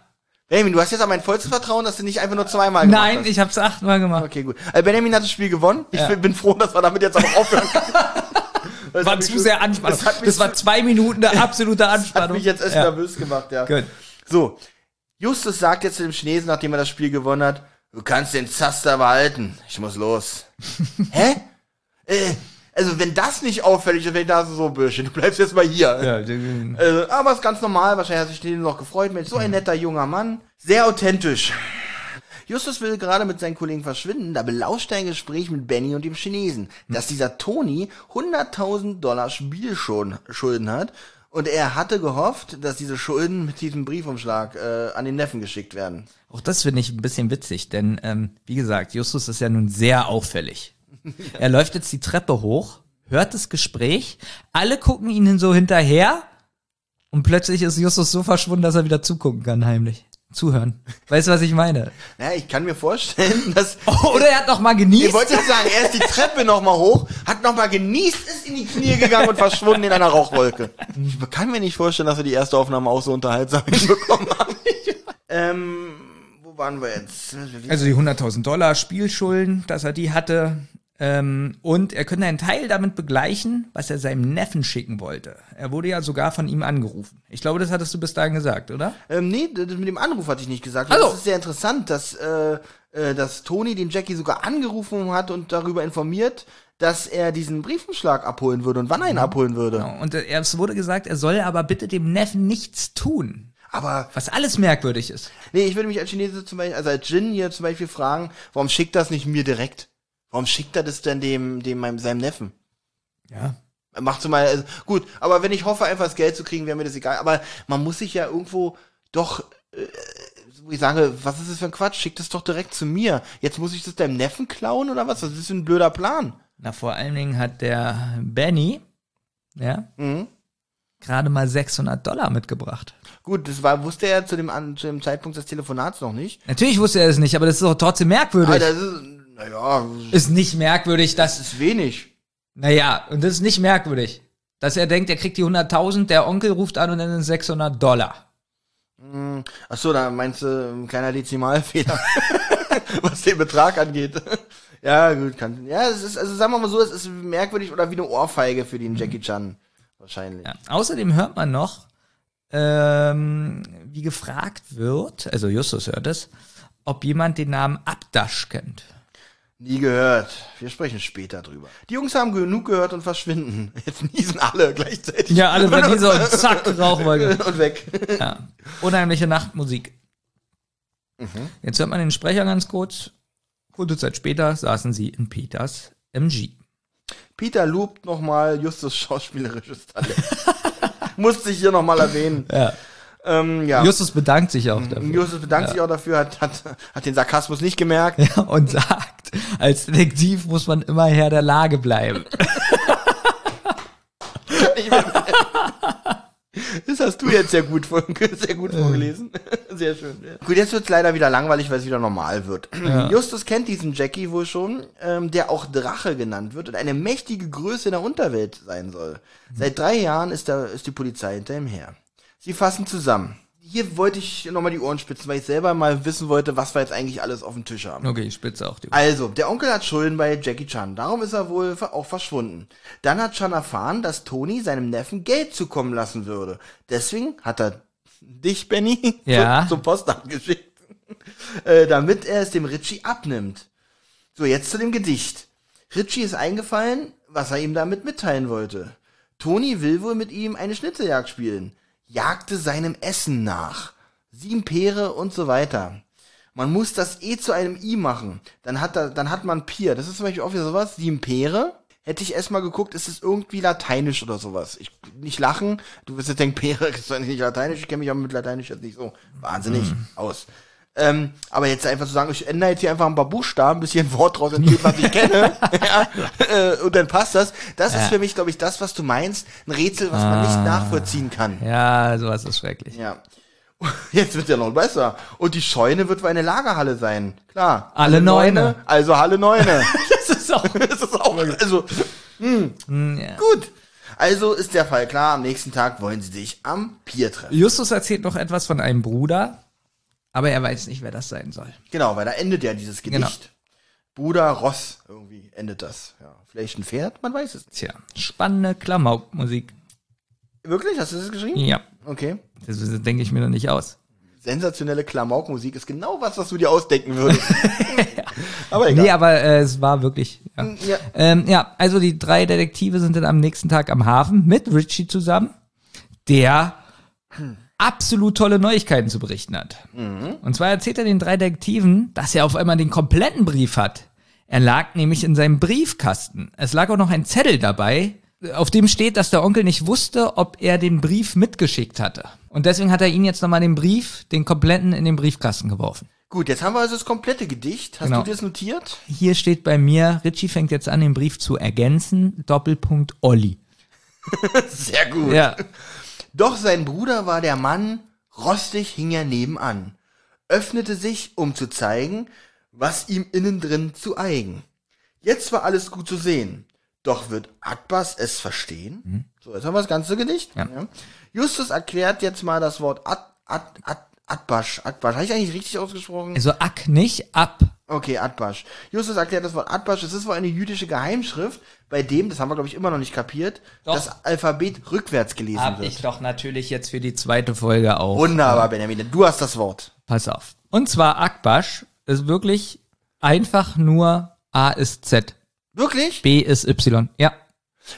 Benjamin, du hast jetzt aber mein vollstes Vertrauen, dass du nicht einfach nur zweimal gemacht Nein, hast. ich hab's achtmal gemacht. Okay, gut. Also Benjamin hat das Spiel gewonnen. Ich Ja. bin- froh, dass wir damit jetzt auch aufhören können. Das War hat zu sehr Anspannung. Das, hat Das war zwei Minuten der absolute hat Anspannung. mich jetzt echt ja. nervös gemacht, ja. Gut. So, Justus sagt jetzt zu dem Chinesen, nachdem er das Spiel gewonnen hat, du kannst den Zaster behalten. Ich muss los. Hä? Äh, also wenn das nicht auffällig ist, wenn ich da so Bürschchen, du bleibst jetzt mal hier. Ja, den- Äh, aber ist ganz normal, wahrscheinlich hat sich Chinesen noch gefreut, Mensch, so ein netter junger Mann. Sehr authentisch. Justus will gerade mit seinen Kollegen verschwinden, da belauscht er ein Gespräch mit Benny und dem Chinesen, dass dieser Tony 100.000 Dollar Spielschulden hat und er hatte gehofft, dass diese Schulden mit diesem Briefumschlag äh, an den Neffen geschickt werden. Auch das finde ich ein bisschen witzig, denn ähm, wie gesagt, Justus ist ja nun sehr auffällig. Er läuft jetzt die Treppe hoch, hört das Gespräch, alle gucken ihnen so hinterher und plötzlich ist Justus so verschwunden, dass er wieder zugucken kann, heimlich. Zuhören. Weißt du, was ich meine? Naja, ich kann mir vorstellen, dass... Oder er hat noch mal Ich genießt. wollte jetzt sagen, er ist die Treppe nochmal hoch, hat nochmal genießt, ist in die Knie gegangen und verschwunden in einer Rauchwolke. Ich kann mir nicht vorstellen, dass wir die erste Aufnahme auch so unterhaltsam hinbekommen haben. ähm, wo waren wir jetzt? Also die 100.000 Dollar Spielschulden, dass er die hatte. Ähm, und er könnte einen Teil damit begleichen, was er seinem Neffen schicken wollte. Er wurde ja sogar von ihm angerufen. Ich glaube, das hattest du bis dahin gesagt, oder? Ähm, nee, das mit dem Anruf hatte ich nicht gesagt. Also. Das ist sehr interessant, dass, äh, äh, dass Tony den Jackie sogar angerufen hat und darüber informiert, dass er diesen Briefumschlag abholen würde und wann er ihn abholen würde. Genau. Und äh, es wurde gesagt, er soll aber bitte dem Neffen nichts tun. Aber, Was alles merkwürdig ist. nee, ich würde mich als Chinese zum Beispiel, also als Jin hier zum Beispiel fragen, warum schickt das nicht mir direkt? Warum schickt er das denn dem, dem, meinem, seinem Neffen? Ja. Macht so mal, also, gut, aber wenn ich hoffe, einfach das Geld zu kriegen, wäre mir das egal. Aber man muss sich ja irgendwo doch, äh, wo ich sage, was ist das für ein Quatsch? Schick das doch direkt zu mir. Jetzt muss ich das deinem Neffen klauen oder was? Ist das für ein blöder Plan? Na, vor allen Dingen hat der Benny, ja, Mhm. gerade mal 600 Dollar mitgebracht. Gut, das war, wusste er zu dem, an, zu dem Zeitpunkt des Telefonats noch nicht. Natürlich wusste er es nicht, aber das ist doch trotzdem merkwürdig. Ah, das ist, naja, ist nicht merkwürdig, dass das ist wenig. Naja, und das ist nicht merkwürdig. Dass er denkt, er kriegt die 100.000, der Onkel ruft an und dann sind es 600 Dollar. Ach so, da meinst du ein kleiner Dezimalfehler, was den Betrag angeht. ja, gut, kann. Ja, es ist, also sagen wir mal so, es ist merkwürdig oder wie eine Ohrfeige für den Jackie Chan. Wahrscheinlich. Ja. Außerdem hört man noch, ähm, wie gefragt wird, also Justus hört es, ob jemand den Namen Abdash kennt. Nie gehört. Wir sprechen später drüber. Die Jungs haben genug gehört und verschwinden. Jetzt niesen alle gleichzeitig. Ja, alle bei dieser und zack, Rauchwolke. und weg. Ja. Unheimliche Nachtmusik. Jetzt hört man den Sprecher ganz kurz. Kurze Zeit später saßen sie in Peters MG. Peter lobt nochmal Justus schauspielerisches Talent. Musste ich hier nochmal erwähnen. Ja. Ähm, ja. Justus bedankt sich auch dafür. Justus bedankt sich auch dafür, hat, hat, hat den Sarkasmus nicht gemerkt. Ja, und sagt, als Detektiv muss man immer Herr der Lage bleiben. Das hast du jetzt sehr gut, sehr gut vorgelesen. Sehr schön. Ja. Gut, jetzt wird's leider wieder langweilig, weil es wieder normal wird. Justus kennt diesen Jackie wohl schon, ähm, der auch Drache genannt wird und eine mächtige Größe in der Unterwelt sein soll. Seit drei Jahren ist, da, ist die Polizei hinter ihm her. Sie fassen zusammen. Hier wollte ich nochmal die Ohren spitzen, weil ich selber mal wissen wollte, was wir jetzt eigentlich alles auf dem Tisch haben. Okay, ich spitze auch die. Also, der Onkel hat Schulden bei Jackie Chan, darum ist er wohl auch verschwunden. Dann hat Chan erfahren, dass Tony seinem Neffen Geld zukommen lassen würde. Deswegen hat er dich, Benny, Ja. zum, zum Postamt geschickt, äh, damit er es dem Richie abnimmt. So, jetzt zu dem Gedicht. Richie ist eingefallen, was er ihm damit mitteilen wollte. Tony will wohl mit ihm eine Schnitzeljagd spielen, jagte seinem Essen nach, sieben Peere und so weiter. Man muss das E zu einem I machen. Dann hat, er, dann hat man Pier. Das ist zum Beispiel auch wieder sowas. Sieben Peere. hätte ich erstmal geguckt, ist es irgendwie lateinisch oder sowas. Ich nicht lachen, du wirst jetzt denken, Pere ist doch nicht lateinisch, ich kenne mich auch mit lateinisch jetzt nicht so wahnsinnig aus. Ähm, aber jetzt einfach zu sagen, ich ändere jetzt hier einfach ein paar Buchstaben, bis hier ein Wort draus entsteht, was ich kenne, ja, äh, und dann passt das. Das ist für mich, glaube ich, das, was du meinst, ein Rätsel, was man nicht nachvollziehen kann. Ja, sowas ist schrecklich. Ja. Jetzt wird's ja noch besser. Und die Scheune wird wohl eine Lagerhalle sein. Klar. Alle Neune. Also Halle Neune. Das ist auch. das ist auch, also, Hm, ja. gut. Also ist der Fall klar, am nächsten Tag wollen sie sich am Pier treffen. Justus erzählt noch etwas von einem Bruder, aber er weiß nicht, wer das sein soll. Genau, weil da endet ja dieses Gedicht. Genau. Bruder Ross, irgendwie endet das. Ja, vielleicht ein Pferd, man weiß es nicht. Tja, spannende Klamaukmusik. Wirklich? Hast du das geschrieben? Ja, Okay. das, das denke ich mir noch nicht aus. Sensationelle Klamaukmusik ist genau was, was du dir ausdenken würdest. Aber egal. Nee, aber äh, es war wirklich. Ja. Ja. Ähm, ja, also die drei Detektive sind dann am nächsten Tag am Hafen mit Richie zusammen, der absolut tolle Neuigkeiten zu berichten hat. Und zwar erzählt er den drei Detektiven, dass er auf einmal den kompletten Brief hat. Er lag nämlich in seinem Briefkasten. Es lag auch noch ein Zettel dabei, auf dem steht, dass der Onkel nicht wusste, ob er den Brief mitgeschickt hatte. Und deswegen hat er ihn jetzt nochmal den Brief, den kompletten, in den Briefkasten geworfen. Gut, jetzt haben wir also das komplette Gedicht. Hast Genau. du dir das notiert? Hier steht bei mir, Richie fängt jetzt an, den Brief zu ergänzen. Doppelpunkt Olli. Sehr gut. Ja. Doch sein Bruder war der Mann, rostig hing er nebenan, öffnete sich, um zu zeigen, was ihm innen drin zu eigen. Jetzt war alles gut zu sehen, doch wird Akbas es verstehen? So, jetzt haben wir das ganze Gedicht. Ja. Justus erklärt jetzt mal das Wort Ad, Ad, Ad, Adbasch. Adbasch. Habe ich eigentlich richtig ausgesprochen? Also Ack nicht, ab. Okay, Adbasch. Justus erklärt das Wort Adbasch. Es ist wohl eine jüdische Geheimschrift, bei dem, das haben wir glaube ich immer noch nicht kapiert, Doch. das Alphabet rückwärts gelesen Hab wird. ich doch natürlich jetzt für die zweite Folge auch. Wunderbar, Benjamin. Du hast das Wort. Pass auf. Und zwar Akbasch ist wirklich einfach nur A ist Z, Wirklich? B ist Y. Ja.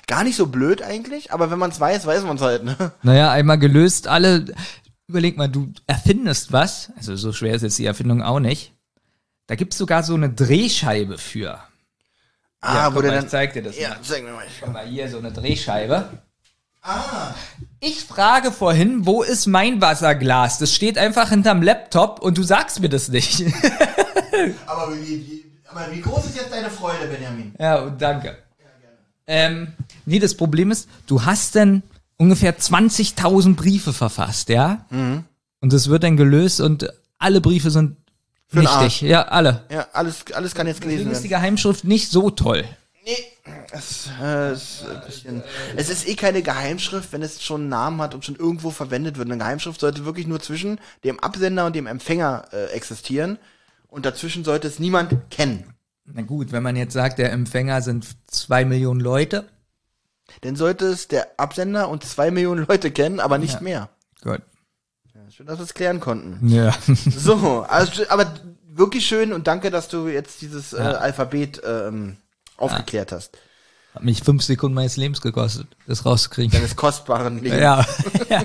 Gar nicht so blöd eigentlich, aber wenn man es weiß, weiß man es halt, ne? Naja, einmal gelöst, alle. Überleg mal, du erfindest was, also so schwer ist jetzt die Erfindung auch nicht. Da gibt's sogar so eine Drehscheibe für. Ah, ja, wo guck der mal, dann. ich zeig dir das Ja, mal. zeig mir mal. Guck mal, hier so eine Drehscheibe. Ich frage vorhin, wo ist mein Wasserglas? Das steht einfach hinterm Laptop und du sagst mir das nicht. Aber wie, aber wie groß ist jetzt deine Freude, Benjamin? ja, und danke. Ähm, nee, das Problem ist, du hast dann ungefähr 20.000 Briefe verfasst, ja? Und das wird dann gelöst und alle Briefe sind nichtig. Arsch. Ja, alle. Ja, alles, alles kann jetzt gelesen Deswegen ist die werden. Geheimschrift nicht so toll. Nee, es, äh, es, ist ein bisschen, es ist eh keine Geheimschrift, wenn es schon einen Namen hat und schon irgendwo verwendet wird. Eine Geheimschrift sollte wirklich nur zwischen dem Absender und dem Empfänger äh, existieren. Und dazwischen sollte es niemand kennen. Na gut, wenn man jetzt sagt, der Empfänger sind zwei Millionen Leute. Dann sollte es der Absender und zwei Millionen Leute kennen, aber nicht mehr. Gut. Schön, dass wir es klären konnten. Ja. So, also, aber wirklich schön und danke, dass du jetzt dieses äh, Alphabet ähm, aufgeklärt hast. Hat mich fünf Sekunden meines Lebens gekostet, das rauszukriegen. Deines kostbaren Lebens. Ja. ja.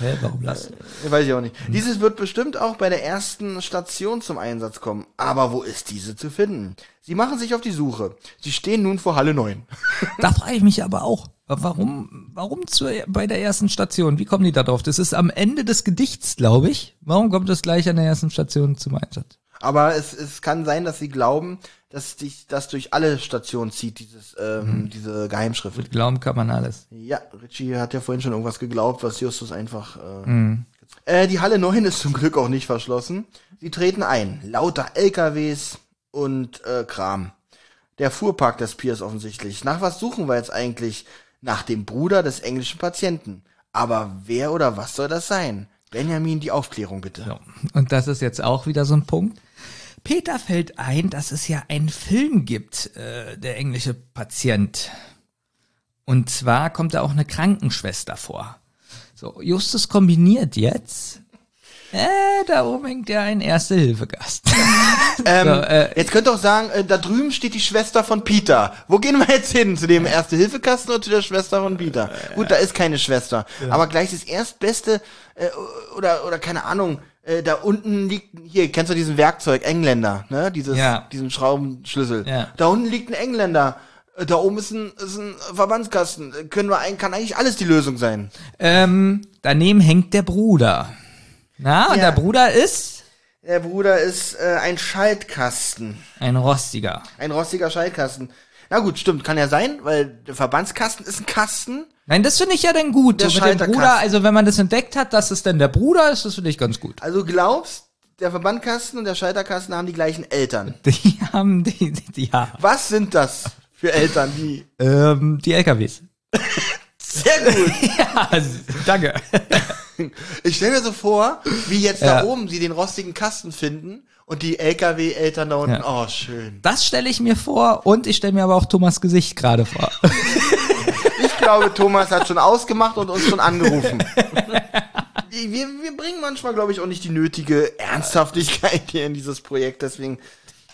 Hä, warum das? Weiß ich auch nicht. Dieses wird bestimmt auch bei der ersten Station zum Einsatz kommen. Aber wo ist diese zu finden? Sie machen sich auf die Suche. Sie stehen nun vor Halle 9. Da frage ich mich aber auch, warum, warum zur, bei der ersten Station? Wie kommen die da drauf? Das ist am Ende des Gedichts, glaube ich. Warum kommt das gleich an der ersten Station zum Einsatz? Aber es, es kann sein, dass sie glauben, dass sich das durch alle Stationen zieht, dieses, ähm, diese Geheimschrift. Mit Glauben kann man alles. Ja, Richie hat ja vorhin schon irgendwas geglaubt, was Justus einfach. Äh, äh, die Halle 9 ist zum Glück auch nicht verschlossen. Sie treten ein. Lauter LKWs und äh, Kram. Der Fuhrpark des Piers offensichtlich. Nach was suchen wir jetzt eigentlich? Nach dem Bruder des englischen Patienten. Aber wer oder was soll das sein? Benjamin, die Aufklärung bitte. So. Und das ist jetzt auch wieder so ein Punkt. Peter fällt ein, dass es ja einen Film gibt, äh, der englische Patient. Und zwar kommt da auch eine Krankenschwester vor. So, Justus kombiniert jetzt. Äh, da oben hängt ja ein Erste-Hilfe-Gast. Ähm, So, äh, jetzt könnt ihr auch sagen, äh, da drüben steht die Schwester von Peter. Wo gehen wir jetzt hin? Zu dem Erste-Hilfe-Kasten oder zu der Schwester von Peter? Gut, da ist keine Schwester. Aber gleich das Erstbeste, äh, oder, oder keine Ahnung, äh, da unten liegt, hier, kennst du diesen Werkzeug, Engländer, ne? Dieses, Ja. diesen Schraubenschlüssel. Ja. Da unten liegt ein Engländer. äh, da oben ist ein, ist ein Verbandskasten. Äh, Können wir ein, kann eigentlich alles die Lösung sein. Ähm, daneben hängt der Bruder. Na, und Ja. der Bruder ist Der Bruder ist äh, ein Schaltkasten. ein rostiger. Ein rostiger Schaltkasten. Na gut, stimmt, kann ja sein, weil der Verbandskasten ist ein Kasten. Nein, das finde ich ja dann gut. Der so mit dem Schalterkasten. Bruder, also wenn man das entdeckt hat, dass es denn der Bruder ist, das finde ich ganz gut. Also du glaubst, der Verbandkasten und der Schalterkasten haben die gleichen Eltern. Die haben die, die, die ja. Was sind das für Eltern, die... Ähm, die LKWs. Sehr gut. Ja, danke. Ich stelle mir so vor, wie jetzt Ja. da oben sie den rostigen Kasten finden und die LKW-Eltern da unten. Ja. Oh, schön. Das stelle ich mir vor und ich stelle mir aber auch Thomas Gesicht gerade vor. Ich glaube, Thomas hat schon ausgemacht und uns schon angerufen. Wir, wir bringen manchmal, glaube ich, auch nicht die nötige Ernsthaftigkeit hier in dieses Projekt. Deswegen,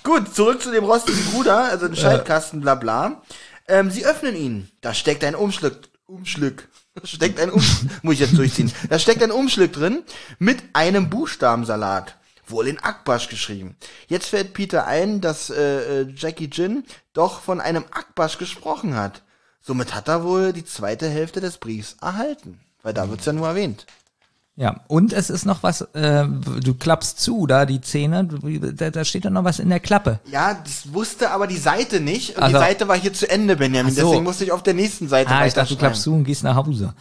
gut, zurück zu dem rostigen Bruder, also den Schaltkasten, bla bla. Ähm, sie öffnen ihn. Da steckt ein Umschlag. Umschlag. Da steckt ein Umschlag. muss ich jetzt durchziehen. Da steckt ein Umschlag drin mit einem Buchstabensalat. Wohl in Akbasch geschrieben. Jetzt fällt Peter ein, dass äh, äh, Jackie Jin doch von einem Akbasch gesprochen hat. Somit hat er wohl die zweite Hälfte des Briefs erhalten. Weil da wird's ja nur erwähnt. Ja, und es ist noch was, äh, du klappst zu, da die Zähne, da, da steht doch noch was in der Klappe. Ja, das wusste aber die Seite nicht. Und Also- die Seite war hier zu Ende, Benjamin. So. Deswegen musste ich auf der nächsten Seite Ah, ich dachte, du klappst zu und gehst nach Hause.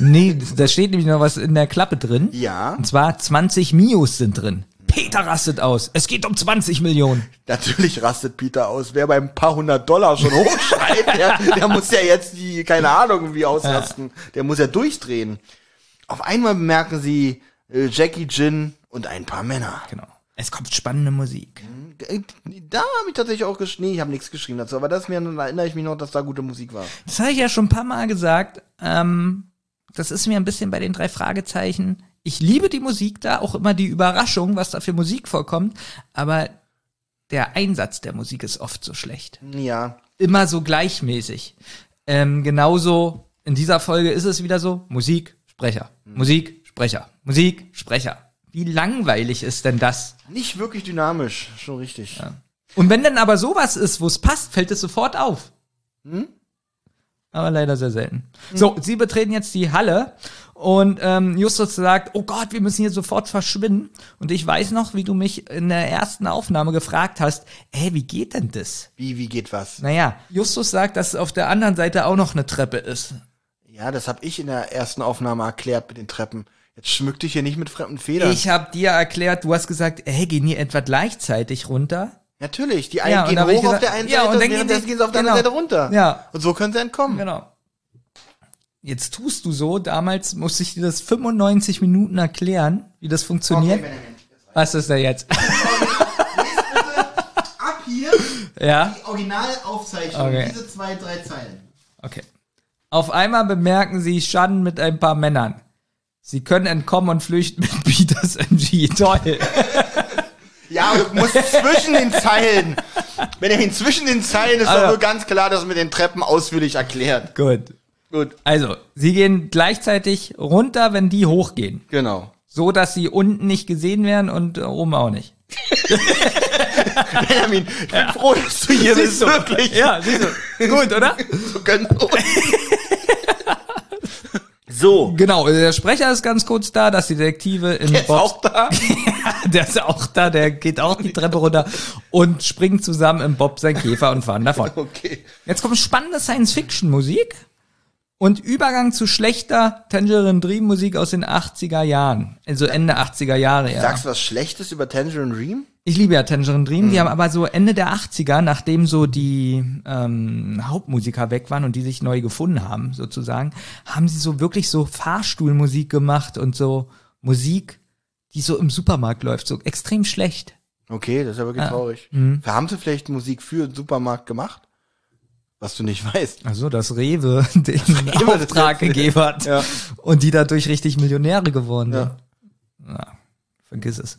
nee, da steht nämlich noch was in der Klappe drin. Ja. Und zwar 20 Mios sind drin. Peter rastet aus. Es geht um 20 Millionen. Natürlich rastet Peter aus. Wer beim paar hundert Dollar schon hochschreit, der, der muss ja jetzt die, keine Ahnung, wie ausrasten. Der muss ja durchdrehen. Auf einmal bemerken sie äh, Jackie, Jin und ein paar Männer. Genau. Es kommt spannende Musik. Äh, Da habe ich tatsächlich auch geschrieben. Nee, ich habe nichts geschrieben dazu, aber das mir dann erinnere ich mich noch, dass da gute Musik war. Das habe ich ja schon ein paar Mal gesagt. Ähm, das ist mir ein bisschen bei den drei Fragezeichen. Ich liebe die Musik da, auch immer die Überraschung, was da für Musik vorkommt. Aber der Einsatz der Musik ist oft so schlecht. Ja. Immer so gleichmäßig. Ähm, genauso in dieser Folge ist es wieder so: Musik, Sprecher, Musik, Sprecher, Musik, Sprecher. Wie langweilig ist denn das? Nicht wirklich dynamisch, schon richtig. Und wenn dann aber sowas ist, wo es passt, fällt es sofort auf. Aber leider sehr selten. So, sie betreten jetzt die Halle und ähm, Justus sagt, oh Gott, wir müssen hier sofort verschwinden. Und ich weiß noch, wie du mich in der ersten Aufnahme gefragt hast, ey, wie geht denn das? Wie, wie geht was? Naja, Justus sagt, dass auf der anderen Seite auch noch eine Treppe ist. Ja, das habe ich in der ersten Aufnahme erklärt mit den Treppen. Jetzt schmück dich hier nicht mit fremden Federn. Ich habe dir erklärt, du hast gesagt, hey, gehen die etwa gleichzeitig runter? Natürlich, die einen Ja, gehen hoch auf gesagt- der einen ja, Seite und und, dann gehen die- gehen sie auf der genau. anderen Seite runter. Ja. Und so können sie entkommen. Genau. Jetzt tust du so, damals musste ich dir das 95 Minuten erklären, wie das funktioniert. Okay. Was ist da jetzt? Ab hier ja, die Originalaufzeichnung, Okay. diese zwei, drei Zeilen. okay. Auf einmal bemerken sie Schaden mit ein paar Männern. Sie können entkommen und flüchten mit Peters MG. Toll. Ja, du musst zwischen den Zeilen. Benjamin, zwischen den Zeilen ist Also- doch nur ganz klar, dass mit den Treppen ausführlich erklärt. Gut. Gut, Also, sie gehen gleichzeitig runter, wenn die hochgehen. genau. So, dass sie unten nicht gesehen werden und oben auch nicht. Benjamin, ich bin froh, dass du hier bist, wirklich. Ja, siehst du. Gut, oder? So können So, Genau, der Sprecher ist ganz kurz da, dass die Detektive in der ist Bobs auch da. der ist auch da, der geht auch die Treppe runter und springen zusammen im Bob sein Käfer und fahren davon. Okay. Jetzt kommt spannende Science-Fiction-Musik und Übergang zu schlechter Tangerine Dream Musik aus den 80er Jahren. Also Ende 80er Jahre, ja. Sagst du was Schlechtes über Tangerine Dream? Ich liebe ja Tangerine Dream, die haben aber so Ende der 80er, nachdem so die ähm, Hauptmusiker weg waren und die sich neu gefunden haben, sozusagen, haben sie so wirklich so Fahrstuhlmusik gemacht und so Musik, die so im Supermarkt läuft, so extrem schlecht. Okay, das ist ja wirklich Ja. traurig. Mhm. Haben sie vielleicht Musik für den Supermarkt gemacht? Was du nicht weißt. Also, dass Rewe den Rewe Auftrag gegeben hat Ja. und die dadurch richtig Millionäre geworden sind. Ja. Ja, vergiss es.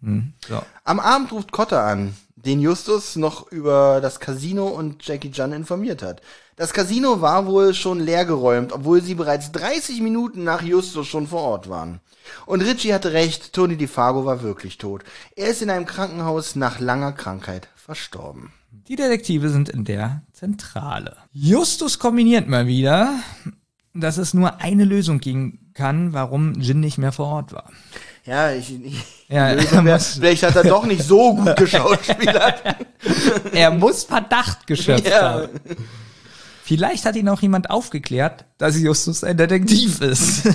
Mhm. So. Am Abend ruft Cotter an, den Justus noch über das Casino und Jackie Chan informiert hat. Das Casino war wohl schon leergeräumt, obwohl sie bereits 30 Minuten nach Justus schon vor Ort waren. Und Richie hatte recht, Tony DiFago war wirklich tot. Er ist in einem Krankenhaus nach langer Krankheit verstorben. Die Detektive sind in der Zentrale. Justus kombiniert mal wieder, dass es nur eine Lösung geben kann, warum Jin nicht mehr vor Ort war. Ja, ich, ich Ja, wär, vielleicht hat er doch nicht so gut geschauspielert. Er muss Verdacht geschöpft Ja. haben. Vielleicht hat ihn auch jemand aufgeklärt, dass Justus ein Detektiv ist.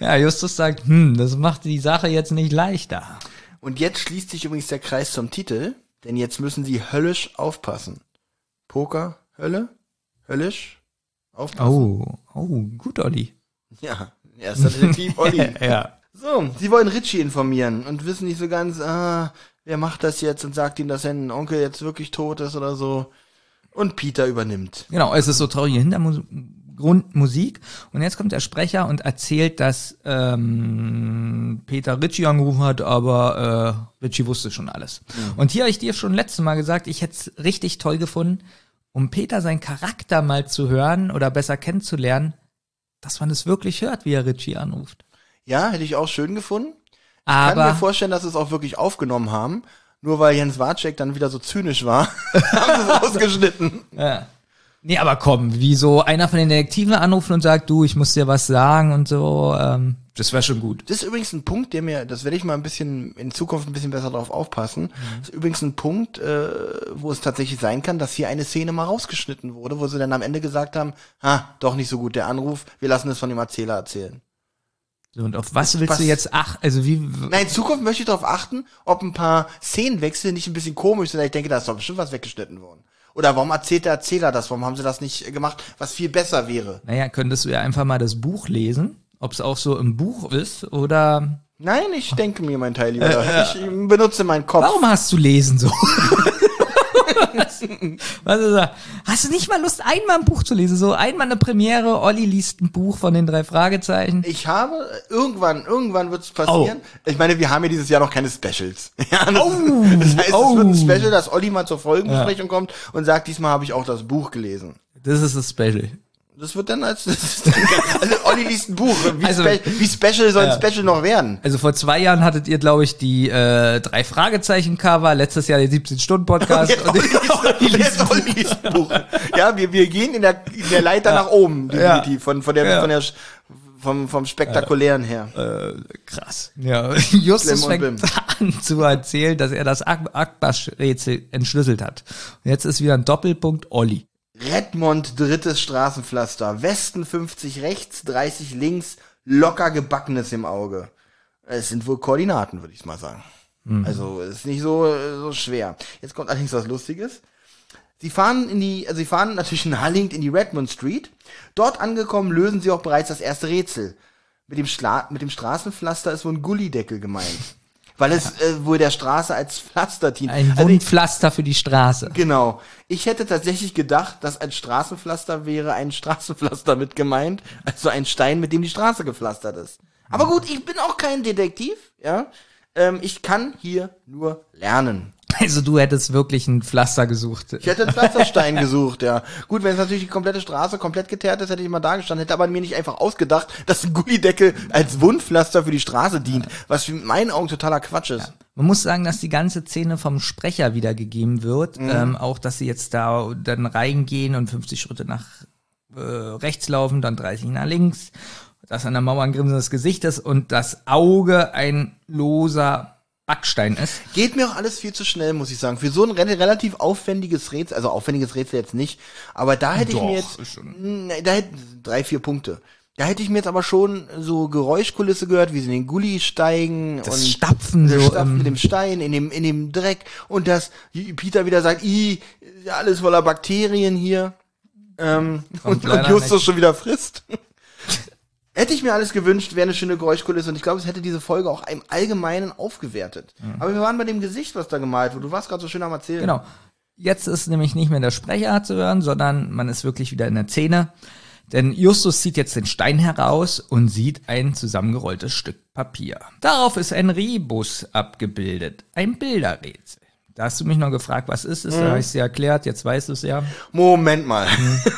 ja, Justus sagt, hm, das macht die Sache jetzt nicht leichter. Und jetzt schließt sich übrigens der Kreis zum Titel, denn jetzt müssen sie höllisch aufpassen. Poker, Hölle, höllisch, aufpassen. Oh, oh, gut, Olli. Ja, erster Detektiv Olli. Ja. So, sie wollen Richie informieren und wissen nicht so ganz, ah, wer macht das jetzt und sagt ihm, dass sein Onkel jetzt wirklich tot ist oder so. Und Peter übernimmt. Genau, es ist so traurige Hintergrundmusik. Und jetzt kommt der Sprecher und erzählt, dass ähm, Peter Ritchie angerufen hat, aber äh, Ritchie wusste schon alles. Und hier habe ich dir schon letztes Mal gesagt, ich hätte es richtig toll gefunden, um Peter seinen Charakter mal zu hören oder besser kennenzulernen, dass man es wirklich hört, wie er Ritchie anruft. Ja, hätte ich auch schön gefunden. Kann mir Aber vorstellen, dass sie es auch wirklich aufgenommen haben. Nur weil Jens Wacek dann wieder so zynisch war, haben sie es ausgeschnitten. ja. Nee, aber komm, wie so einer von den Detektiven anrufen und sagt, du, ich muss dir was sagen und so, ähm, das wäre schon gut. Das ist übrigens ein Punkt, der mir, das werde ich mal ein bisschen in Zukunft ein bisschen besser drauf aufpassen. Das ist übrigens ein Punkt, äh, wo es tatsächlich sein kann, dass hier eine Szene mal rausgeschnitten wurde, wo sie dann am Ende gesagt haben, ha, doch nicht so gut der Anruf, wir lassen es von dem Erzähler erzählen. So, und auf was willst Was- du jetzt ach, also wie Nein, in Zukunft möchte ich darauf achten, ob ein paar Szenenwechsel nicht ein bisschen komisch sind. Ich denke, da ist doch bestimmt was weggeschnitten worden. Oder warum erzählt der Erzähler das? Warum haben sie das nicht gemacht, was viel besser wäre? Naja, könntest du ja einfach mal das Buch lesen, ob es auch so im Buch ist oder Nein, ich denke mir mein Teil lieber. Ich benutze meinen Kopf. warum hast du lesen so? was ist das? Hast du nicht mal Lust, einmal ein Buch zu lesen? So einmal eine Premiere, Olli liest ein Buch von den drei Fragezeichen. Ich habe, irgendwann, irgendwann wird es passieren. Ich meine, wir haben ja dieses Jahr noch keine Specials. Ja, das, Oh, das heißt, oh. es wird ein Special, dass Olli mal zur Folgenbesprechung kommt und sagt, diesmal habe ich auch das Buch gelesen. Das ist das Special. Das wird dann als, dann, also Olli liest ein Buch. Wie, Also- spe wie special soll Ja. ein Special noch werden? Also vor zwei Jahren hattet ihr, glaube ich, die äh, drei Fragezeichen-Cover, letztes Jahr den 17-Stunden-Podcast. Jetzt Olli liest, Olli liest ein Buch. Ja, wir, wir gehen in der, in der Leiter nach oben, definitiv, von, von der, Ja. von der, vom, vom spektakulären her. Krass. Ja, Justus und fängt an zu erzählen, dass er das Ak- Akbasch-Rätsel entschlüsselt hat. Und jetzt ist wieder ein Doppelpunkt Olli. Redmond drittes Straßenpflaster. Westen 50 rechts, 30 links, locker gebackenes im Auge. Es sind wohl Koordinaten, würde ich mal sagen. Also es ist nicht so, so schwer. Jetzt kommt allerdings was Lustiges. Sie fahren in die, also sie fahren natürlich naheliegend in die Redmond Street. Dort angekommen lösen sie auch bereits das erste Rätsel. Mit dem, Schla mit dem Straßenpflaster ist wohl ein Gullideckel gemeint. Weil es äh, wohl der Straße als Pflaster dient. Ein Also Wundpflaster für die Straße. Genau. Ich hätte tatsächlich gedacht, dass ein Straßenpflaster wäre ein Straßenpflaster mit gemeint. Also ein Stein, mit dem die Straße gepflastert ist. Aber gut, ich bin auch kein Detektiv, ja. Ähm, ich kann hier nur lernen. Also du hättest wirklich ein Pflaster gesucht. Ich hätte einen Pflasterstein gesucht, ja. Gut, wenn es natürlich die komplette Straße komplett geteert ist, hätte ich mal da gestanden, hätte aber mir nicht einfach ausgedacht, dass ein Gullideckel als Wundpflaster für die Straße dient, was in meinen Augen totaler Quatsch ist. Man muss sagen, dass die ganze Szene vom Sprecher wiedergegeben wird. Ähm, auch, dass sie jetzt da dann reingehen und 50 Schritte nach äh, rechts laufen, dann 30 nach links. Dass an der Mauer ein grinsendes Gesicht ist und das Auge ein loser Backstein ist. Geht mir auch alles viel zu schnell, muss ich sagen. Für so ein re relativ aufwendiges Rätsel, also aufwendiges Rätsel jetzt nicht, aber da hätte ich Doch, mir jetzt, schon- da hätte, drei, vier Punkte. Da hätte ich mir jetzt aber schon so Geräuschkulisse gehört, wie sie in den Gully steigen Das und Stapfen so, Stapfen ähm, mit dem Stein in dem, in dem Dreck und dass Peter wieder sagt, i, alles voller Bakterien hier. Ähm, und, und Justus nicht. schon wieder frisst. Hätte ich mir alles gewünscht, wäre eine schöne Geräuschkulisse und ich glaube, es hätte diese Folge auch im Allgemeinen aufgewertet. Aber wir waren bei dem Gesicht, was da gemalt wurde. Du warst gerade so schön am Erzählen. Genau. Jetzt ist nämlich nicht mehr der Sprecher zu hören, sondern man ist wirklich wieder in der Szene. Denn Justus zieht jetzt den Stein heraus und sieht ein zusammengerolltes Stück Papier. Darauf ist ein Rebus abgebildet, ein Bilderrätsel. Da hast du mich noch gefragt, was ist es? Da habe ich es dir erklärt, jetzt weißt du es ja. Moment mal.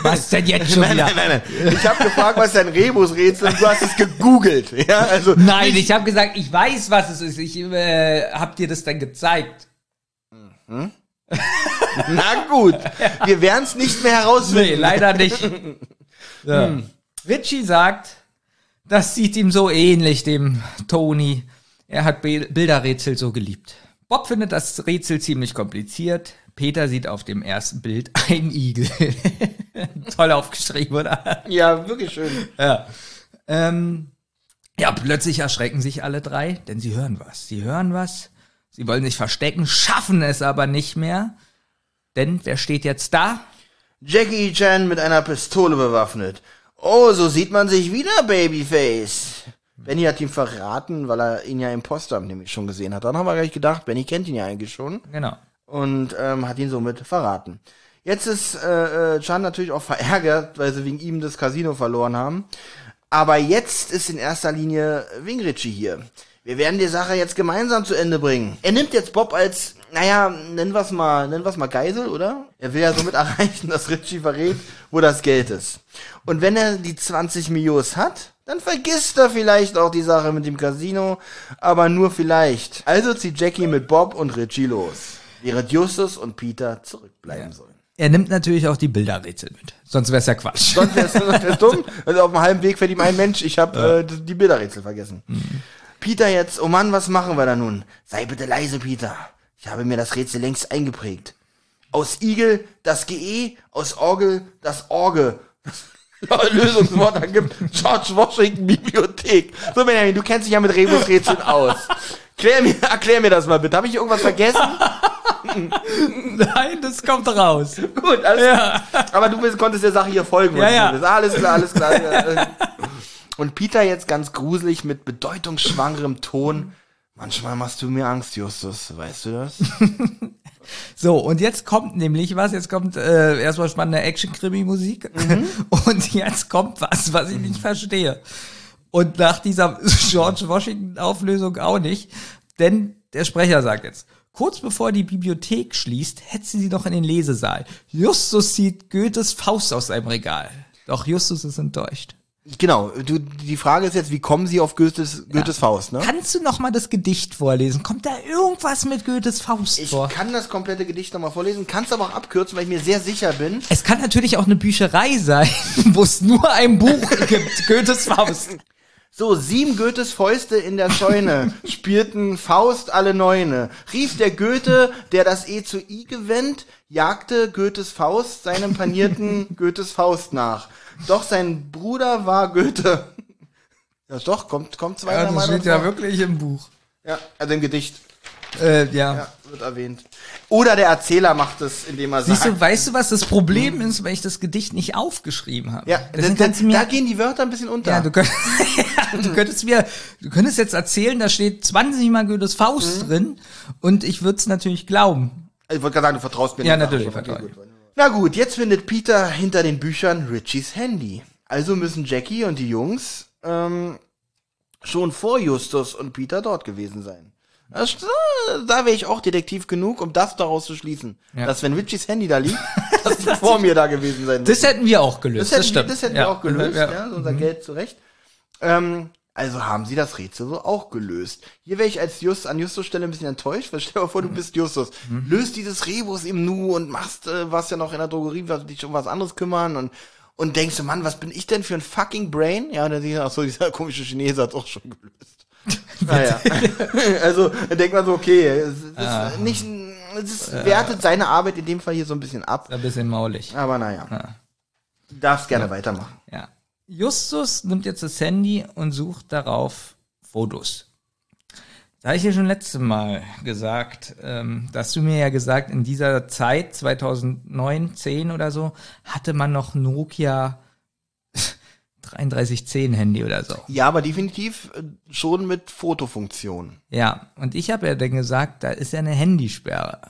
Was denn jetzt schon Nein, wieder? nein, nein, nein. Ich habe gefragt, was ist ein Rebusrätsel und du hast es gegoogelt. Ja, also Nein, ich habe gesagt, ich weiß, was es ist. Ich äh, hab dir das dann gezeigt. Na gut, wir werden es nicht mehr herausfinden. Nee, leider nicht. So. Richie sagt, das sieht ihm so ähnlich, dem Tony. Er hat Bilderrätsel so geliebt. Bob findet das Rätsel ziemlich kompliziert. Peter sieht auf dem ersten Bild einen Igel. Toll aufgeschrieben, oder? Ja, wirklich schön. Ja. Ähm, ja, plötzlich erschrecken sich alle drei, denn sie hören was. Sie hören was. Sie wollen sich verstecken, schaffen es aber nicht mehr. Denn wer steht jetzt da? Jackie Chan mit einer Pistole bewaffnet. Oh, so sieht man sich wieder, Babyface. Benny hat ihn verraten, weil er ihn ja im Postamt nämlich schon gesehen hat. Dann haben wir gleich gedacht, Benny kennt ihn ja eigentlich schon. Genau. und ähm, hat ihn somit verraten. Jetzt ist äh, äh, Chan natürlich auch verärgert, weil sie wegen ihm das Casino verloren haben. Aber jetzt ist in erster Linie wegen Richie hier. Wir werden die Sache jetzt gemeinsam zu Ende bringen. Er nimmt jetzt Bob als, naja, nennen wir's mal, nennen wir's mal Geisel, oder? Er will ja somit erreichen, dass Richie verrät, wo das Geld ist. Und wenn er die 20 Millios hat, dann vergisst er vielleicht auch die Sache mit dem Casino, aber nur vielleicht. Also zieht Jackie mit Bob und Richie los, während Justus und Peter zurückbleiben sollen. Er nimmt natürlich auch die Bilderrätsel mit. Sonst wär's ja Quatsch. Sonst wär's, sonst wär's dumm. Also auf dem halben Weg fährt ihm ein Mensch, ich habe äh, die Bilderrätsel vergessen. Peter jetzt, oh Mann, was machen wir da nun? Sei bitte leise, Peter. Ich habe mir das Rätsel längst eingeprägt. Aus Igel das GE, aus Orgel das Orge. Lösungswort ergibt George Washington Bibliothek. So, Benjamin, du kennst dich ja mit Rebusrätseln aus. Klär mir, erklär mir das mal bitte. Habe ich irgendwas vergessen? Nein, das kommt raus. Gut, alles Ja. Aber du bist, konntest der Sache hier folgen. Ja, ja. Alles klar, alles klar. Und Peter jetzt ganz gruselig mit bedeutungsschwangerem Ton. Manchmal machst du mir Angst, Justus. Weißt du das? So, und jetzt kommt nämlich was, jetzt kommt äh, erstmal spannende Action-Krimi-Musik und jetzt kommt was, was ich nicht verstehe. Und nach dieser George Washington-Auflösung auch nicht, denn der Sprecher sagt jetzt, kurz bevor die Bibliothek schließt, hetzen sie noch in den Lesesaal. Justus sieht Goethes Faust aus seinem Regal. Doch Justus ist enttäuscht. Genau. Du, die Frage ist jetzt, wie kommen sie auf Goethes, Goethes Faust, ne? Kannst du noch mal das Gedicht vorlesen? Kommt da irgendwas mit Goethes Faust Ich vor? kann das komplette Gedicht nochmal vorlesen, kannst aber auch abkürzen, weil ich mir sehr sicher bin. Es kann natürlich auch eine Bücherei sein, wo es nur ein Buch gibt, Goethes Faust. So, sieben Goethes Fäuste in der Scheune spielten Faust alle Neune. Rief der Goethe, der das E zu I gewendet, jagte Goethes Faust seinem panierten Goethes Faust nach. Doch sein Bruder war Goethe. Ja, doch, kommt, kommt zwei Ja, das steht ja wirklich im Buch. Ja, also im Gedicht. Äh, ja. Ja, wird erwähnt. Oder der Erzähler macht es, indem er Siehst sagt. du, weißt du, was das Problem ist, weil ich das Gedicht nicht aufgeschrieben habe? ja, Deswegen da, kannst du da, gehen die Wörter ein bisschen unter. ja, du, könnt, ja, du könntest mir, du könntest jetzt erzählen, da steht 20 mal Goethes Faust Mhm. drin und ich würde es natürlich glauben. Ich wollte gerade sagen, du vertraust mir Ja, nicht. natürlich, Okay, vertraue. Na gut, jetzt findet Peter hinter den Büchern Richies Handy. Also müssen Jackie und die Jungs ähm, schon vor Justus und Peter dort gewesen sein. Das, da wäre ich auch Detektiv genug, um das daraus zu schließen. Ja. Dass wenn Richies Handy da liegt, dass die vor mir da gewesen sein Das müssen. hätten wir auch gelöst. Das hätten, wir, stimmt. das hätten Ja. wir auch gelöst, Ja. ja, so unser Geld zurecht. Ähm, also haben sie das Rätsel so auch gelöst. Hier wäre ich als Just, an Justus Stelle ein bisschen enttäuscht, weil stell dir mal vor, du bist Justus. Löst dieses Rebus im Nu und machst, äh, was ja noch in der Drogerie, was dich um was anderes kümmern und, und denkst du, Mann, was bin ich denn für ein fucking Brain? Ja, und dann denkst du, ach so, dieser komische Chinese hat's auch schon gelöst. naja. also, denkt man so, okay, es ist Ah. nicht, es ist, wertet seine Arbeit in dem Fall hier so ein bisschen ab. Ein bisschen maulig. Aber naja. Du darfst gerne weitermachen. Ja. Justus nimmt jetzt das Handy und sucht darauf Fotos. Da habe ich dir schon letztes Mal gesagt, ähm, dass du mir ja gesagt, in dieser Zeit, 2009, 10 oder so, hatte man noch Nokia 3310 Handy oder so. Ja, aber definitiv äh, schon mit Fotofunktion. Ja, und ich habe ja dann gesagt, da ist ja eine Handysperre.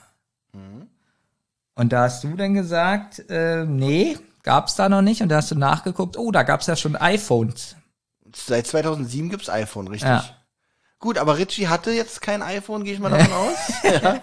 Und da hast du dann gesagt, äh, nee, gab's da noch nicht. Und da hast du nachgeguckt, oh, da gab's ja schon iPhones. Seit 2007 gibt's iPhone, richtig? Ja. Gut, aber Richie hatte jetzt kein iPhone, gehe ich mal davon aus. Ja.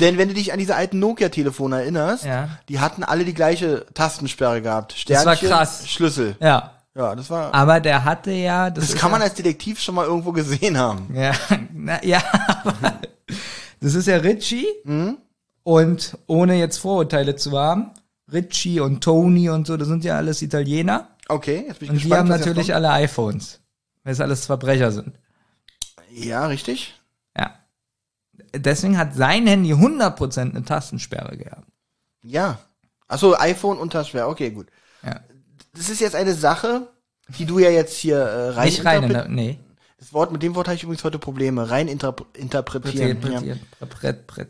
Denn wenn du dich an diese alten Nokia-Telefone erinnerst, Ja. die hatten alle die gleiche Tastensperre gehabt. Das war Sternchen, krass. Schlüssel. Ja, Ja, das war. aber der hatte ja, das, Das kann man als Detektiv schon mal irgendwo gesehen haben. ja, na, ja, das ist ja Richie Mhm. Und ohne jetzt Vorurteile zu haben, Richie und Tony und so, das sind ja alles Italiener. Okay, jetzt bin ich Und gespannt. die haben natürlich alle iPhones. Weil es alles Verbrecher sind. Ja, richtig. Ja. Deswegen hat sein Handy 100% eine Tastensperre gehabt. Ja. Achso, iPhone unter schwer. Okay, gut. Ja. Das ist jetzt eine Sache, die du ja jetzt hier äh, rein, Nicht rein, der, nee. Das Wort, mit dem Wort habe ich übrigens heute Probleme. Rein interp interpretieren. Ja. Interpretieren. Brett.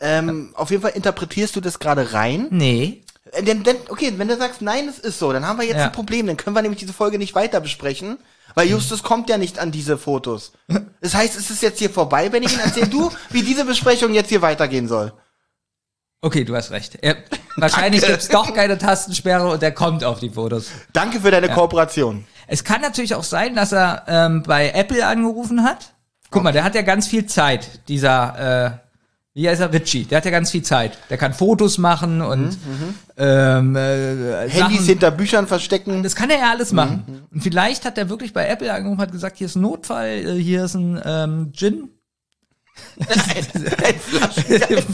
Ähm, auf jeden Fall interpretierst du das gerade rein. Nee. Äh, Denn, denn, okay, wenn du sagst, nein, es ist so, dann haben wir jetzt Ja. ein Problem. Dann können wir nämlich diese Folge nicht weiter besprechen, weil Justus kommt ja nicht an diese Fotos. Das heißt, es ist jetzt hier vorbei, Benjamin. Erzähl du, wie diese Besprechung jetzt hier weitergehen soll. Okay, du hast recht. Er, wahrscheinlich gibt's doch keine Tastensperre und er kommt auf die Fotos. Danke für deine Kooperation. Es kann natürlich auch sein, dass er ähm, bei Apple angerufen hat. Guck mal, der hat ja ganz viel Zeit, dieser, äh, wie heißt er, Richie, der hat ja ganz viel Zeit. Der kann Fotos machen und ähm, äh, Handys Sachen, hinter Büchern verstecken. das kann er ja alles machen. Und vielleicht hat er wirklich bei Apple angerufen hat gesagt, hier ist ein Notfall, äh, hier ist ein ähm, Gin.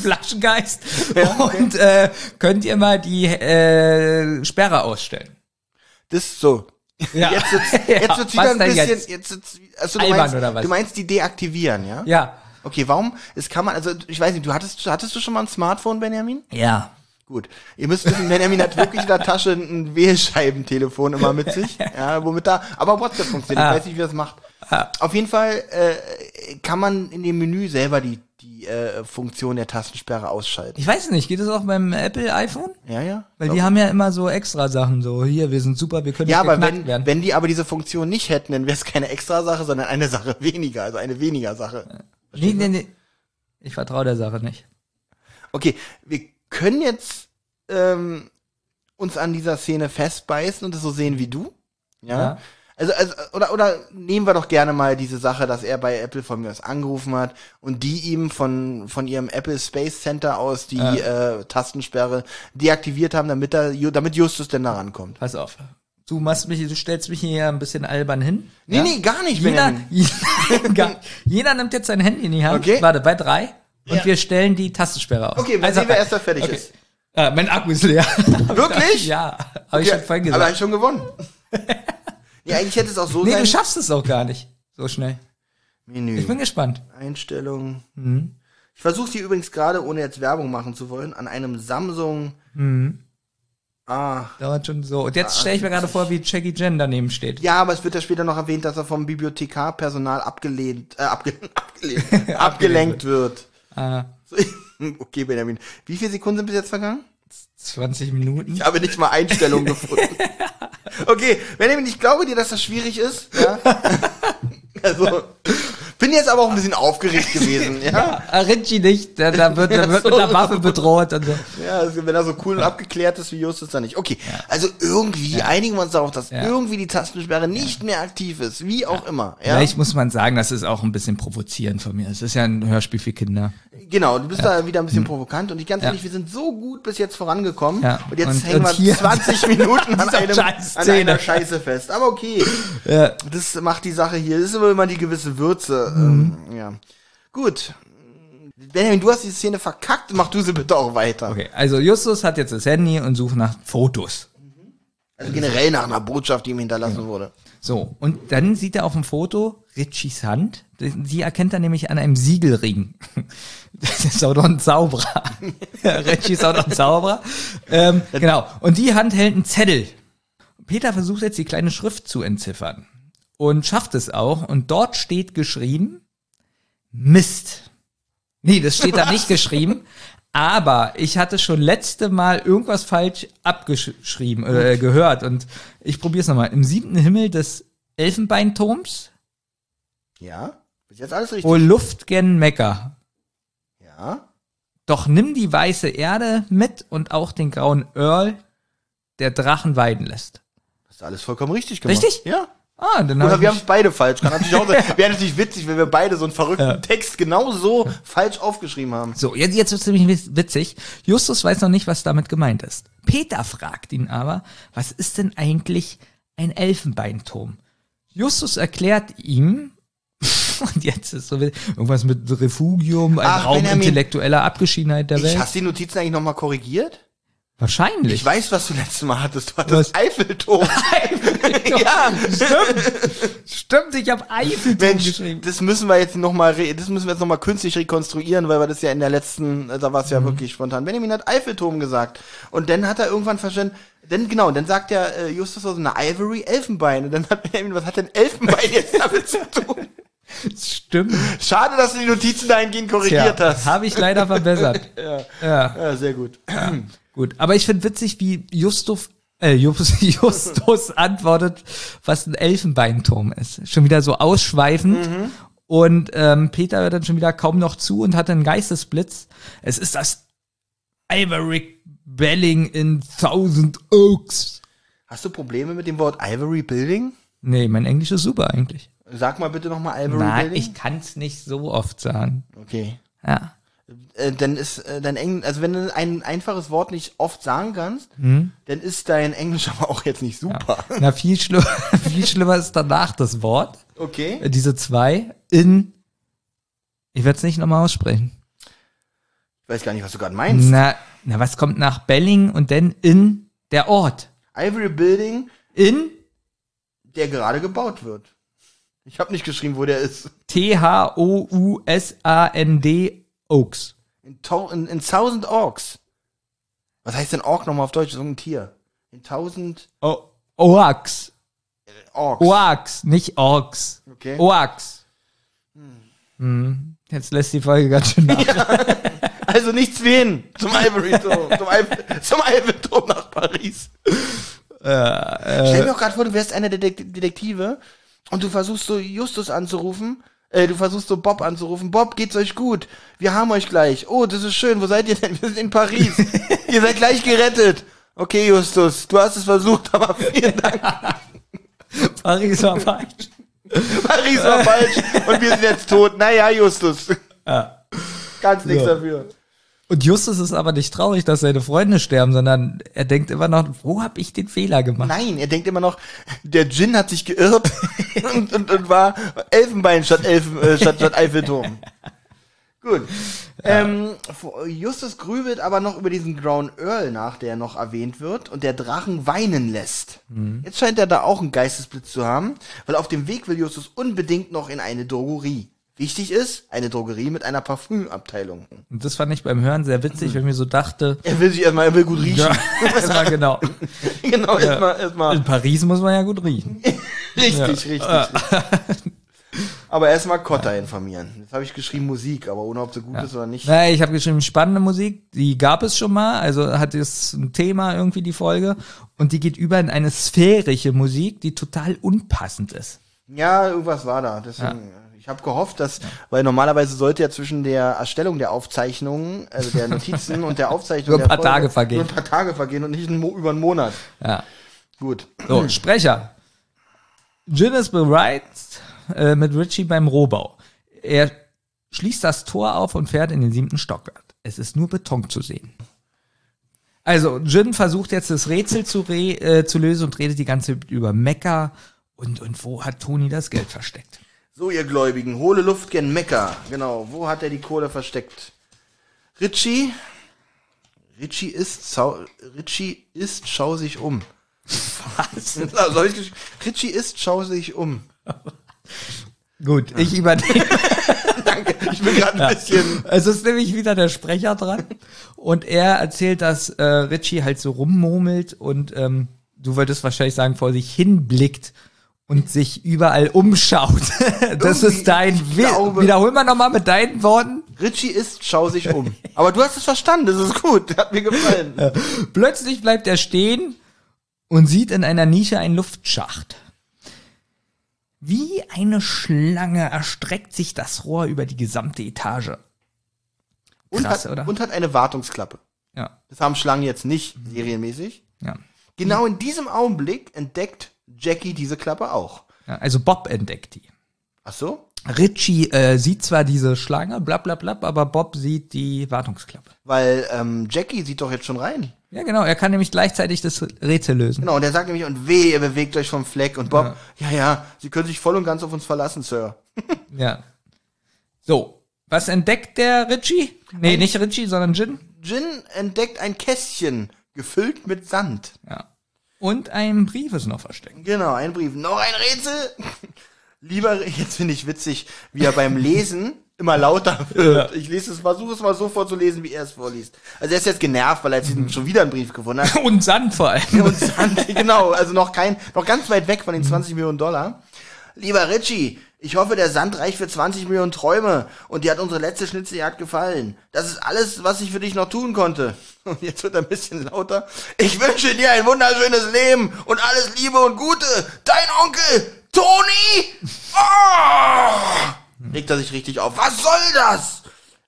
Flaschengeist. Und äh, könnt ihr mal die äh, Sperre ausstellen. Das ist so. Ja. Jetzt wird's, Ja, jetzt wird's was wieder ein bisschen, jetzt? jetzt, wird's, also du Albern meinst, oder was? du meinst die deaktivieren, ja? Ja. Okay, warum? Es kann man, also ich weiß nicht, du hattest, hattest du schon mal ein Smartphone, Benjamin? Ja. Gut. Ihr müsst wissen, Benjamin hat wirklich in der Tasche ein Wählscheibentelefon immer mit sich. Ja, womit da, aber WhatsApp funktioniert. Ah. Ich weiß nicht, wie das macht. Auf jeden Fall äh, kann man in dem Menü selber die, die äh, Funktion der Tastensperre ausschalten. Ich weiß nicht, geht es auch beim Apple iPhone? Ja, ja. Weil die haben ja immer so extra Sachen, so hier, wir sind super, wir können ja, nicht aber wenn, werden. wenn die aber diese Funktion nicht hätten, dann wäre es keine extra Sache, sondern eine Sache weniger, also eine weniger Sache. Nee, nee, nee. Ich vertraue der Sache nicht. Okay, wir können jetzt ähm, uns an dieser Szene festbeißen und es so sehen wie du. Ja. Ja. Also, also oder, oder nehmen wir doch gerne mal diese Sache, dass er bei Apple von mir aus angerufen hat und die ihm von, von ihrem Apple Space Center aus die äh, Tastensperre deaktiviert haben, damit er, damit Justus denn da rankommt. Pass auf. Du machst mich, du stellst mich hier ein bisschen albern hin. Nee, nee, gar nicht, Jeder, jeder, jeder nimmt jetzt sein Handy in die Hand. Okay. Warte, bei drei. Und Ja. wir stellen die Tastensperre aus. Okay, mal Also sehen, wer bei- erst da fertig okay. ist. Ah, mein Akku ist leer. Wirklich? ja, habe ich Ja, schon vorhin aber gesagt. ich schon gewonnen. ja, eigentlich hätte es auch so Nee, sein. du schaffst es auch gar nicht. So schnell. Menü. Ich bin gespannt. Einstellungen. Mhm. Ich versuche sie übrigens gerade, ohne jetzt Werbung machen zu wollen, an einem Samsung. Mhm. Ah. Dauert schon so. Und jetzt stelle ich mir gerade vor, wie Jackie Jen daneben steht. Ja, aber es wird ja später noch erwähnt, dass er vom Bibliothekarpersonal abgelehnt, äh, abge abgelehnt, abgelenkt wird. Ah, okay, Benjamin. Wie viele Sekunden sind bis jetzt vergangen? 20 Minuten. Ich habe nicht mal Einstellungen gefunden. Okay, Benjamin, ich glaube dir, dass das schwierig ist. Ja? Also, bin jetzt aber auch ein bisschen aufgeregt gewesen. Ja, Ah, Richie nicht, da, da wird, da wird mit einer Waffe bedroht und so. ja also, wenn er so cool und abgeklärt ist wie Justus, dann nicht. Okay, also irgendwie einigen wir uns darauf, dass Ja. irgendwie die Tastensperre nicht mehr aktiv ist. Wie auch immer. Ja? Vielleicht muss man sagen, das ist auch ein bisschen provozierend von mir. Es ist ja ein Hörspiel für Kinder. Genau, du bist da wieder ein bisschen provokant und ich ganz Ja. ehrlich, wir sind so gut bis jetzt vorangekommen Ja. und jetzt Und- hängen und wir hier- 20 Minuten an, einem, an einer Scheiße fest. Aber okay, Ja. das macht die Sache hier, das ist immer die gewisse Würze. Mhm. Ähm, ja. Gut. Benjamin, du hast die Szene verkackt, mach du sie bitte auch weiter. Okay, also Justus hat jetzt das Handy und sucht nach Fotos. Also generell nach einer Botschaft, die ihm hinterlassen wurde. So, und dann sieht er auf dem Foto Richies Hand. Sie erkennt er nämlich an einem Siegelring. Das ist auch noch ein Zauberer. Richie ist auch noch ein Zauberer. Ähm, genau. Und die Hand hält einen Zettel. Peter versucht jetzt die kleine Schrift zu entziffern. Und schafft es auch. Und dort steht geschrieben, Mist. Nee, das steht da nicht geschrieben. Aber ich hatte schon letzte Mal irgendwas falsch abgeschrieben, äh, gehört. Und ich probiere es nochmal. Im siebten Himmel des Elfenbeinturms, Ja? Bis jetzt alles richtig. wo Luft gen Mecker. Ja? Doch nimm die weiße Erde mit und auch den grauen Earl, der Drachen weiden lässt. Hast du alles vollkommen richtig gemacht. Richtig? Ja. Ah, dann Oder hab wir haben es beide falsch. Kann natürlich auch sein. Wäre natürlich witzig, wenn wir beide so einen verrückten Text genau so falsch aufgeschrieben haben. So, jetzt, jetzt wird's nämlich witz- witzig. Justus weiß noch nicht, was damit gemeint ist. Peter fragt ihn aber, was ist denn eigentlich ein Elfenbeinturm? Justus erklärt ihm, Und jetzt ist so irgendwas mit Refugium, ein Ach, Raum Benjamin. intellektueller Abgeschiedenheit der Ich, Welt. hast du die Notizen eigentlich nochmal korrigiert? Wahrscheinlich. Ich weiß, was du letztes Mal hattest. Du hattest Was? Eiffelturm. ja, Stimmt. Stimmt, ich habe Eiffelturm Mensch, geschrieben. das müssen wir jetzt noch mal, re- das müssen wir jetzt noch mal künstlich rekonstruieren, weil wir das ja in der letzten, da war es Mhm. ja wirklich spontan. Benjamin hat Eiffelturm gesagt und dann hat er irgendwann verstanden, denn genau, dann sagt der äh, Justus so eine Ivory Elfenbein und dann hat Benjamin, was hat denn Elfenbein jetzt damit zu tun? Stimmt. Schade, dass du die Notizen dahingehend korrigiert Ja, hast. habe ich leider verbessert. ja. ja. Ja, sehr gut. Gut, aber ich finde witzig, wie Justus, äh, Justus, Justus antwortet, was ein Elfenbeinturm ist. Schon wieder so ausschweifend. Und ähm, Peter hört dann schon wieder kaum noch zu und hat einen Geistesblitz. Es ist das Iverick Belling in Thousand Oaks. Hast du Probleme mit dem Wort Ivory Building? Nee, mein Englisch ist super eigentlich. Sag mal bitte nochmal Ivory Nein, Building. ich kann es nicht so oft sagen. okay. Ja. Äh, dann ist äh, dein Englisch, also wenn du ein einfaches Wort nicht oft sagen kannst, Hm? dann ist dein Englisch aber auch jetzt nicht super. Na, viel, schlimm, viel schlimmer ist danach das Wort. Okay. Äh, Diese zwei in. Ich werde es nicht nochmal aussprechen. Ich weiß gar nicht, was du gerade meinst. Na, na, was kommt nach Belling und dann in der Ort? Ivory Building, In der gerade gebaut wird. Ich habe nicht geschrieben, wo der ist. T-H-O-U-S-A-N-D Oaks. In, in, in Thousand Orks. Was heißt denn Ork nochmal auf Deutsch? So ein Tier. In Tausend O Oaks. Orks. Oaks, nicht Orks. Okay. Oaks. Hm. Jetzt lässt die Folge ganz schön nach. Also nichts wie hin zum Ivory Turm. zum, zum Eiffelturm nach Paris. Stell mir auch gerade vor, du wärst einer der Detek- Detektive und du versuchst so Justus anzurufen. Äh, du versuchst so Bob anzurufen. Bob, geht's euch gut? Wir haben euch gleich. Oh, das ist schön. Wo seid ihr denn? Wir sind in Paris. ihr seid gleich gerettet. Okay, Justus, du hast es versucht, aber vielen Dank. Paris war falsch. Paris war falsch und wir sind jetzt tot. Naja, Justus. Ja. Ganz nichts Ja. dafür. Und Justus ist aber nicht traurig, dass seine Freunde sterben, sondern er denkt immer noch, wo habe ich den Fehler gemacht? Nein, er denkt immer noch, der Djinn hat sich geirrt und, und, und war Elfenbein statt, Elfen, äh, statt, statt Eiffelturm. Gut. Ähm, Justus grübelt aber noch über diesen Grauen Earl nach, der noch erwähnt wird und der Drachen weinen lässt. Jetzt scheint er da auch einen Geistesblitz zu haben, weil auf dem Weg will Justus unbedingt noch in eine Drogerie. Wichtig ist, eine Drogerie mit einer Parfümabteilung. Und das fand ich beim Hören sehr witzig, weil ich mir so dachte, Er will sich erstmal, er will gut riechen. ja, war genau. genau, erstmal, erstmal. In Paris muss man ja gut riechen. Richtig, richtig. Aber erstmal Kotta informieren. Jetzt habe ich geschrieben Musik, aber ohne ob sie gut ist oder nicht. Naja, ich habe geschrieben, spannende Musik, die gab es schon mal, also hat es ein Thema irgendwie die Folge und die geht über in eine sphärische Musik, die total unpassend ist. Ja, irgendwas war da. Deswegen, ich habe gehofft, dass, weil normalerweise sollte ja zwischen der Erstellung der Aufzeichnungen, also der Notizen und der Aufzeichnung Nur ein paar Tage vergehen. Nur ein paar Tage vergehen und nicht ein über einen Monat. Ja. Gut. So, Sprecher. Jin ist bereit äh, mit Richie beim Rohbau. Er schließt das Tor auf und fährt in den siebten Stockwerk. Es ist nur Beton zu sehen. Also, Jin versucht jetzt das Rätsel zu, re äh, zu lösen und redet die ganze Zeit über Mekka und, und wo hat Toni das Geld versteckt. So, ihr Gläubigen, hohle Luft gen Mekka. Genau, wo hat er die Kohle versteckt? Richie? Richie ist, Richie ist, schau sich um. Was? Gesch- Richie ist, schau sich um. Gut, ich übernehme. Ich bin gerade ein bisschen. Es ist nämlich wieder der Sprecher dran. Und er erzählt, dass äh, Richie halt so rummurmelt und ähm, du wolltest wahrscheinlich sagen, vor sich hinblickt und sich überall umschaut. das Irgendwie, ist dein ich Wi- glaube- Wiederhol mal nochmal mit deinen Worten. Richie ist, schau sich um. Aber du hast es verstanden, das ist gut. Hat mir gefallen. Plötzlich bleibt er stehen und sieht in einer Nische einen Luftschacht. Wie eine Schlange erstreckt sich das Rohr über die gesamte Etage. Und, Krass, hat, oder? und hat eine Wartungsklappe. Ja, Das haben Schlangen jetzt nicht serienmäßig. ja. Genau in diesem Augenblick entdeckt Jackie diese Klappe auch. ja also Bob entdeckt die. Ach so? Richie äh, sieht zwar diese Schlange, bla bla bla, aber Bob sieht die Wartungsklappe. Weil ähm, Jackie sieht doch jetzt schon rein. Ja, genau, er kann nämlich gleichzeitig das Rätsel lösen. Genau, und er sagt nämlich, und weh, ihr bewegt euch vom Fleck. Und Bob, ja, ja, Sie können sich voll und ganz auf uns verlassen, Sir. Ja. So, was entdeckt der Richie? Nee, nicht Richie, sondern Jin. Jin entdeckt ein Kästchen, gefüllt mit Sand. Ja. Und ein Brief ist noch versteckt. Genau, ein Brief. Noch ein Rätsel. Lieber, jetzt finde ich witzig, wie er beim Lesen immer lauter wird. Ich lese es, versuche es mal so vorzulesen, wie er es vorliest. Also er ist jetzt genervt, weil er jetzt schon wieder einen Brief gefunden hat. Und Sand vor allem. Und Sand, genau, also noch kein, noch ganz weit weg von den 20 Millionen Dollar. Lieber Richie, ich hoffe, der Sand reicht für 20 Millionen Träume und dir hat unsere letzte Schnitzeljagd gefallen. Das ist alles, was ich für dich noch tun konnte. Und jetzt wird er ein bisschen lauter. Ich wünsche dir ein wunderschönes Leben und alles Liebe und Gute. Dein Onkel, Toni! Oh! Regt er sich richtig auf. Was soll das?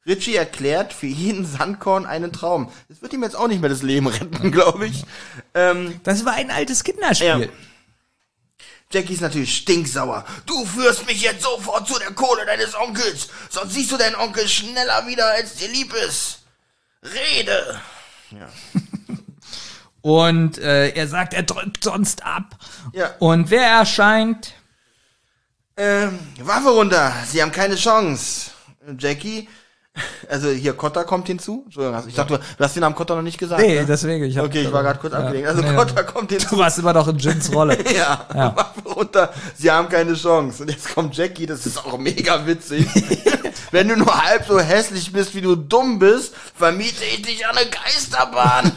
Richie erklärt für jeden Sandkorn einen Traum. Das wird ihm jetzt auch nicht mehr das Leben retten, glaube ich. Ähm, Das war ein altes Kinderspiel. Ja. Jackie ist natürlich stinksauer. Du führst mich jetzt sofort zu der Kohle deines Onkels, sonst siehst du deinen Onkel schneller wieder, als dir lieb ist. Rede. Und äh, er sagt, er drückt sonst ab. Ja. Und wer erscheint? Ähm, Waffe runter, sie haben keine Chance. Jackie, also hier Kotter kommt hinzu. Entschuldigung, ich dachte, du, hast den Namen Kotter noch nicht gesagt. Nee, ne? deswegen. Ich Okay, ich war gerade kurz abgelenkt. Also Nee, Kotter kommt hinzu. Du warst immer noch in Jins Rolle. Ja, Waffe runter, sie haben keine Chance. Und jetzt kommt Jackie, das ist auch mega witzig. Wenn du nur halb so hässlich bist, wie du dumm bist, vermiete ich dich an eine Geisterbahn.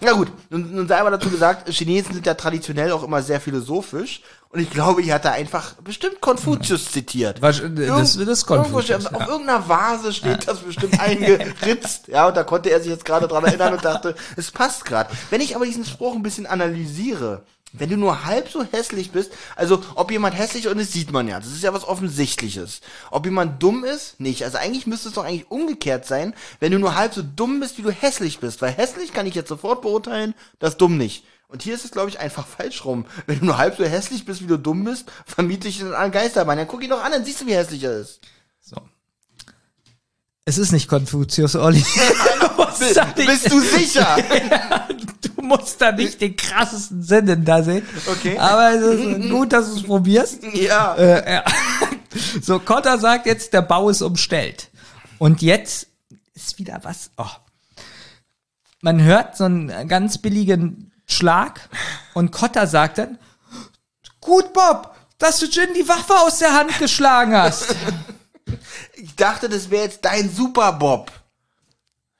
Na gut, nun, nun sei aber dazu gesagt, Chinesen sind ja traditionell auch immer sehr philosophisch. Und ich glaube, hier hat er einfach bestimmt Konfuzius zitiert. Was- äh, das- das ist Konfuzius, Irgendwo ja. Auf irgendeiner Vase steht das bestimmt eingeritzt. Ja, und da konnte er sich jetzt gerade dran erinnern und dachte, es passt gerade. Wenn ich aber diesen Spruch ein bisschen analysiere, wenn du nur halb so hässlich bist, also ob jemand hässlich ist, das sieht man ja, das ist ja was Offensichtliches. Ob jemand dumm ist, nicht. Also eigentlich müsste es doch eigentlich umgekehrt sein, wenn du nur halb so dumm bist, wie du hässlich bist. Weil hässlich kann ich jetzt sofort beurteilen, das dumm nicht. Und hier ist es, glaube ich, einfach falsch rum. Wenn du nur halb so hässlich bist, wie du dumm bist, vermiete ich ihn an Geisterbahn. Dann guck ihn doch an, dann siehst du, wie hässlich er ist. So. Es ist nicht Konfuzius, Olli. Bist du sicher? Du musst da nicht den krassesten Sinn in da sehen. Okay. Aber es ist gut, dass du es probierst. ja. Äh, ja. So, Kotter sagt jetzt, der Bau ist umstellt. Und jetzt ist wieder was. Oh. Man hört so einen ganz billigen Schlag und Kotter sagt dann, gut, Bob, dass du Jin die Waffe aus der Hand geschlagen hast. Ich dachte, das wäre jetzt dein Super Bob,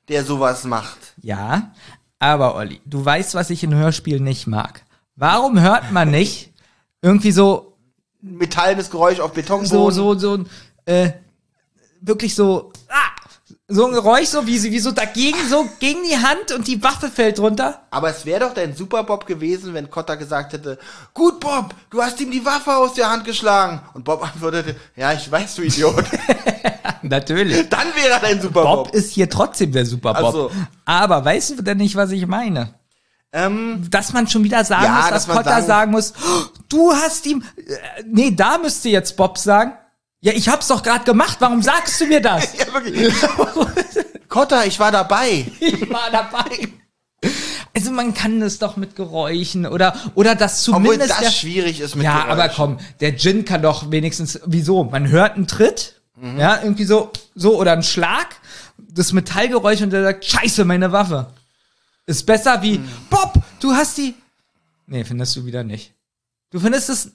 der sowas macht. Ja, aber Olli, du weißt, was ich in Hörspielen nicht mag. Warum hört man nicht irgendwie so, Metallenes Geräusch auf Betonboden. so, so, so, äh, wirklich so, so ein Geräusch, so wie, sie- wie so dagegen, so gegen die Hand und die Waffe fällt runter? Aber es wäre doch dein Super Bob gewesen, wenn Kotter gesagt hätte, gut Bob, du hast ihm die Waffe aus der Hand geschlagen. Und Bob antwortete, ja, ich weiß, du Idiot. Natürlich. Dann wäre er dein Super Bob Bob. ist hier trotzdem der Super Bob. So. Aber weißt du denn nicht, was ich meine? ähm, Dass man schon wieder sagen Ja, muss, dass dass sagen- sagen muss, "Oh, du hast ihm, äh, nee, da müsste jetzt Bob sagen, ja, ich hab's doch gerade gemacht, warum sagst du mir das? ja, wirklich. Kotter, ich war dabei. ich war dabei. Also man kann das doch mit Geräuschen oder oder das Obwohl zumindest das der, schwierig ist mit Ja, Geräuschen. aber komm, der Gin kann doch wenigstens wieso? Man hört einen Tritt, Mhm. ja, irgendwie so so oder einen Schlag, das Metallgeräusch und der sagt Scheiße, meine Waffe. Ist besser wie Mhm. Bob, du hast die Nee, findest du wieder nicht. Du findest es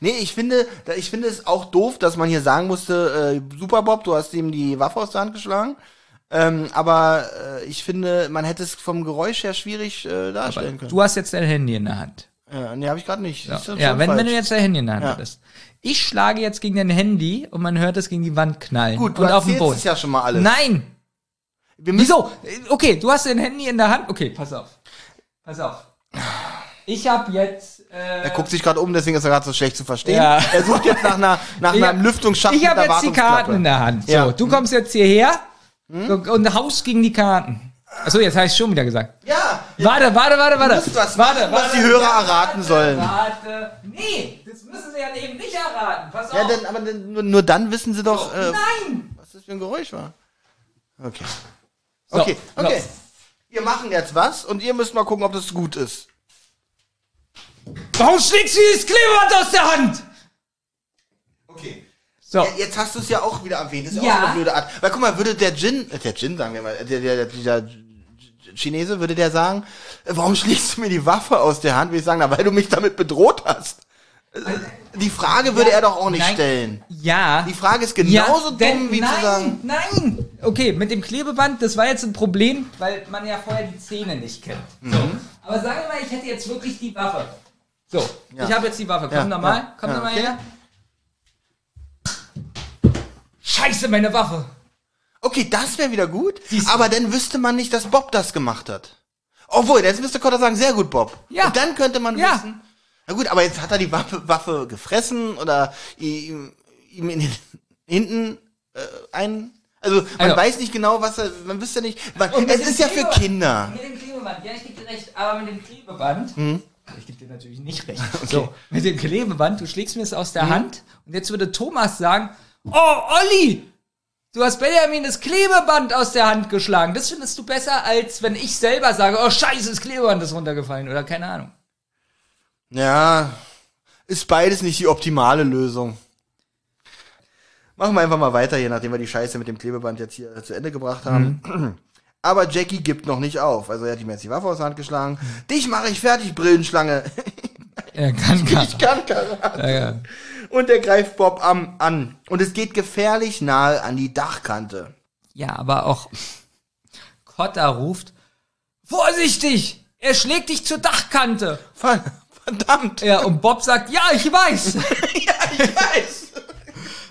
Nee, ich finde, ich finde es auch doof, dass man hier sagen musste, äh, Super Bob, du hast ihm die Waffe aus der Hand geschlagen. Ähm, aber äh, ich finde, man hätte es vom Geräusch her schwierig äh, darstellen können. du hast jetzt dein Handy in der Hand. Ja, nee, habe ich gerade nicht. Ist das Ja, schon wenn, wenn du jetzt dein Handy in der Hand Ja. hättest. Ich schlage jetzt gegen dein Handy und man hört es gegen die Wand knallen. Gut, du und auf dem Boden. es ja schon mal alles. Nein! Wieso? Okay, du hast dein Handy in der Hand. Okay, pass auf. Pass auf. Ich habe jetzt. Äh, Er guckt sich gerade um, deswegen ist er gerade so schlecht zu verstehen. Ja. Er sucht jetzt nach einer, nach ich einem Lüftungsschacht Ich habe jetzt die. Karten in der Hand. So, Ja. Hm? du kommst jetzt hierher und haust gegen die Karten. Achso, jetzt habe ich schon wieder gesagt. Ja. Warte, warte, warte, warte. musst was warte, machen, was die Hörer erraten sollen. Warte. Nee, das müssen sie ja eben nicht erraten. Pass auf. Ja, denn, aber denn, nur, nur dann wissen sie doch, äh, Nein. was das für ein Geräusch war. Okay. So, Okay, okay. so. Wir machen jetzt was und ihr müsst mal gucken, ob das gut ist. Warum schlägst du dieses Klebeband aus der Hand? Okay. So. Ja, jetzt hast du es ja auch wieder erwähnt. Das ist ja Ja. auch so eine blöde Art. Weil guck mal, würde der Jin, äh, der Jin sagen wir mal, äh, der, der, dieser Chinese, würde der sagen, äh, warum schlägst du mir die Waffe aus der Hand? Würde ich sagen, na, weil du mich damit bedroht hast. Die Frage würde er doch auch nicht Nein. stellen. Ja. Die Frage ist genauso denn- dumm, wie nein, zu sagen, Nein! Okay, mit dem Klebeband, das war jetzt ein Problem, weil man ja vorher die Zähne nicht kennt. Mhm. So. Aber sagen wir mal, ich hätte jetzt wirklich die Waffe. So, Ja. ich habe jetzt die Waffe. Komm Ja, da mal, ja, komm ja, da mal okay. her. Scheiße, meine Waffe. okay, das wäre wieder gut, Siehst du. aber dann wüsste man nicht, dass Bob das gemacht hat. Obwohl, jetzt müsste Cotter sagen, sehr gut, Bob. Ja. Und dann könnte man Ja. wissen, na gut, aber jetzt hat er die Waffe, Waffe gefressen oder ihm, ihm in den, hinten äh, ein... Also man Also- weiß nicht genau, was er, man wüsste nicht, man, es ist ja für Kinder. Mit dem Klebeband, ja, ich gebe dir recht, aber mit dem Klebeband. Hm? Ich gebe dir natürlich nicht recht. So, mit dem Klebeband, du schlägst mir es aus der Hand und jetzt würde Thomas sagen: Oh, Olli, du hast Benjamin das Klebeband aus der Hand geschlagen. Das findest du besser, als wenn ich selber sage: Oh, Scheiße, das Klebeband ist runtergefallen oder keine Ahnung. Ja, ist beides nicht die optimale Lösung. Machen wir einfach mal weiter hier, nachdem wir die Scheiße mit dem Klebeband jetzt hier zu Ende gebracht haben. Mhm. Aber Jackie gibt noch nicht auf. Also er hat ihm jetzt die Waffe aus der Hand geschlagen. Dich mache ich fertig, Brillenschlange. Er kann Ich kann Karate. Ja, ja. Und er greift Bob am, an. Und es geht gefährlich nahe an die Dachkante. ja, aber auch Kotta ruft: Vorsichtig! Er schlägt dich zur Dachkante. Ver- Verdammt. Ja, und Bob sagt: Ja, ich weiß. ja, ich weiß.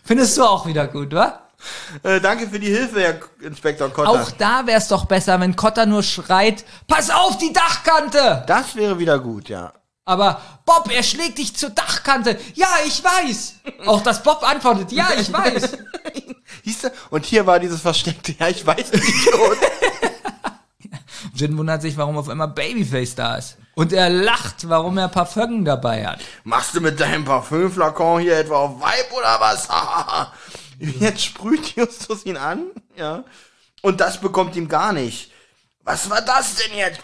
Findest du auch wieder gut, wa? Äh, danke für die Hilfe, Herr Inspektor Kotter. Auch da wär's doch besser, wenn Kotta nur schreit, pass auf die Dachkante! das wäre wieder gut, ja. Aber Bob, er schlägt dich zur Dachkante. Ja, ich weiß. Auch dass Bob antwortet, ja, ich weiß. Und hier war dieses versteckte, ja, ich weiß nicht. Jin wundert sich, warum auf einmal Babyface da ist. Und er lacht, warum er Parfüm dabei hat. Machst du mit deinem Parfümflakon hier etwa auf Weib oder was? Jetzt sprüht Justus ihn an, ja. Und das bekommt ihm gar nicht. Was war das denn jetzt?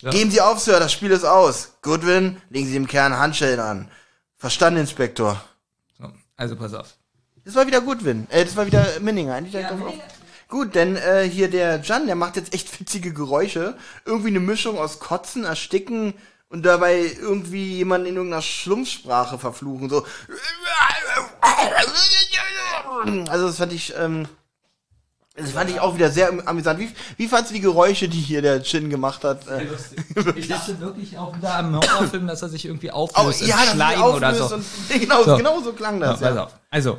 Geben Sie auf, Sir, das Spiel ist aus. Goodwin, legen Sie dem Kern Handschellen an. Verstanden, Inspektor. So, also pass auf. Das war wieder Goodwin. Äh, das war wieder Minninger. Eigentlich direkt auf- Minninger. Gut, denn äh, hier der Jan, der macht jetzt echt witzige Geräusche. Irgendwie eine Mischung aus Kotzen, Ersticken und dabei irgendwie jemanden in irgendeiner Schlumpfsprache verfluchen. So. Also das fand ich, ähm, das fand ich auch wieder sehr amüsant. Wie, wie fandst du die Geräusche, die hier der Chin gemacht hat? Äh, Ich dachte wirklich auch wieder am Horrorfilm, dass er sich irgendwie oh, auflöst in ja, das Schleim oder so. Und, genau, So. genau so klang das. So, Ja. Also,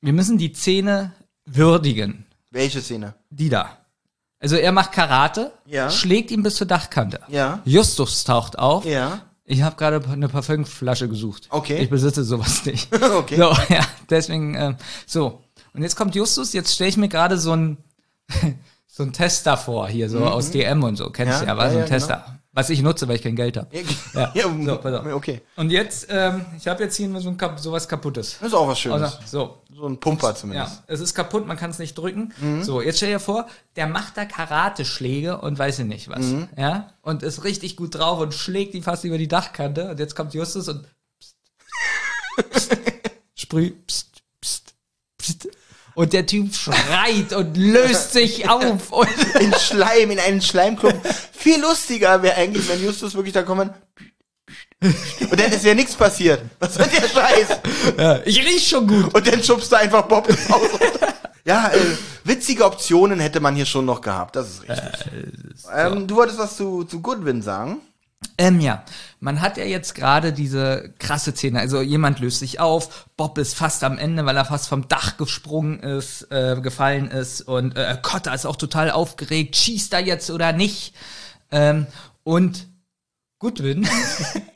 wir müssen die Szene würdigen. Welche Szene? Die da. Also er macht Karate, Ja. schlägt ihn bis zur Dachkante. Ja. Justus taucht auf. Ja. Ich habe gerade eine Parfümflasche gesucht. Okay. Ich besitze sowas nicht. Okay. So, ja, deswegen, ähm, so. Und jetzt kommt Justus, jetzt stelle ich mir gerade so ein so ein Tester vor, hier so aus DM und so. Kennst Mhm. Ja, du ja, war ja, so ein ja, genau. Was ich nutze, weil ich kein Geld habe. Ja, Ja, so, pass auf. okay. Und jetzt, ähm, ich habe jetzt hier so ein Kap sowas kaputtes. Das ist auch was Schönes. Also, so, so ein Pumper ja, zumindest. es ist kaputt, man kann es nicht drücken. Mhm. So, jetzt stell dir vor, der macht da Karateschläge und weiß ich nicht was. Mhm. Ja? Und ist richtig gut drauf und schlägt die fast über die Dachkante. Und jetzt kommt Justus und pst, pst, sprüh, pst, pst, pst. Und der Typ schreit und löst sich auf. Und In Schleim, in einen Schleimklump. Viel lustiger wäre eigentlich, wenn Justus wirklich da kommen. Und dann ist ja nichts passiert. Was soll der Scheiß? ja, ich riech schon gut. Und dann schubst du einfach Bob ins Haus. Ja, äh, witzige Optionen hätte man hier schon noch gehabt. Das ist richtig. ähm, du wolltest was zu, zu Goodwin sagen? Ähm, ja, man hat ja jetzt gerade diese krasse Szene. Also jemand löst sich auf, Bob ist fast am Ende, weil er fast vom Dach gesprungen ist, äh, gefallen ist und äh, Cotta ist auch total aufgeregt, schießt er jetzt oder nicht? Ähm, und Goodwin.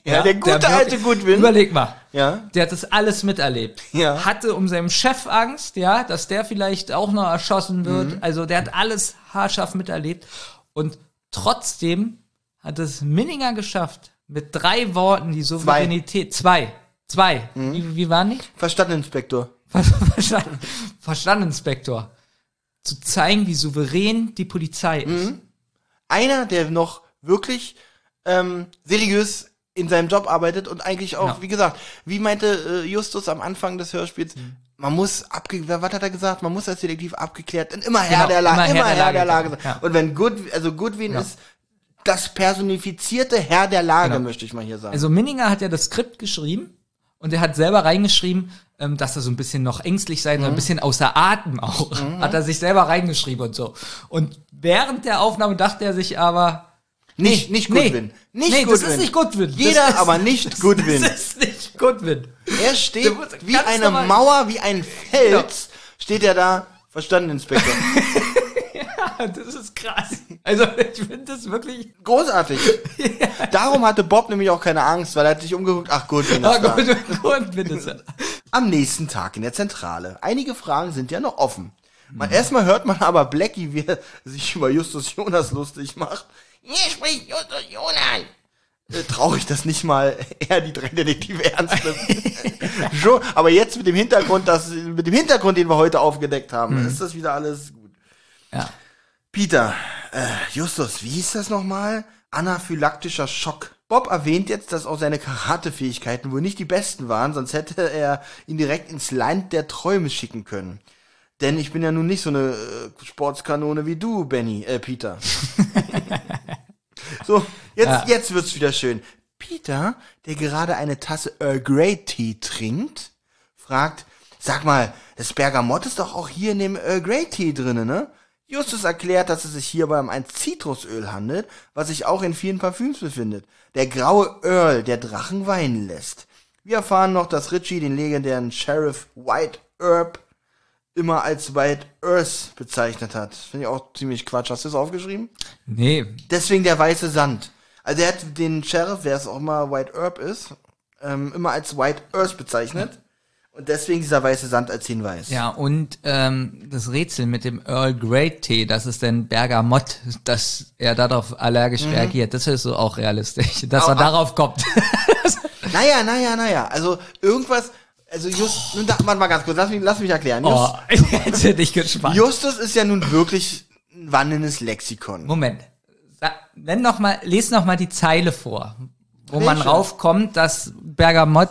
Ja, der gute wirklich- alte Goodwin. Überleg mal. Ja. Der hat das alles miterlebt. Ja. Hatte um seinem Chef Angst, ja, dass der vielleicht auch noch erschossen wird. Mhm. Also der hat alles haarscharf miterlebt. Und trotzdem hat es Minninger geschafft, mit drei Worten die Souveränität. Zwei. Zwei. Mhm. Wie, wie waren die? Verstanden, Inspektor. Verstanden, Verstanden, Inspektor. Zu zeigen, wie souverän die Polizei ist. Mhm. Einer, der noch wirklich ähm, seriös in seinem Job arbeitet und eigentlich auch, Ja. wie gesagt, wie meinte äh, Justus am Anfang des Hörspiels, Mhm. man muss abge was hat er gesagt? Man muss als Detektiv abgeklärt und immer Herr Genau, der Lage, immer Herr der Lage sein. sein, ja. Und wenn Good, also Goodwin Ja. ist das personifizierte Herr der Lage, Genau. möchte ich mal hier sagen. Also Minninger hat ja das Skript geschrieben und er hat selber reingeschrieben, ähm, dass er so ein bisschen noch ängstlich sei, Mhm. so ein bisschen außer Atem auch. Hat er sich selber reingeschrieben und so. Und während der Aufnahme dachte er sich aber, nicht, nicht nee, Goodwin. Nicht nee, Goodwin. das ist nicht Goodwin. Jeder, ist, aber nicht Goodwin. Das ist nicht Goodwin. Er steht wie eine normal- Mauer, wie ein Fels, steht er da. Verstanden, Inspektor. Das ist krass. Also ich finde das wirklich. Großartig. Darum hatte Bob nämlich auch keine Angst, weil er hat sich umgeguckt, ach gut, wenn Ah, das da. Goodwin, Goodwin ist er. Am nächsten Tag in der Zentrale. Einige Fragen sind ja noch offen. Man, Mhm. Erstmal hört man aber Blackie, wie er sich über Justus Jonas lustig macht. Hier spricht Justus Jonas. Äh, traurig, dass nicht mal er die drei Detektive ernst nimmt. Schon, aber jetzt mit dem Hintergrund, dass, mit dem Hintergrund, den wir heute aufgedeckt haben, Mhm. ist das wieder alles gut. Ja. Peter, äh, Justus, wie hieß das nochmal? Anaphylaktischer Schock. Bob erwähnt jetzt, dass auch seine Karatefähigkeiten wohl nicht die besten waren, sonst hätte er ihn direkt ins Land der Träume schicken können. Denn ich bin ja nun nicht so eine äh, Sportskanone wie du, Benny, äh, Peter. so, jetzt, Ja. jetzt wird's wieder schön. Peter, der gerade eine Tasse Earl Grey Tee trinkt, fragt, sag mal, das Bergamott ist doch auch hier in dem Earl Grey Tee drinne, ne? Justus erklärt, dass es sich hierbei um ein Zitrusöl handelt, was sich auch in vielen Parfüms befindet. Der graue Earl, der Drachen weinen lässt. Wir erfahren noch, dass Richie den legendären Sheriff White Herb immer als White Earth bezeichnet hat. Finde ich auch ziemlich Quatsch. Hast du das aufgeschrieben? Nee, Deswegen der weiße Sand. Also er hat den Sheriff, wer es auch immer White Herb ist, ähm, immer als White Earth bezeichnet. Und deswegen dieser weiße Sand als Hinweis. Ja, und ähm, das Rätsel mit dem Earl Grey Tee, das ist denn Bergamott, dass er darauf allergisch reagiert. Das ist so auch realistisch, dass er Mhm. Au, au. darauf kommt. Naja, naja, naja. Also irgendwas, also just, nun da, warte mal ganz kurz, lass mich, lass mich erklären. Just, oh, jetzt bin ich gespannt. Justus ist ja nun wirklich ein wandelndes Lexikon. Moment. Nenn noch mal, les noch mal die Zeile vor, wo man Welche? raufkommt, dass Bergamott.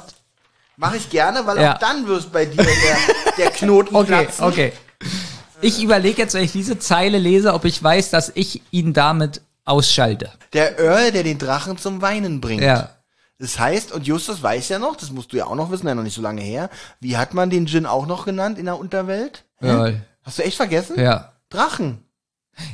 Mache ich gerne, weil Ja. auch dann wirst bei dir der, der Knoten Okay, platzen. okay. Ich überlege jetzt, wenn ich diese Zeile lese, ob ich weiß, dass ich ihn damit ausschalte. Der Earl, der den Drachen zum Weinen bringt. Ja. Das heißt, und Justus weiß ja noch, das musst du ja auch noch wissen, ja noch nicht so lange her, wie hat man den Djinn auch noch genannt in der Unterwelt? Earl. Hast du echt vergessen? Ja. Drachen.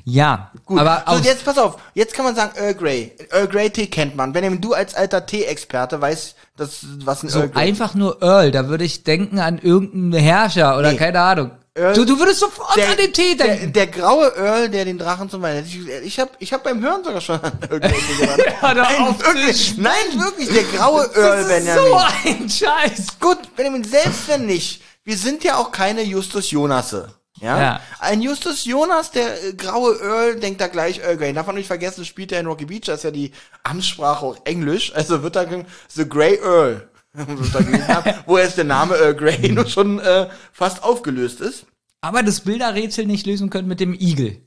Ja. Gut, Aber so jetzt pass auf, jetzt kann man sagen Earl Grey. Earl Grey Tee kennt man. Wenn du als alter Tee-Experte weißt, das, was ein so Earl Grey einfach nur Earl, da würde ich denken an irgendeinen Herrscher oder Nee. keine Ahnung. Earl- du, du würdest sofort an den Tee der, denken. der graue Earl, der den Drachen zum Weinen. Ich, ich habe ich hab beim Hören sogar schon an Earl Grey gedacht. Doch Nein, wirklich, nein, wirklich, der graue Earl, Benjamin. so ein Scheiß. Gut, Benjamin, selbst wenn nicht, wir sind ja auch keine Justus Jonasse. Ja? Ja. Ein Justus Jonas, der äh, graue Earl, denkt da gleich Earl Grey. Darf man nicht vergessen, spielt er in Rocky Beach, da ist ja die Amtssprache auch Englisch, also wird da The Grey Earl, haben, wo jetzt der Name Earl Grey nur schon äh, fast aufgelöst ist. Aber das Bilderrätsel nicht lösen können mit dem Igel.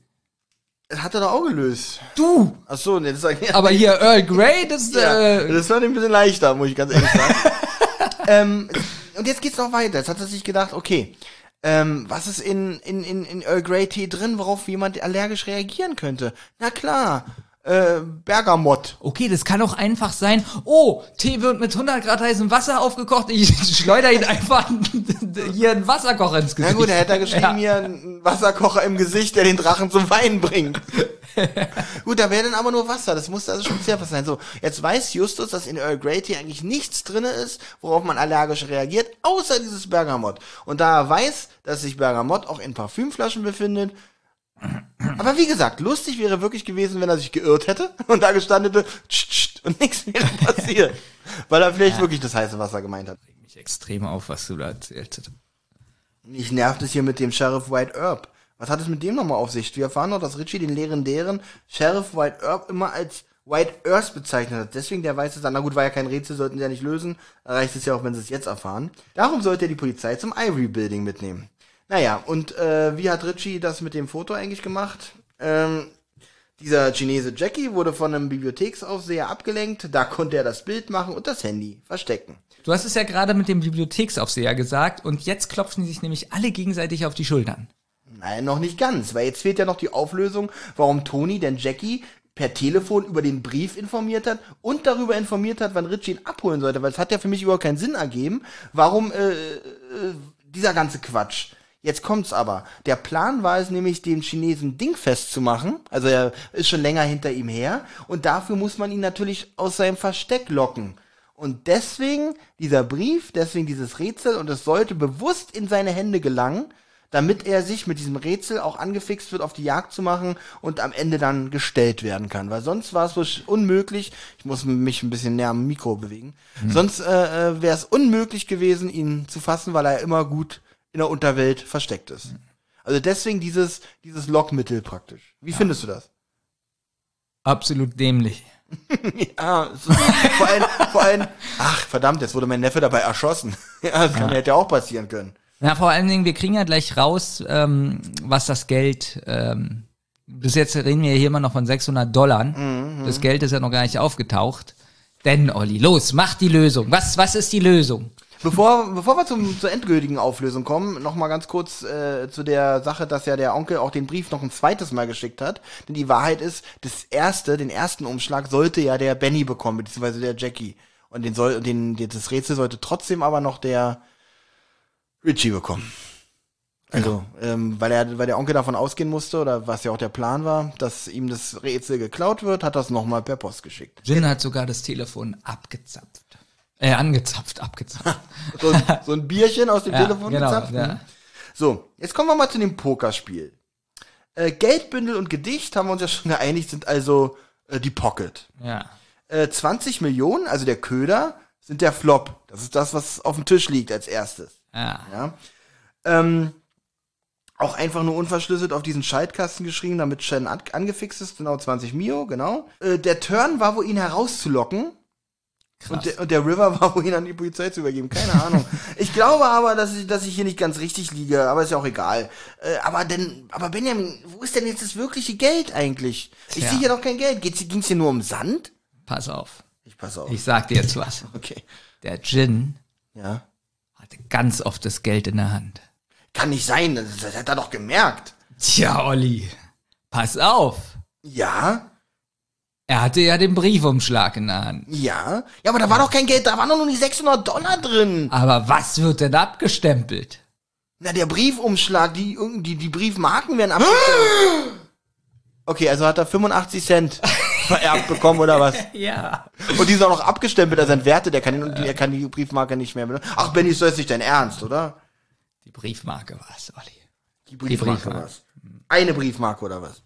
Das hat er doch auch gelöst. Du. Ach so, nee, das ist Aber hier Earl Grey, das, Ja, äh, das war ein bisschen leichter, muss ich ganz ehrlich sagen. ähm, und jetzt geht's noch weiter. Jetzt hat er sich gedacht, okay, ähm, was ist in, in, in, in Earl Grey Tee drin, worauf jemand allergisch reagieren könnte? Na klar, äh, Bergamott. Okay, das kann auch einfach sein. Oh, Tee wird mit 100 Grad heißem Wasser aufgekocht. Ich schleuder ihn einfach hier einen Wasserkocher ins Na Gesicht. gut, er hätte da geschrieben, hier ein Wasserkocher im Gesicht, der den Drachen zum Weinen bringt. gut, da wäre dann aber nur Wasser. Das muss also speziell was sein. So, jetzt weiß Justus, dass in Earl Grey Tea eigentlich nichts drinne ist, worauf man allergisch reagiert, außer dieses Bergamott. Und da er weiß, dass sich Bergamott auch in Parfümflaschen befindet, aber wie gesagt, lustig wäre wirklich gewesen, wenn er sich geirrt hätte und da gestanden hätte, "Tsch, tsch, und nichts mehr passiert. Weil er vielleicht wirklich das heiße Wasser gemeint hat. Mich extrem auf, was du da erzählt hast. Mich nervt es hier mit dem Sheriff White Herb. Was hat es mit dem nochmal auf sich? Wir erfahren noch, dass Richie den legendären Sheriff White Herb immer als White Earth bezeichnet hat. Deswegen der weiße Sand. Na gut, war ja kein Rätsel, sollten sie ja nicht lösen. Reicht es ja auch, wenn sie es jetzt erfahren. Darum sollte er die Polizei zum Ivory Building mitnehmen. Naja, und äh, wie hat Richie das mit dem Foto eigentlich gemacht? Ähm, dieser Chinese Jackie wurde von einem Bibliotheksaufseher abgelenkt. Da konnte er das Bild machen und das Handy verstecken. Du hast es ja gerade mit dem Bibliotheksaufseher gesagt und jetzt klopfen sie sich nämlich alle gegenseitig auf die Schultern. Nein, noch nicht ganz, weil jetzt fehlt ja noch die Auflösung, warum Tony denn Jackie per Telefon über den Brief informiert hat und darüber informiert hat, wann Richie ihn abholen sollte, weil es hat ja für mich überhaupt keinen Sinn ergeben, warum äh, äh, dieser ganze Quatsch. Jetzt kommt's aber. Der Plan war es nämlich, den Chinesen dingfest zu machen. Also er ist schon länger hinter ihm her. Und dafür muss man ihn natürlich aus seinem Versteck locken. Und deswegen dieser Brief, deswegen dieses Rätsel. Und es sollte bewusst in seine Hände gelangen, damit er sich mit diesem Rätsel auch angefixt wird, auf die Jagd zu machen und am Ende dann gestellt werden kann. Weil sonst war es wohl unmöglich, ich muss mich ein bisschen näher am Mikro bewegen, sonst äh, äh wäre es unmöglich gewesen, ihn zu fassen, weil er immer gut in der Unterwelt versteckt ist. Also deswegen dieses, dieses Lockmittel praktisch. Wie findest du das? Absolut dämlich. ja, so, vor allem, vor allem, ach verdammt, jetzt wurde mein Neffe dabei erschossen. ja, das kann, hätte ja auch passieren können. Na, vor allen Dingen, wir kriegen ja gleich raus, ähm, was das Geld, ähm, bis jetzt reden wir hier immer noch von 600 Dollar. Das Geld ist ja noch gar nicht aufgetaucht. Denn, Olli, los, mach die Lösung. Was, was ist die Lösung? Bevor, bevor wir zum, zur endgültigen Auflösung kommen, noch mal ganz kurz äh, zu der Sache, dass ja der Onkel auch den Brief noch ein zweites Mal geschickt hat. Denn die Wahrheit ist, das erste, den ersten Umschlag sollte ja der Benny bekommen, beziehungsweise der Jackie. Und den soll, den, das Rätsel sollte trotzdem aber noch der Richie bekommen. Also, ähm, weil er, weil der Onkel davon ausgehen musste, oder was ja auch der Plan war, dass ihm das Rätsel geklaut wird, hat das nochmal per Post geschickt. Jin hat sogar das Telefon abgezapft. Äh, angezapft, abgezapft. So, ein- so ein Bierchen aus dem Ja, Telefon genau, gezapft. ja. ne? So, jetzt kommen wir mal zu dem Pokerspiel. Äh, Geldbündel und Gedicht haben wir uns ja schon geeinigt, sind also äh, die Pocket. ja. Äh, 20 Millionen, also der Köder, sind der Flop. Das ist das, was auf dem Tisch liegt als erstes. Ja. Ja. Ähm, auch einfach nur unverschlüsselt auf diesen Schaltkasten geschrieben, damit Shen an angefixt ist. Genau 20 Mio, genau. Äh, der Turn war, wo ihn herauszulocken. Und der, und der River war, wo ihn an die Polizei zu übergeben. Keine Ahnung. ich glaube aber, dass ich, dass ich hier nicht ganz richtig liege, aber ist ja auch egal. Äh, aber denn, aber Benjamin, wo ist denn jetzt das wirkliche Geld eigentlich? Ich sehe hier doch kein Geld. Geht's, ging's hier nur um Sand? Pass auf. Ich pass auf. Ich sag dir jetzt was. okay. Der Jin Ja. hatte ganz oft das Geld in der Hand. Kann nicht sein, das, das hat er doch gemerkt. Tja, Olli. Pass auf. Ja, Er hatte ja den Briefumschlag in der Hand. ja. Ja, aber da war doch kein Geld, da waren doch nur die 600 Dollar drin. Aber was wird denn abgestempelt? Na, der Briefumschlag, die, die, die Briefmarken werden abgestempelt. Okay, also hat er 85 Cent vererbt bekommen oder was? Ja. Und die sind auch noch abgestempelt, also entwertet, der kann, den, der kann die Briefmarke nicht mehr benutzen. Ach, Benny, ist das nicht dein Ernst, oder? Die Briefmarke war's, Olli. Die Briefmarke, Briefmarke. was? Eine Briefmarke oder was?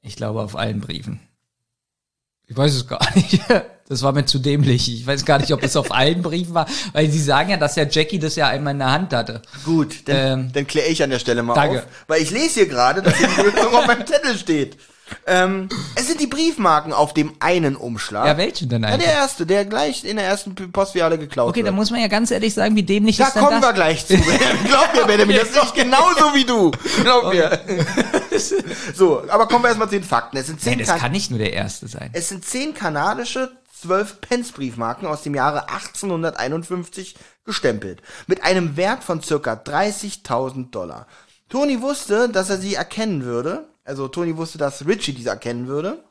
Ich glaube auf allen Briefen. Ich weiß es gar nicht. Das war mir zu dämlich. Ich weiß gar nicht, ob es auf allen Briefen war, weil sie sagen ja, dass der Jackie das ja einmal in der Hand hatte. Gut, dann, Ähm, dann kläre ich an der Stelle mal danke. auf. Weil ich lese hier gerade, dass die Lösung auf meinem Zettel steht. Ähm, es sind die Briefmarken auf dem einen Umschlag. Ja, welchen denn Ja, eigentlich? der erste, der gleich in der ersten Postfiliale geklaut Okay, wird. da muss man ja ganz ehrlich sagen, wie dämlich Da ist denn kommen wir gleich zu. Glaub mir, Benjamin, das sehe ich genauso wie du. Glaub mir. so, aber kommen wir erstmal zu den Fakten. Es sind zehn, Nein, das Kan- kann nicht nur der erste sein. es sind zehn kanadische 12 Pence Briefmarken aus dem Jahre 1851 gestempelt. Mit einem Wert von circa 30.000 Dollar. Tony wusste, dass er sie erkennen würde. Also Tony wusste, dass Richie diese erkennen würde.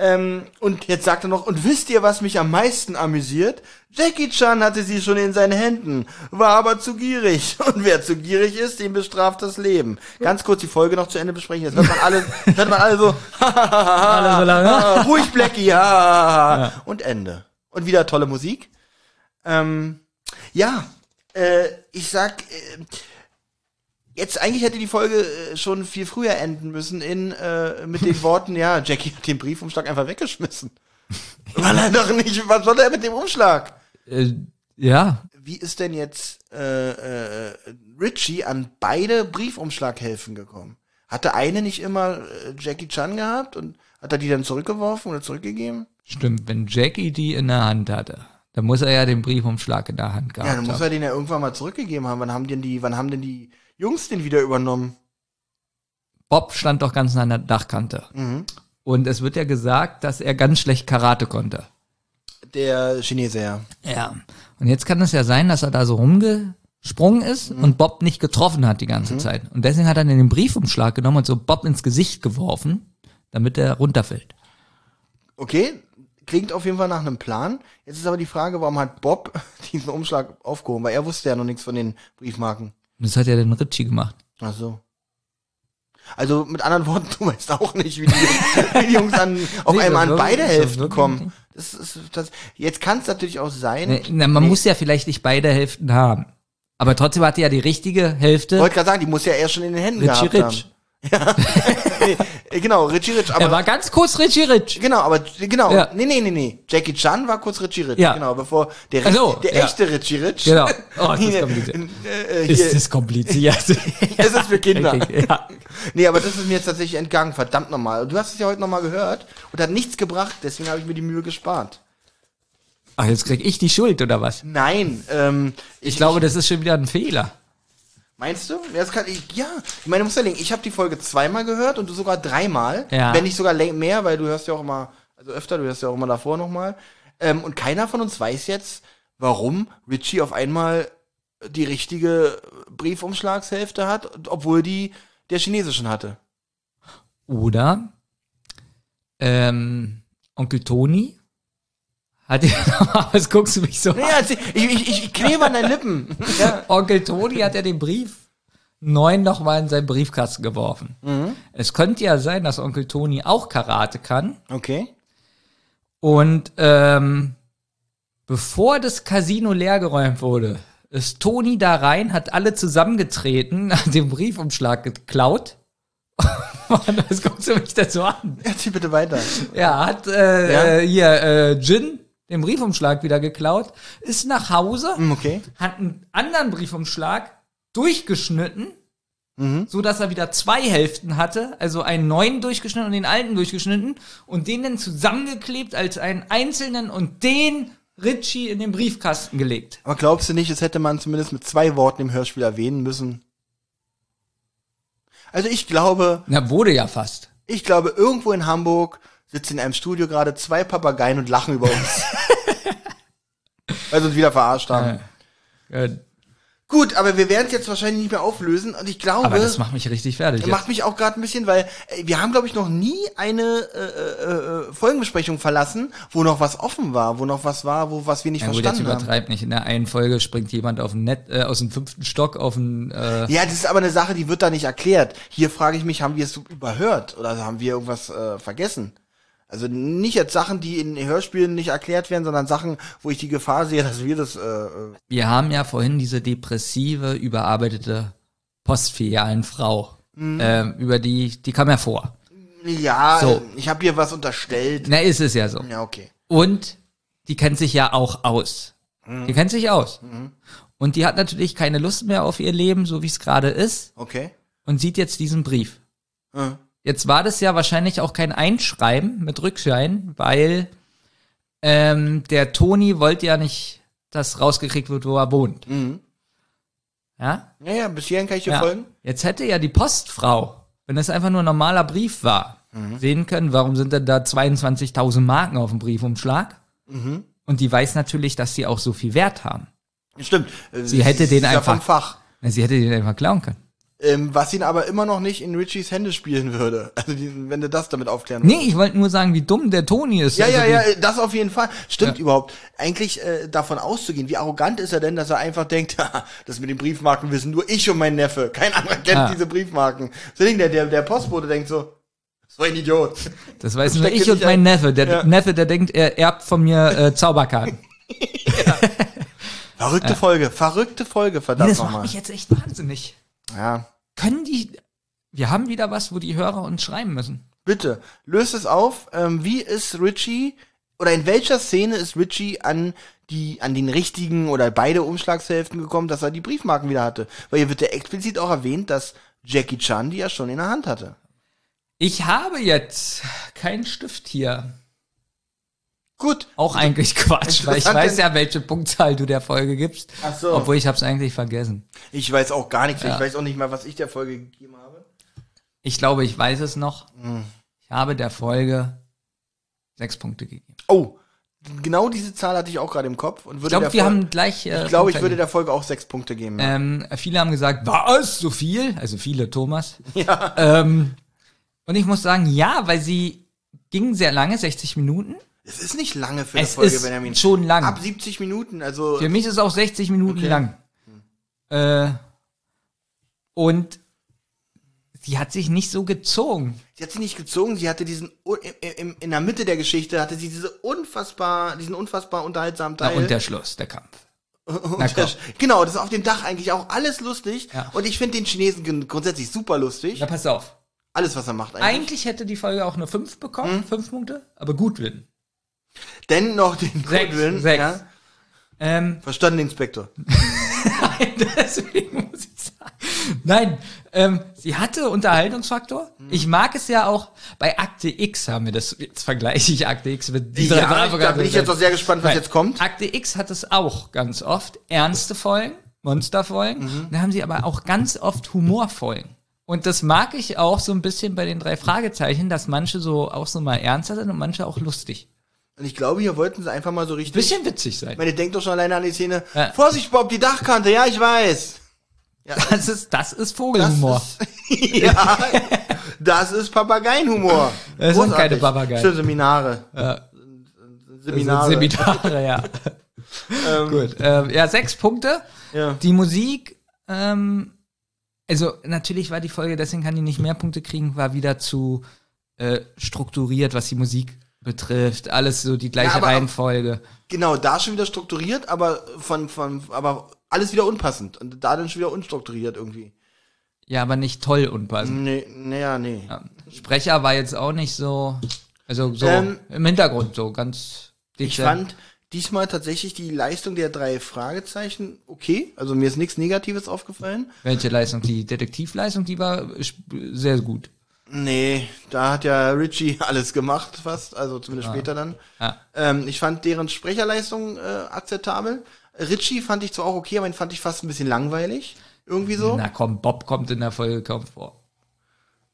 Ähm, und jetzt sagt er noch, und wisst ihr, was mich am meisten amüsiert? Jackie Chan hatte sie schon in seinen Händen, war aber zu gierig. Und wer zu gierig ist, den bestraft das Leben. Ganz kurz die Folge noch zu Ende besprechen. Jetzt hört man alle, hört man alle so, Alle so lange. Ruhig Blackie, ja. Und Ende. Und wieder tolle Musik. Ähm, ja, äh, ich sag, äh, jetzt eigentlich hätte die Folge äh, schon viel früher enden müssen in äh, mit den Worten, ja, Jackie hat den Briefumschlag einfach weggeschmissen. Weil er doch nicht, was soll er mit dem Umschlag? Äh, ja, Wie ist denn jetzt äh, äh, Richie an beide Briefumschlaghälften gekommen? Hatte eine nicht immer äh, Jackie Chan gehabt und hat er die dann zurückgeworfen oder zurückgegeben? stimmt. Wenn Jackie die in der Hand hatte, dann muss er ja den Briefumschlag in der Hand gehabt Ja, dann muss haben. er den ja irgendwann mal zurückgegeben haben. Wann haben denn die, wann haben denn die Jungs den wieder übernommen? Bob stand doch ganz nah an der Dachkante. Mhm. Und es wird ja gesagt, dass er ganz schlecht Karate konnte. Der Chinese, ja. Ja. Und jetzt kann es ja sein, dass er da so rumgesprungen ist Mhm. und Bob nicht getroffen hat die ganze Zeit. Und deswegen hat er dann den Briefumschlag genommen und so Bob ins Gesicht geworfen, damit er runterfällt. Okay, klingt auf jeden Fall nach einem Plan. Jetzt ist aber die Frage, warum hat Bob diesen Umschlag aufgehoben? Weil er wusste ja noch nichts von den Briefmarken. Und das hat ja dann Ritchie gemacht. Ach so. Also mit anderen Worten, du weißt auch nicht, wie die, wie die Jungs an, auf Nee, einmal an beide Hälften kommen. Das ist, das, jetzt kann es natürlich auch sein. Ne, Na, man muss ja vielleicht nicht beide Hälften haben. Aber trotzdem hatte ja die richtige Hälfte Ich wollte gerade sagen, die muss ja erst schon in den Händen Richie gehabt Rich. haben. Nee, äh, genau, Richie Rich. Aber Er war ganz kurz Richie Rich. Genau, aber genau, Ja. nee, nee, nee, nee. Jackie Chan war kurz Richie Rich, Ja. genau, bevor der, Ach so, der ja. echte Richie Rich. Genau. Oh, das ist Hier, kompliziert. äh, äh, hier, Ist das kompliziert? es ist für Kinder. ja. Nee, aber das ist mir jetzt tatsächlich entgangen, verdammt nochmal. Du hast es ja heute nochmal gehört und hat nichts gebracht, deswegen habe ich mir die Mühe gespart. Ach, jetzt krieg ich die Schuld, oder was? Nein, ähm, Ich glaube, das ist schon wieder ein Fehler. Meinst du? Ja, das kann ich, ja. Ich meine, du musst ja denken, ich habe die Folge zweimal gehört und du sogar dreimal. Ja. Wenn nicht sogar mehr, weil du hörst ja auch immer, also öfter, du hörst ja auch immer davor nochmal. Ähm, und keiner von uns weiß jetzt, warum Richie auf einmal die richtige Briefumschlagshälfte hat, obwohl die der chinesischen hatte. Oder ähm, Onkel Toni hat ja was guckst du mich so an? Ja, erzähl- ich, ich, ich klebe an deinen Lippen. ja. Onkel Toni hat ja den Brief neun nochmal in seinen Briefkasten geworfen. Mhm. Es könnte ja sein, dass Onkel Toni auch Karate kann. Okay. Und ähm, bevor das Casino leergeräumt wurde, ist Toni da rein, hat alle zusammengetreten, hat den Briefumschlag geklaut. Mann, was guckst du mich da so an? Erzähl bitte weiter. Ja, hat äh, Ja? äh, hier äh, Jin den Briefumschlag wieder geklaut, ist nach Hause, Hm, Okay. hat einen anderen Briefumschlag durchgeschnitten, Mhm. so dass er wieder zwei Hälften hatte, also einen neuen durchgeschnitten und den alten durchgeschnitten und den dann zusammengeklebt als einen einzelnen und den Ritchie in den Briefkasten gelegt. Aber glaubst du nicht, das hätte man zumindest mit zwei Worten im Hörspiel erwähnen müssen? Also ich glaube, Na, wurde ja fast. Ich glaube, irgendwo in Hamburg sitzen in einem Studio gerade zwei Papageien und lachen über uns. Weil sie uns wieder verarscht haben. Ja, Gut, aber wir werden es jetzt wahrscheinlich nicht mehr auflösen und ich glaube, aber das macht mich richtig fertig. das macht mich auch gerade ein bisschen, weil äh, wir haben, glaube ich, noch nie eine äh, äh, äh, Folgenbesprechung verlassen, wo noch was offen war, wo noch was war, wo was wir nicht Ja, gut, jetzt verstanden haben. übertreibt nicht. In der einen Folge springt jemand auf Net, äh, aus dem fünften Stock auf den, äh, Ja, das ist aber eine Sache, die wird da nicht erklärt. Hier frage ich mich, haben wir es überhört oder haben wir irgendwas äh, vergessen? Also nicht jetzt Sachen, die in Hörspielen nicht erklärt werden, sondern Sachen, wo ich die Gefahr sehe, dass wir das. Äh, äh, Wir haben ja vorhin diese depressive, überarbeitete Postfilialen-Frau. Mhm. Ähm, über die, die kam ja vor. ja, So. äh, ich habe hier was unterstellt. Na, ist es ja so. Ja, okay. Und die kennt sich ja auch aus. Mhm. Die kennt sich aus. Und die hat natürlich keine Lust mehr auf ihr Leben, so wie es gerade ist, Okay. und sieht jetzt diesen Brief. Äh, Jetzt war das ja wahrscheinlich auch kein Einschreiben mit Rückschein, weil ähm, der Toni wollte ja nicht, dass rausgekriegt wird, wo er wohnt. Mhm. Ja? Ja, ja, bis hierhin kann ich dir ja. folgen. Jetzt hätte ja die Postfrau, wenn das einfach nur ein normaler Brief war, Mhm. sehen können, warum sind denn da 22.000 Marken auf dem Briefumschlag? Mhm. Und die weiß natürlich, dass sie auch so viel Wert haben. Stimmt. Äh, Sie hätte den einfach- Fach. Sie hätte den einfach klauen können. Ähm, was ihn aber immer noch nicht in Richies Hände spielen würde. Also die, wenn du das damit aufklären Nee, ich wollte nur sagen, wie dumm der Toni ist. Ja, Also ja, ja, das auf jeden Fall. Stimmt Ja. überhaupt. Eigentlich äh, davon auszugehen, wie arrogant ist er denn, dass er einfach denkt, das mit den Briefmarken wissen nur ich und mein Neffe. Kein anderer kennt Ah. diese Briefmarken. Deswegen der, der, der Postbote denkt so, so ein Idiot. Das weiß nur ich und mein ein. Neffe. Der Ja. Neffe, der denkt, er erbt von mir äh, Zauberkarten. Verrückte Folge, verrückte Folge, Nee, verdammt das macht nochmal. mich jetzt echt wahnsinnig. Ja, Können die. Wir haben wieder was, wo die Hörer uns schreiben müssen. bitte, löst es auf. Ähm, wie ist Richie oder in welcher Szene ist Richie an die, an den richtigen oder beide Umschlagshälften gekommen, dass er die Briefmarken wieder hatte? Weil hier wird ja explizit auch erwähnt, dass Jackie Chan die ja schon in der Hand hatte. Ich habe jetzt keinen Stift hier. Gut. Auch eigentlich Quatsch, weil ich weiß ja, welche Punktzahl du der Folge gibst. Ach so. Obwohl ich hab's eigentlich vergessen. Ich weiß auch gar nichts. Ja. Ich weiß auch nicht mal, was ich der Folge gegeben habe. Ich glaube, ich weiß es noch. Hm. Ich habe der Folge sechs Punkte gegeben. Oh, genau diese Zahl hatte ich auch gerade im Kopf und würde Ich glaube, wir Fol- haben gleich. Äh, Ich glaube, ich würde der Folge auch sechs Punkte geben. Ja. Ähm, viele haben gesagt, was, so viel? Also viele, Thomas. Ja. Ähm, und ich muss sagen, ja, weil sie ging sehr lange, 60 Minuten. Es ist nicht lange für Es eine Folge, ist Benjamin. schon lang. Ab 70 Minuten, also Für mich ist es auch 60 Minuten Okay. lang. Äh, und sie hat sich nicht so gezogen. sie hat sie nicht gezogen, sie hatte diesen im, in der Mitte der Geschichte hatte sie diese unfassbar diesen unfassbar unterhaltsamen Na, Teil. und der Schluss, der Kampf. Na, der, komm. genau, das ist auf dem Dach eigentlich auch alles lustig Ja. und ich finde den Chinesen grundsätzlich super lustig. Na, pass auf. Alles was er macht eigentlich. Eigentlich hätte die Folge auch nur fünf Hm? bekommen, fünf Punkte, aber gut win. Denn noch den Sechs, Goodwin, sechs. Ja, Ähm, verstanden, Inspektor. Nein, deswegen muss ich sagen. Nein, ähm, sie hatte Unterhaltungsfaktor. Hm. Ich mag es ja auch, bei Akte X haben wir das, jetzt vergleiche ich Akte X mit die Ja, drei da bin ich jetzt auch sehr gespannt, was Nein, jetzt kommt. Akte X hat es auch ganz oft. Ernste Folgen, Monsterfolgen. Mhm. Da haben sie aber auch ganz oft Humorfolgen. Und das mag ich auch so ein bisschen bei den drei Fragezeichen, dass manche so auch so mal ernster sind und manche auch lustig. Und ich glaube, hier wollten sie einfach mal so richtig. Bisschen witzig sein. Ich meine, denkt doch schon alleine an die Szene. Ja. Vorsicht, Bob, die Dachkante, ja, ich weiß. Das ist, das ist Das Vogelhumor. ist, ja, das ist Papageienhumor. Das sind keine Papageien. Schön Seminare. Ja. Seminare. Das Seminare, ja. Gut. Ähm, ja, sechs Punkte. Ja. Die Musik, ähm, also natürlich war die Folge, deswegen kann die nicht mehr Punkte kriegen, war wieder zu äh, strukturiert, was die Musik betrifft. Alles so die gleiche Ja, aber- Reihenfolge. Genau, da schon wieder strukturiert, aber von, von, aber alles wieder unpassend. Und da dann schon wieder unstrukturiert irgendwie. Ja, aber nicht toll unpassend. Nee, naja, nee. Ja. Sprecher war jetzt auch nicht so, also so Ähm, im Hintergrund so ganz Ich dezent. fand diesmal tatsächlich die Leistung der drei Fragezeichen okay. Also mir ist nichts Negatives aufgefallen. Welche Leistung? Die Detektivleistung, die war sehr gut. Nee, da hat ja Richie alles gemacht fast, also zumindest später dann. Ja. Ähm, ich fand deren Sprecherleistung äh, akzeptabel. Richie fand ich zwar auch okay, aber ihn fand ich fast ein bisschen langweilig. Irgendwie so. Na, Na komm, Bob kommt in der Folge kaum vor.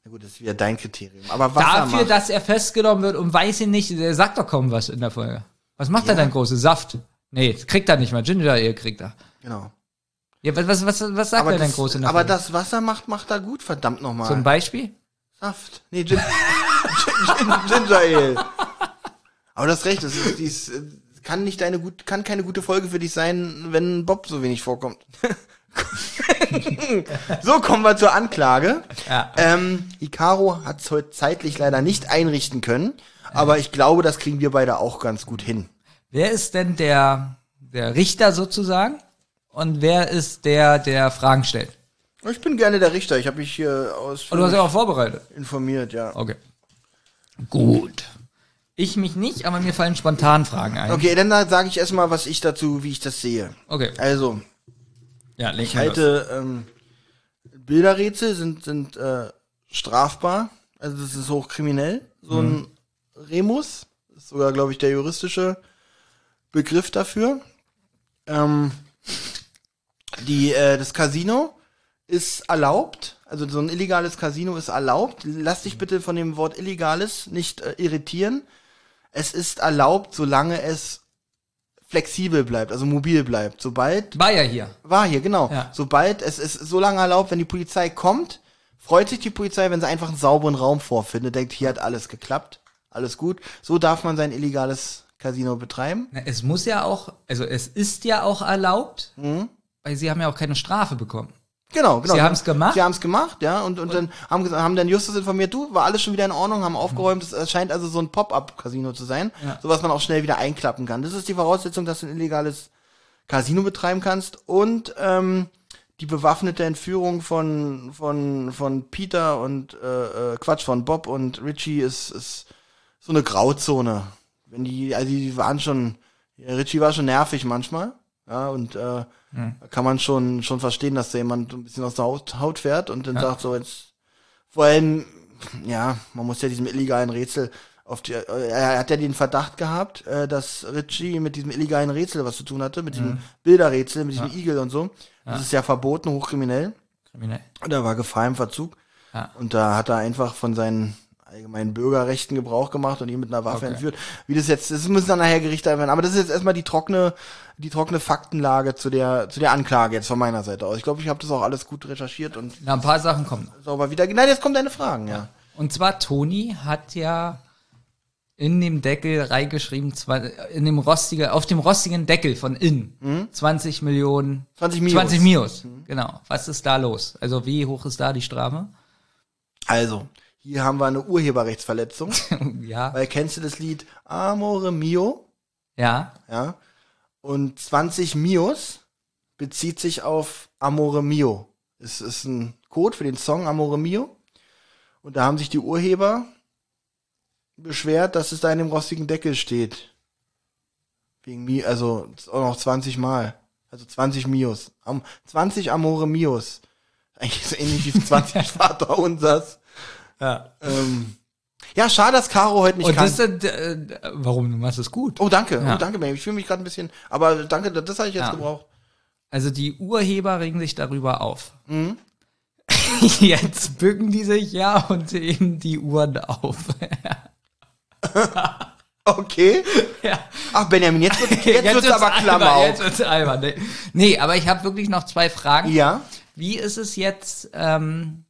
gut, das ist wieder dein Kriterium. Aber was er Dafür, macht, dass er festgenommen wird und weiß ihn nicht, der sagt doch kaum was in der Folge. Was macht er denn große Saft? Nee, kriegt er nicht mal. Ginger Ale kriegt er. genau. Ja, was, was, was, was sagt Aber, er denn das, groß in der aber Folge? das, was er macht, macht er gut, verdammt nochmal. Zum Beispiel? Saft. Nee, Gin Gin Gin Ginger Ale. Aber du hast recht, das ist, dies, äh, kann nicht deine gut, kann keine gute Folge für dich sein, wenn Bob so wenig vorkommt. so kommen wir zur Anklage. Ja. Ähm, Icaro hat es heute zeitlich leider nicht einrichten können, aber ich glaube, das kriegen wir beide auch ganz gut hin. Wer ist denn der, der Richter sozusagen? Und wer ist der, der Fragen stellt? Ich bin gerne der Richter. Ich habe mich hier Und du hast ja auch vorbereitet. informiert, ja. Okay. Gut. Ich mich nicht, aber mir fallen spontan Fragen ein. Okay, dann sage ich erstmal, was ich dazu, wie ich das sehe. Okay. Also, Ja, leg Ich halte ähm, Bilderrätsel sind sind äh, strafbar, also das ist hochkriminell. So ein Remus ist sogar, glaube ich, der juristische Begriff dafür. Ähm, die äh, das Casino ist erlaubt, also so ein illegales Casino ist erlaubt. Lass dich bitte von dem Wort illegales nicht äh, irritieren. Es ist erlaubt, solange es flexibel bleibt, also mobil bleibt. Sobald War ja hier. war hier, genau. Ja. Sobald es ist so lange erlaubt, wenn die Polizei kommt, freut sich die Polizei, wenn sie einfach einen sauberen Raum vorfindet, denkt, hier hat alles geklappt, alles gut. So darf man sein illegales Casino betreiben. Na, Es muss ja auch, also es ist ja auch erlaubt, Mhm. weil sie haben ja auch keine Strafe bekommen. Genau, genau. Sie haben's gemacht? Sie haben es gemacht, ja, und, und, dann haben, haben dann Justus informiert, du, war alles schon wieder in Ordnung, haben aufgeräumt, es scheint also so ein Pop-up-Casino zu sein, Ja. so was man auch schnell wieder einklappen kann. Das ist die Voraussetzung, dass du ein illegales Casino betreiben kannst und ähm, die bewaffnete Entführung von von von Peter und äh, äh, Quatsch von Bob und Richie ist ist so eine Grauzone. wenn die, also die waren schon, Richie war schon nervig manchmal. Ja, und äh, da kann man schon schon verstehen, dass da jemand ein bisschen aus der Haut, Haut fährt und dann sagt so jetzt vor allem, ja, man muss ja diesem illegalen Rätsel auf die, äh, er hat ja den Verdacht gehabt, äh, dass Richie mit diesem illegalen Rätsel was zu tun hatte, mit diesem Bilderrätsel, mit diesem Igel und so. Das ist ja verboten, hochkriminell. Kriminell. Und er war Gefahr im Verzug. Ja. Und da hat er einfach von seinen allgemeinen Bürgerrechten Gebrauch gemacht und ihn mit einer Waffe Okay. entführt. Wie das jetzt, das müssen dann nachher Gerichte werden. Aber das ist jetzt erstmal die trockene, die trockene Faktenlage zu der, zu der Anklage jetzt von meiner Seite aus. Ich glaube, ich habe das auch alles gut recherchiert und Na, ein paar Sachen kommen. sauber wieder. Nein, jetzt kommen deine Fragen, ja. Und zwar Toni hat ja in dem Deckel reingeschrieben, zwei- in dem rostige, auf dem rostigen Deckel von in 20 Millionen, 20 Mios. 20 Mios. Genau. Was ist da los? Also wie hoch ist da die Strafe? Also, hier haben wir eine Urheberrechtsverletzung. ja. weil kennst du das Lied Amore Mio? Ja. Ja. Und 20 Mios bezieht sich auf Amore Mio. Es ist ein Code für den Song Amore Mio. Und da haben sich die Urheber beschwert, dass es da in dem rostigen Deckel steht. Wegen Mi, also auch noch 20 Mal. Also 20 Mios. Am, 20 Amore Mios. Eigentlich so ähnlich wie 20 Vater unsers. Ja. Ähm, ja, schade, dass Caro heute nicht Und kann. das äh, warum? Du machst es gut. Oh, danke. Ja. Oh, danke, Baby. Ich fühle mich gerade ein bisschen. Aber danke, das habe ich jetzt Ja. gebraucht. Also die Urheber regen sich darüber auf. Jetzt bücken die sich ja und heben die Uhren auf. Okay. ja. Ach, Benjamin, jetzt wird jetzt, wird's aber Klammer Jetzt wird's albern. Nee, nee aber ich habe wirklich noch zwei Fragen. Ja. Wie ist es jetzt? Ähm,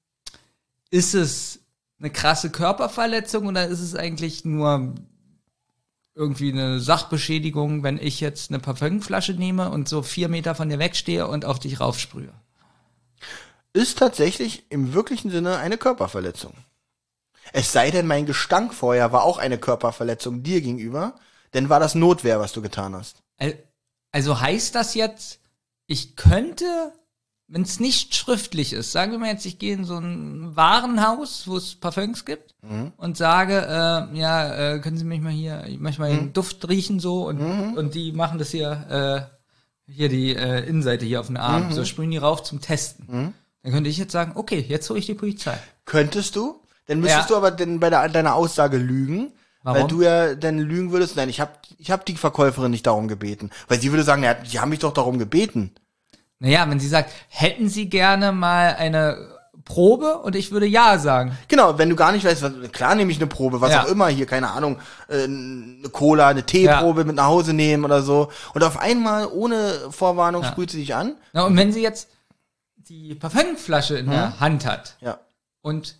ist es eine krasse Körperverletzung oder ist es eigentlich nur irgendwie eine Sachbeschädigung, wenn ich jetzt eine Parfümflasche nehme und so vier Meter von dir wegstehe und auf dich raufsprühe? Ist tatsächlich im wirklichen Sinne eine Körperverletzung. Es sei denn, mein Gestank vorher war auch eine Körperverletzung dir gegenüber, denn war das Notwehr, was du getan hast. Al- Also heißt das jetzt, ich könnte, wenn es nicht schriftlich ist, sagen wir mal jetzt, ich gehe in so ein Warenhaus, wo es Parfüms gibt und sage, äh, ja, äh, können Sie mich mal hier, ich möchte mal den Duft riechen so und, und die machen das hier, äh, hier die äh, Innenseite hier auf den Arm, so sprühen die rauf zum Testen. Dann könnte ich jetzt sagen, okay, jetzt hole ich die Polizei. Könntest du? Dann müsstest Ja. du aber denn bei der, deiner Aussage lügen. Weil Warum? du ja dann lügen würdest. Nein, ich habe ich hab die Verkäuferin nicht darum gebeten. Weil sie würde sagen, ja, die haben mich doch darum gebeten. Naja, wenn sie sagt, hätten Sie gerne mal eine Probe und ich würde ja sagen. Genau, wenn du gar nicht weißt, was, klar nehme ich eine Probe, was Ja. auch immer hier, keine Ahnung, äh, eine Cola, eine Teeprobe mit nach Hause nehmen oder so. Und auf einmal, ohne Vorwarnung, sprüht sie dich an. Na, und wenn sie jetzt die Parfümflasche in der Hand hat Ja. und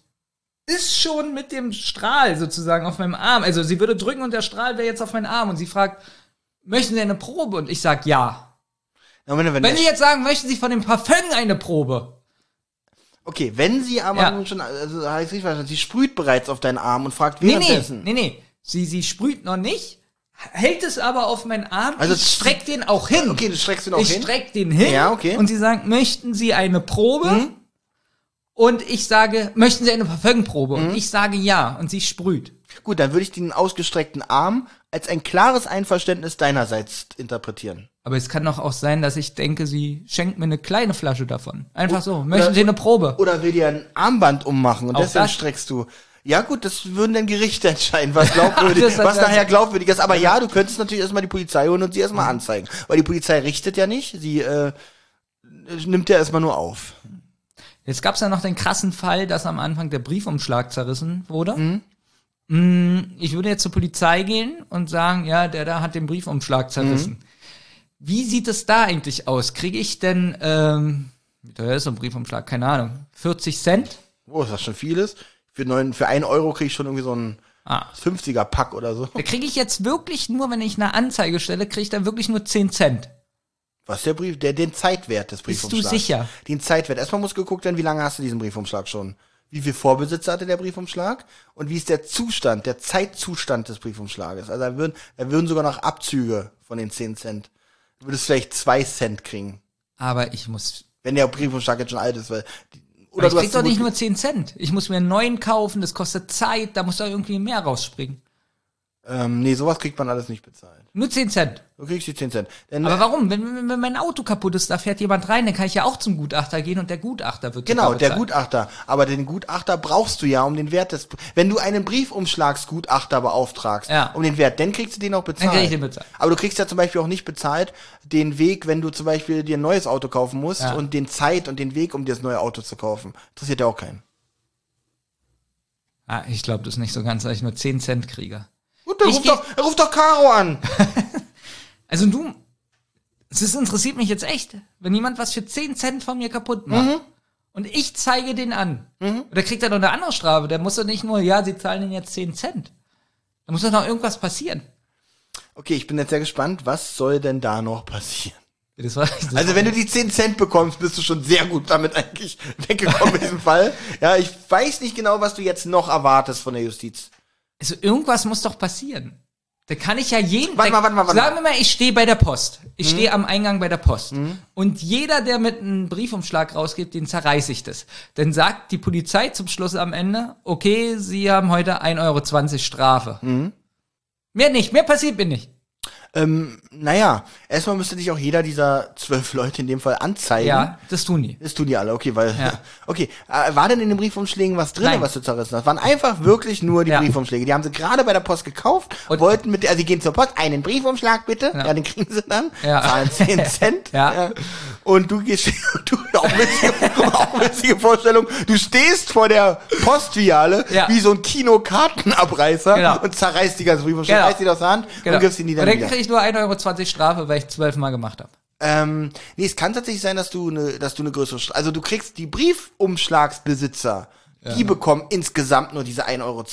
ist schon mit dem Strahl sozusagen auf meinem Arm, also sie würde drücken und der Strahl wäre jetzt auf meinen Arm und sie fragt, möchten Sie eine Probe? Und ich sag ja. Wenn, wenn, Sie jetzt sagen, möchten Sie von dem Parfüm eine Probe? okay, wenn sie aber Ja. nun schon, also heißt richtig verstanden, sie sprüht bereits auf deinen Arm und fragt Nee, nee, währenddessen. nee, nee. Sie, sie sprüht noch nicht, hält es aber auf meinen Arm. Also ich streck den auch hin. Okay, du streckst ihn auch ich hin. streck den hin. Ja, okay. Und sie sagen, möchten Sie eine Probe? Und ich sage, möchten Sie eine Parfümprobe? Hm? Und ich sage ja. Und sie sprüht. Gut, dann würde ich den ausgestreckten Arm als ein klares Einverständnis deinerseits interpretieren. Aber es kann doch auch sein, dass ich denke, sie schenkt mir eine kleine Flasche davon. Einfach so. oder- Möchten Sie eine Probe? Oder will dir ein Armband ummachen und Auch deswegen das? streckst du. Ja gut, das würden dann Gerichte entscheiden, was glaubwürdig, Das was er- nachher glaubwürdig ist. Aber ja, du könntest natürlich erstmal die Polizei holen und sie erstmal anzeigen. Weil die Polizei richtet ja nicht, sie äh, nimmt ja erstmal nur auf. Jetzt gab es ja noch den krassen Fall, dass am Anfang der Briefumschlag zerrissen wurde. Mhm. Mm, Ich würde jetzt zur Polizei gehen und sagen, ja, der da hat den Briefumschlag zerrissen. Mhm. Wie sieht es da eigentlich aus? Kriege ich denn, ähm, wie teuer ist so ein Briefumschlag? Keine Ahnung. 40 Cent? Oh, ist das schon vieles? Für neun, für einen Euro krieg ich schon irgendwie so ein Ah. 50er Pack oder so. Da kriege ich jetzt wirklich nur, wenn ich eine Anzeige stelle, kriege ich da wirklich nur 10 Cent. Was der Brief, der den Zeitwert des Bist du Briefumschlags. sicher? Den Zeitwert. Erstmal muss geguckt werden, wie lange hast du diesen Briefumschlag schon? Wie viel Vorbesitzer hatte der Briefumschlag? Und wie ist der Zustand, der Zeitzustand des Briefumschlages? Also da würden, da würden sogar noch Abzüge von den 10 Cent. Du würdest vielleicht 2 Cent kriegen, Aber ich muss. wenn der Briefumschlag jetzt schon alt ist. Weil, die- Oder ich du krieg doch nicht nur 10 Cent. Ich muss mir einen neuen kaufen, das kostet Zeit, da muss da irgendwie mehr rausspringen. Ähm, nee, sowas kriegt man alles nicht bezahlt. Nur 10 Cent. Du kriegst die 10 Cent. Denn, Aber warum? Wenn, wenn, wenn mein Auto kaputt ist, da fährt jemand rein, dann kann ich ja auch zum Gutachter gehen und der Gutachter wird Genau, der. Gutachter. Aber den Gutachter brauchst du ja um den Wert des. Wenn du einen Briefumschlagsgutachter beauftragst, Ja. um den Wert, dann kriegst du den auch bezahlt. Dann krieg ich den bezahlt. Aber du kriegst ja zum Beispiel auch nicht bezahlt den Weg, wenn du zum Beispiel dir ein neues Auto kaufen musst Ja. und den Zeit und den Weg, um dir das neue Auto zu kaufen. Interessiert ja auch keinen. Ah, ich glaube das ist nicht so ganz, weil ich nur 10 Cent kriege. Gut, dann Ich ruf geh- doch, ruf doch Caro an. Also du, es interessiert mich jetzt echt, wenn jemand was für 10 Cent von mir kaputt macht Mhm. und ich zeige den an, oder kriegt er noch eine andere Strafe, der muss doch nicht nur, ja, sie zahlen den jetzt 10 Cent. Da muss doch noch irgendwas passieren. Okay, ich bin jetzt sehr gespannt, was soll denn da noch passieren? Das war, das Also wenn du die 10 Cent bekommst, bist du schon sehr gut damit eigentlich weggekommen in diesem Fall. Ja, ich weiß nicht genau, was du jetzt noch erwartest von der Justiz. Also irgendwas muss doch passieren. Da kann ich ja jeden. Warte mal, warte mal, warte Sagen wir mal, ich stehe bei der Post. Ich Mhm. stehe am Eingang bei der Post. Und jeder, der mit einem Briefumschlag rausgeht, den zerreiße ich das. Dann sagt die Polizei zum Schluss am Ende, okay, Sie haben heute 1,20 Euro Strafe. Mhm. Mehr nicht, mehr passiert mir nicht. Ähm, naja, erstmal müsste dich auch jeder dieser zwölf Leute in dem Fall anzeigen. Ja, das tun die. Das tun die alle, okay, weil, Ja. okay, äh, war denn in den Briefumschlägen was drin, Nein. was du zerrissen hast? Waren einfach wirklich nur die Ja. Briefumschläge. Die haben sie gerade bei der Post gekauft, Und- wollten mit, der- also die gehen zur Post, einen Briefumschlag bitte, ja, den kriegen sie dann, Ja. zahlen 10 Cent, Ja. und du gehst, du, auch witzige, auch witzige Vorstellung, du stehst vor der Postfiliale, Ja. wie so ein Kinokartenabreißer Genau. und zerreißt die ganzen Briefumschläge, Genau. reißt die aus der Hand Genau. und gibst ihnen die dann wieder. Ich nur 1,20 Euro Strafe, weil ich zwölfmal gemacht habe. Ähm, nee, es kann tatsächlich sein, dass du eine, dass du eine größere, Stra- also du kriegst die Briefumschlagsbesitzer, die bekommen insgesamt nur diese 1,20 Euro.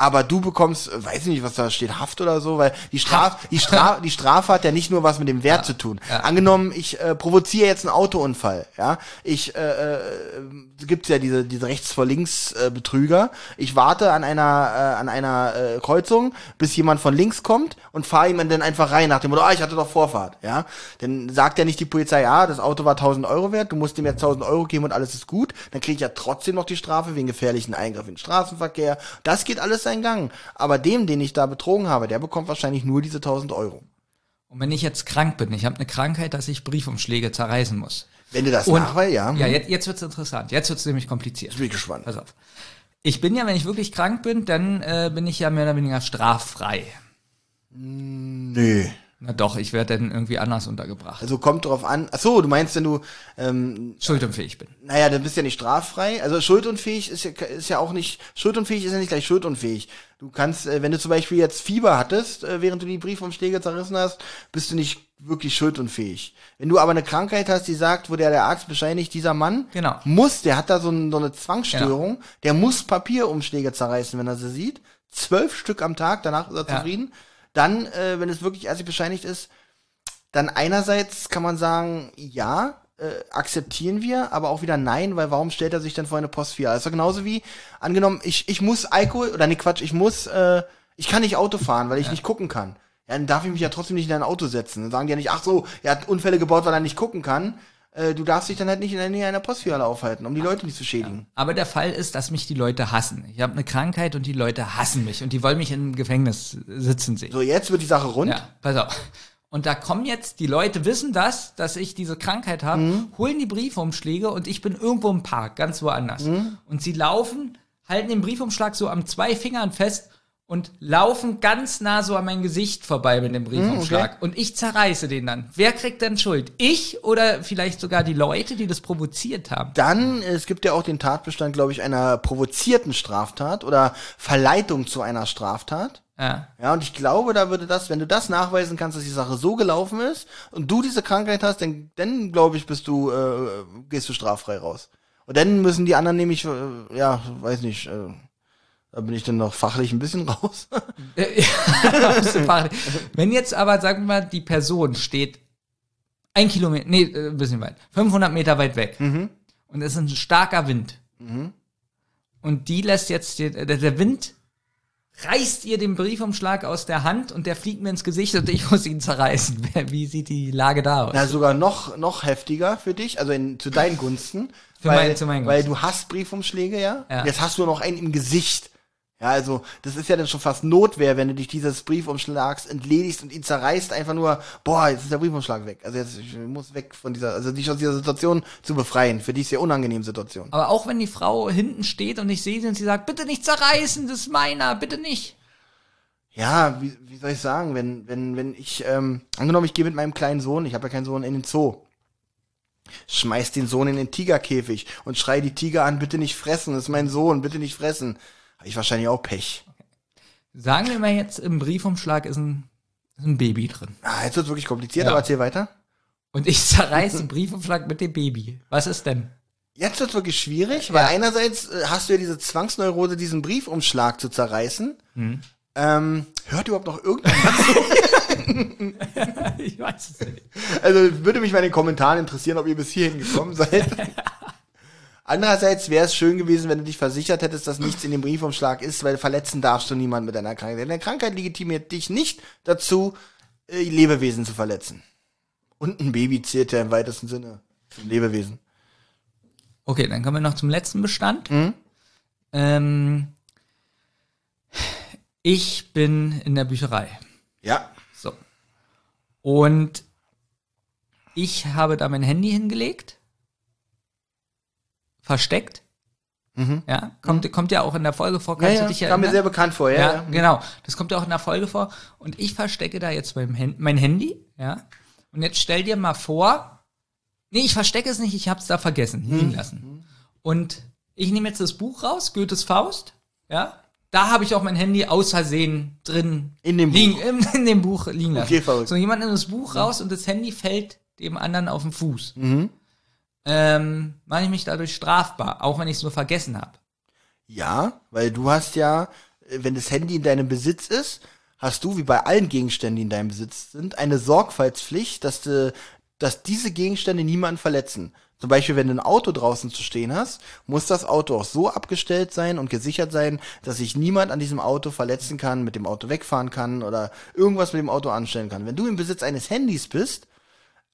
Aber du bekommst, äh, weiß ich nicht, was da steht, Haft oder so, weil die Strafe, die Strafe, die Strafe hat ja nicht nur was mit dem Wert zu tun. Angenommen, ich äh, provoziere jetzt einen Autounfall, ja, ich, äh, äh, gibt's ja diese, diese rechts vor links äh, Betrüger. Ich warte an einer, äh, an einer äh, Kreuzung, bis jemand von links kommt und fahre ihm dann einfach rein nach dem Motto, ah, ich hatte doch Vorfahrt, ja. Dann sagt ja nicht die Polizei, ja, das Auto war 1000 Euro wert, du musst ihm jetzt 1000 Euro geben und alles ist gut. Dann kriege ich ja trotzdem noch die Strafe wegen gefährlichen Eingriff in den Straßenverkehr. Das geht alles seinen Gang. Aber dem, den ich da betrogen habe, der bekommt wahrscheinlich nur diese 1000 Euro. Und wenn ich jetzt krank bin, ich habe eine Krankheit, dass ich Briefumschläge zerreißen muss. Wenn du das Und nachweist, ja. Ja, jetzt, jetzt wird's interessant. Jetzt wird's nämlich kompliziert. bin ich gespannt. Pass auf. Ich bin ja, wenn ich wirklich krank bin, dann äh, bin ich ja mehr oder weniger straffrei. Nö. Na doch, ich werde dann irgendwie anders untergebracht. Also kommt drauf an. Ach so, du meinst, wenn du, ähm, Schuldunfähig bin. naja, dann bist du ja nicht straffrei. Also schuldunfähig ist ja, ist ja auch nicht, schuldunfähig ist ja nicht gleich schuldunfähig. Du kannst, äh, wenn du zum Beispiel jetzt Fieber hattest, äh, während du die Briefumschläge zerrissen hast, bist du nicht wirklich schuldunfähig. Wenn du aber eine Krankheit hast, die sagt, wo der, der Arzt bescheinigt, dieser Mann Genau. muss, der hat da so, ein, so eine Zwangsstörung, der muss Papierumschläge zerreißen, wenn er sie sieht. Zwölf Stück am Tag, danach ist er Ja. zufrieden. Dann, äh, wenn es wirklich ärztlich bescheinigt ist, dann einerseits kann man sagen, ja, äh, akzeptieren wir, aber auch wieder nein, weil warum stellt er sich denn vor eine Postfiliale? Also genauso wie, angenommen, ich, ich muss Alkohol, oder nee, Quatsch, ich muss, äh, ich kann nicht Auto fahren, weil ich nicht gucken kann. Ja, dann darf ich mich ja trotzdem nicht in ein Auto setzen. Dann sagen die ja nicht, ach so, er hat Unfälle gebaut, weil er nicht gucken kann. Äh, du darfst dich dann halt nicht in der Nähe einer Postfiliale aufhalten, um die Leute nicht zu schädigen. Aber der Fall ist, dass mich die Leute hassen. Ich habe eine Krankheit und die Leute hassen mich und die wollen mich im Gefängnis sitzen sehen. So, jetzt wird die Sache rund. Ja, pass auf. Und da kommen jetzt, die Leute wissen das, dass ich diese Krankheit habe, Mhm. holen die Briefumschläge und ich bin irgendwo im Park, ganz woanders. Mhm. Und sie laufen, halten den Briefumschlag so am zwei Fingern fest und laufen ganz nah so an mein Gesicht vorbei mit dem Briefumschlag. Mhm, okay. Und ich zerreiße den dann. Wer kriegt denn Schuld? Ich oder vielleicht sogar die Leute, die das provoziert haben? Dann, es gibt ja auch den Tatbestand, glaube ich, einer provozierten Straftat oder Verleitung zu einer Straftat. Ja. Ja, und ich glaube, da würde das, wenn du das nachweisen kannst, dass die Sache so gelaufen ist und du diese Krankheit hast, dann, dann glaube ich, bist du, äh, gehst du straffrei raus. Und dann müssen die anderen nämlich, äh, ja, weiß nicht, äh, da bin ich dann noch fachlich ein bisschen raus. Wenn jetzt aber, sagen wir mal, die Person steht ein Kilometer, nee, äh, ein bisschen weit, 500 Meter weit weg und es ist ein starker Wind und die lässt jetzt, den, äh, der, Wind reißt ihr den Briefumschlag aus der Hand und der fliegt mir ins Gesicht und ich muss ihn zerreißen. Wie sieht die Lage da aus? Na, sogar noch, noch heftiger für dich, also in, zu deinen Gunsten. Für weil, mein- zu meinen Weil Gunsten. du hast Briefumschläge, ja? Ja. Jetzt hast du noch einen im Gesicht. Ja, also das ist ja dann schon fast Notwehr, wenn du dich dieses Briefumschlags entledigst und ihn zerreißt, einfach nur, boah, jetzt ist der Briefumschlag weg. Also jetzt ich muss weg von dieser, also dich aus dieser Situation zu befreien, für die sehr unangenehme Situation. Aber auch wenn die Frau hinten steht und ich sehe sie und sie sagt, bitte nicht zerreißen, das ist meiner, bitte nicht. Ja, wie, wie soll ich sagen, wenn, wenn, wenn ich, ähm, angenommen, ich gehe mit meinem kleinen Sohn, ich habe ja keinen Sohn, in den Zoo. Schmeiß den Sohn in den Tigerkäfig und schrei die Tiger an, bitte nicht fressen, das ist mein Sohn, bitte nicht fressen. Habe ich wahrscheinlich auch Pech. Sagen wir mal jetzt, im Briefumschlag ist ein, ist ein Baby drin. Ah, jetzt wird's wirklich kompliziert, Ja. aber erzähl weiter. Und ich zerreiße den Briefumschlag mit dem Baby. Was ist denn? Jetzt wird's wirklich schwierig, weil einerseits äh, hast du ja diese Zwangsneurose, diesen Briefumschlag zu zerreißen. Hm. Ähm, hört überhaupt noch irgendjemand? ich weiß es nicht. also würde mich mal in den Kommentaren interessieren, ob ihr bis hierhin gekommen seid. Andererseits wäre es schön gewesen, wenn du dich versichert hättest, dass nichts in dem Briefumschlag ist, weil verletzen darfst du niemanden mit deiner Krankheit. Deine Krankheit legitimiert dich nicht dazu, äh, Lebewesen zu verletzen. Und ein Baby zählt ja im weitesten Sinne zum Lebewesen. Okay, dann kommen wir noch zum letzten Bestand. Mhm. Ähm, ich bin in der Bücherei. Ja. So. Und ich habe da mein Handy hingelegt. Versteckt. Ja, kommt, kommt ja auch in der Folge vor. Mhm. Ja, Kannst ja, du dich kam mir erinnern? sehr bekannt vor, ja. Ja, ja. genau. Das kommt ja auch in der Folge vor. Und ich verstecke da jetzt mein, mein Handy, ja. Und jetzt stell dir mal vor, nee, ich verstecke es nicht, ich hab's da vergessen, Hm. liegen lassen. Und ich nehme jetzt das Buch raus, Goethes Faust, ja. Da habe ich auch mein Handy aus Versehen drin In dem liegen, Buch. In, in dem Buch liegen lassen. Okay, verrückt. so, jemand nimmt das Buch raus und das Handy fällt dem anderen auf den Fuß. Mhm. Ähm, mache ich mich dadurch strafbar, auch wenn ich es nur vergessen habe. Ja, weil du hast ja, äh, wenn das Handy in deinem Besitz ist, hast du, wie bei allen Gegenständen, die in deinem Besitz sind, eine Sorgfaltspflicht, dass, du, dass diese Gegenstände niemanden verletzen. Zum Beispiel, wenn du ein Auto draußen zu stehen hast, muss das Auto auch so abgestellt sein und gesichert sein, dass sich niemand an diesem Auto verletzen kann, mit dem Auto wegfahren kann oder irgendwas mit dem Auto anstellen kann. Wenn du im Besitz eines Handys bist,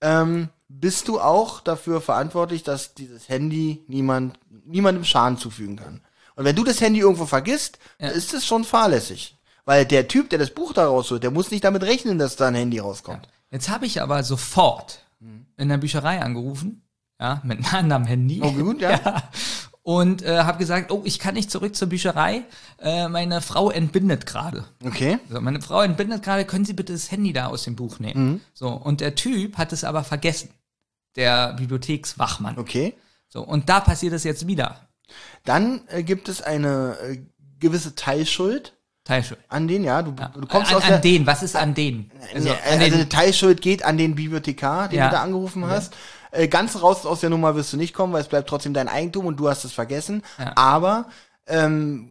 ähm, bist du auch dafür verantwortlich, dass dieses Handy niemand, niemandem Schaden zufügen kann. Und wenn du das Handy irgendwo vergisst, ist es schon fahrlässig. Weil der Typ, der das Buch da rausholt, der muss nicht damit rechnen, dass da ein Handy rauskommt. Jetzt habe ich aber sofort in der Bücherei angerufen, ja, mit einem anderen Handy. Oh, gut, ja. Und äh, habe gesagt, oh, ich kann nicht zurück zur Bücherei. Äh, meine Frau entbindet gerade. Okay. So, meine Frau entbindet gerade, können Sie bitte das Handy da aus dem Buch nehmen? Mhm. So, und der Typ hat es aber vergessen. Der Bibliothekswachmann. Okay. So, und da passiert es jetzt wieder. Dann äh, gibt es eine äh, gewisse Teilschuld Teilschuld. an den, ja. Du, du kommst an, aus an der, den, was ist an den? Also, an also den eine Teilschuld geht an den Bibliothekar, den Ja. du da angerufen hast. Äh, ganz raus aus der Nummer wirst du nicht kommen, weil es bleibt trotzdem dein Eigentum und du hast es vergessen. Ja. Aber ähm,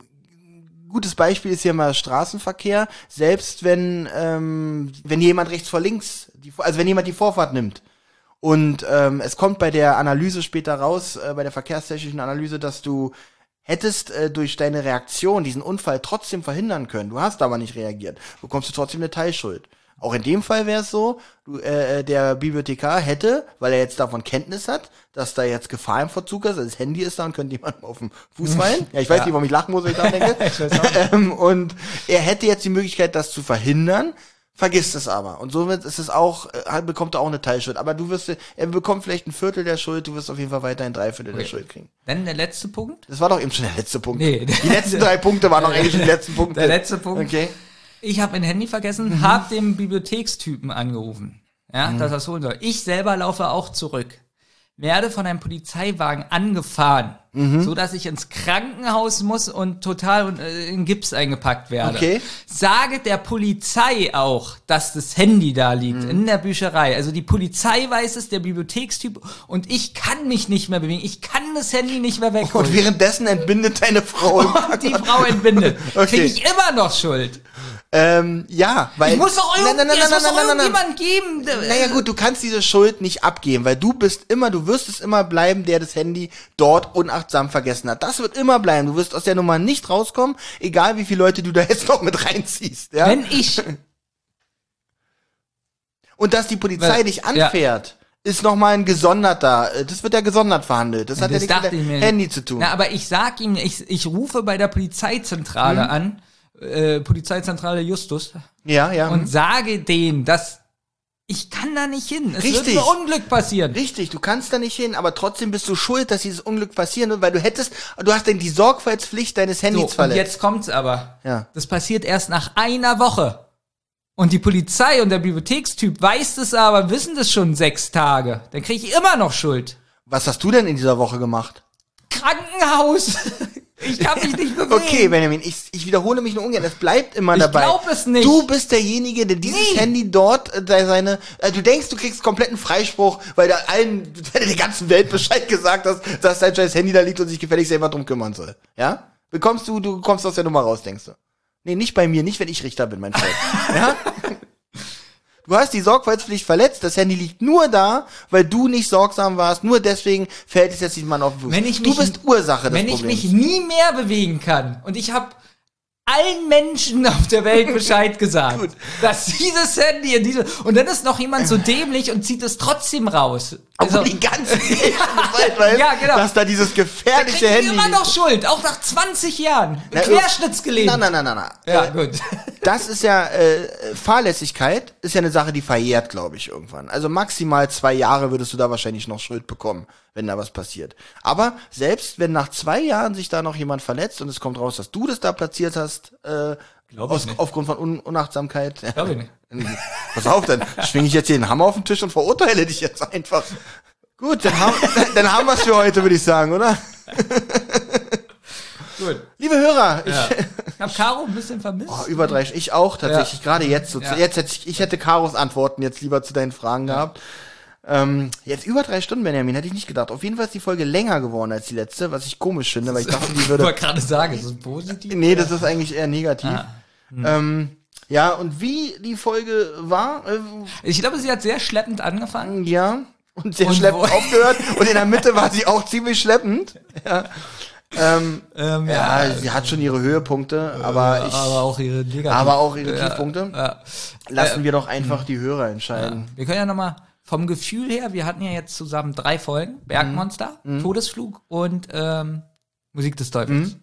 gutes Beispiel ist hier mal Straßenverkehr. Selbst wenn ähm, wenn jemand rechts vor links, die, also wenn jemand die Vorfahrt nimmt und ähm, es kommt bei der Analyse später raus, äh, bei der verkehrstechnischen Analyse, dass du hättest äh, durch deine Reaktion diesen Unfall trotzdem verhindern können. Du hast aber nicht reagiert. Bekommst du trotzdem eine Teilschuld. Auch in dem Fall wäre es so, du, äh, der Bibliothekar hätte, weil er jetzt davon Kenntnis hat, dass da jetzt Gefahr im Verzug ist, also das Handy ist da und könnte jemand auf den Fuß fallen. Ja, ich weiß nicht, warum ich lachen muss, wenn ich da denke. ähm, und er hätte jetzt die Möglichkeit, das zu verhindern, vergisst es aber. Und somit ist es auch, äh, bekommt er auch eine Teilschuld. Aber du wirst, er bekommt vielleicht ein Viertel der Schuld, du wirst auf jeden Fall weiterhin drei Viertel der Okay. Schuld kriegen. Dann der letzte Punkt. Das war doch eben schon der letzte Punkt. Nee. Die letzten drei Punkte waren doch eigentlich die letzten Punkte. Der letzte Punkt. Okay. Ich habe mein Handy vergessen, Mhm. hab dem Bibliothekstypen angerufen, ja, dass er es holen soll. Ich selber laufe auch zurück, werde von einem Polizeiwagen angefahren, Mhm. so dass ich ins Krankenhaus muss und total äh, in Gips eingepackt werde. Okay. Sage der Polizei auch, dass das Handy da liegt Mhm. in der Bücherei. Also die Polizei weiß es, der Bibliothekstyp und ich kann mich nicht mehr bewegen. Ich kann das Handy nicht mehr wegholen. Und währenddessen entbindet deine Frau. Und die Frau entbindet. Okay. Kriege ich immer noch Schuld. Ähm, ja, weil. Ich muss doch irgend, nein, nein, nein, nein, nein, nein. irgendjemand geben. Naja gut, du kannst diese Schuld nicht abgeben, weil du bist immer, du wirst es immer bleiben, der das Handy dort unachtsam vergessen hat. Das wird immer bleiben. Du wirst aus der Nummer nicht rauskommen, egal wie viele Leute du da jetzt noch mit reinziehst. Ja? Wenn ich, Und dass die Polizei Weil- dich ja. anfährt, ist nochmal ein gesonderter, äh, das wird ja gesondert verhandelt. Das hat ja Das nichts mit dem. Handy zu tun. Na, aber ich sag ihm, ich, ich rufe bei der Polizeizentrale Mhm. an, äh, Polizeizentrale Justus, ja, ja. und sage denen, dass ich kann da nicht hin. Es Richtig. wird ein Unglück passieren. Richtig, du kannst da nicht hin, aber trotzdem bist du schuld, dass dieses Unglück passieren wird, weil du hättest, du hast denn die Sorgfaltspflicht deines So, Handys und verletzt. jetzt kommt's aber. Ja. Das passiert erst nach einer Woche. Und die Polizei und der Bibliothekstyp weiß es aber, wissen das schon sechs Tage. Dann kriege ich immer noch Schuld. Was hast du denn in dieser Woche gemacht? Krankenhaus. Ich kann mich nicht bewegen. Okay, Benjamin, ich, ich wiederhole mich nur ungern. Es bleibt immer Ich dabei. glaub es nicht. Du bist derjenige, der dieses Nee. Handy dort, äh, seine, äh, du denkst, du kriegst kompletten Freispruch, weil da allen, weil du der ganzen Welt Bescheid gesagt hast, dass dein scheiß Handy da liegt und sich gefälligst selber drum kümmern soll. Ja? Bekommst du, du kommst aus der Nummer raus, denkst du. Nee, nicht bei mir, nicht wenn ich Richter bin, mein Freund. ja? Du hast die Sorgfaltspflicht verletzt, das Handy liegt nur da, weil du nicht sorgsam warst, nur deswegen fällt es jetzt diesem Mann auf den Fuß. Wenn ich du mich- bist Ursache des Wenn ich Problems. mich nie mehr bewegen kann und ich habe allen Menschen auf der Welt Bescheid gesagt, Gut. dass dieses Handy in diese und dann ist noch jemand so dämlich und zieht es trotzdem raus. Obwohl Also, die ganze Zeit weiß, Ja, genau. dass da dieses da gefährliche kriegt Handy immer noch Schuld, auch nach 20 Jahren. Na, Querschnittsgelähmt. Nein, nein, nein, nein, nein. Ja, Äh, gut. Das ist ja, äh, Fahrlässigkeit ist ja eine Sache, die verjährt, glaube ich, irgendwann. Also maximal zwei Jahre würdest du da wahrscheinlich noch Schuld bekommen, wenn da was passiert. Aber selbst wenn nach zwei Jahren sich da noch jemand verletzt und es kommt raus, dass du das da platziert hast, äh, aus, aufgrund von Un Unachtsamkeit. Glaub ich nicht. Pass auf, dann schwinge ich jetzt hier den Hammer auf den Tisch und verurteile dich jetzt einfach. Gut, dann haben, dann haben wir's für heute, würde ich sagen, oder? Gut. Liebe Hörer, ich, Ich habe Caro ein bisschen vermisst. Oh, über drei, ich auch tatsächlich, gerade jetzt. So, Ja. Jetzt hätte ich, ich hätte Karos Antworten jetzt lieber zu deinen Fragen gehabt. Ähm, jetzt über drei Stunden, Benjamin, hätte ich nicht gedacht. Auf jeden Fall ist die Folge länger geworden als die letzte, was ich komisch finde, weil ich dachte, die ich würde. wollte gerade sagen, ist das positiv? Nee, das ist eigentlich eher negativ. Ah. Ähm, ja, und wie die Folge war, äh, Ich glaube, sie hat sehr schleppend angefangen. ja, und sehr Und schleppend aufgehört. Und in der Mitte war sie auch ziemlich schleppend. Ja, ähm, Ähm, ja, sie hat schon ihre Höhepunkte, aber ich, aber auch ihre Negativ aber auch ihre Ja, Tiefpunkte. Ja. Lassen wir doch einfach die Hörer entscheiden. Wir können ja nochmal vom Gefühl her, wir hatten ja jetzt zusammen drei Folgen, Bergmonster, Mhm. Todesflug und ähm, Musik des Teufels.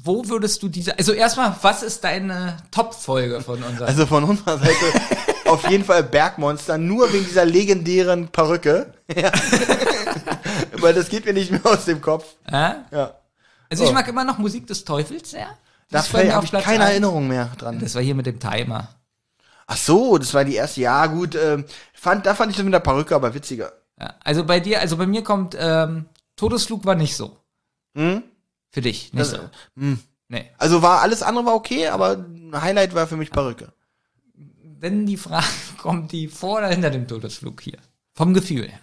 Wo würdest du diese, also erstmal, was ist deine Top-Folge von uns? Also von unserer Seite auf jeden Fall Bergmonster, nur wegen dieser legendären Perücke. Ja. Weil das geht mir nicht mehr aus dem Kopf. ja? Ja. Also ich mag immer noch Musik des Teufels sehr. Da Das mir habe ich keine eins. Erinnerung mehr dran. Das war hier mit dem Timer. Ach so, das war die erste. Ja, gut. Ähm, fand, da fand ich das mit der Perücke aber witziger. Ja, also bei dir, also bei mir kommt ähm, Todesflug war nicht so. Hm? Für dich, nicht Das, so. hm. Nee. Also war alles andere war okay, aber Highlight war für mich Perücke. Wenn die Frage kommt, die vor oder hinter dem Todesflug hier. Vom Gefühl her.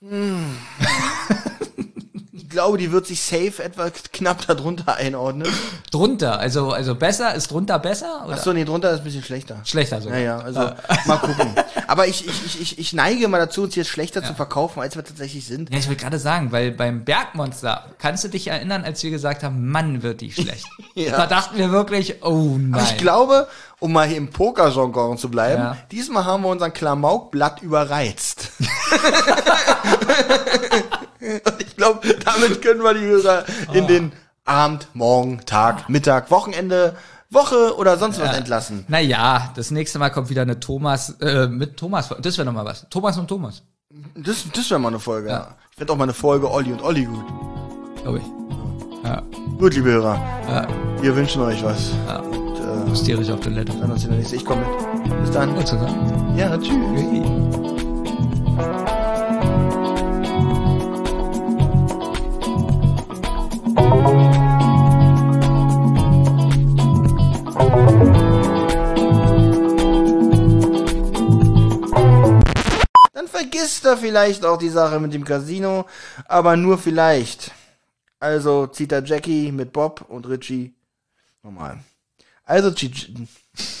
Ich glaube, die wird sich safe etwas knapp darunter einordnen. Drunter, also, also besser, ist drunter besser? Oder? Ach so, nee, drunter ist ein bisschen schlechter. Schlechter sogar. Naja, also mal gucken. Aber ich, ich, ich, ich, ich neige mal dazu, uns jetzt schlechter zu verkaufen, als wir tatsächlich sind. Ja, ich will gerade sagen, weil beim Bergmonster, kannst du dich erinnern, als wir gesagt haben, Mann, wird die schlecht. Ja. Da dachten wir wirklich, oh nein. Aber ich glaube, um mal hier im Poker-Jargon zu bleiben, Ja. diesmal haben wir unseren Klamaukblatt überreizt. Und ich glaube, damit können wir die Hörer Oh. in den Abend, Morgen, Tag, Mittag, Wochenende, Woche oder sonst was entlassen. Naja, das nächste Mal kommt wieder eine Thomas, äh, mit Thomas, das wäre nochmal was. Thomas und Thomas, Das, das wäre mal eine Folge. Ja. Ja. Ich finde auch mal eine Folge Olli und Olli gut. glaube ich. Ja, Gut, liebe Hörer, ja, wir wünschen euch was. ja. Und, äh, Hysterisch auf Toilette. dann uns in der nächsten. Ich komme mit. Bis dann. Und zusammen. Ja, tschüss. Hey. Vergisst er vielleicht auch die Sache mit dem Casino, aber nur vielleicht. Also zieht er Jackie mit Bob und Richie normal. Also Chi-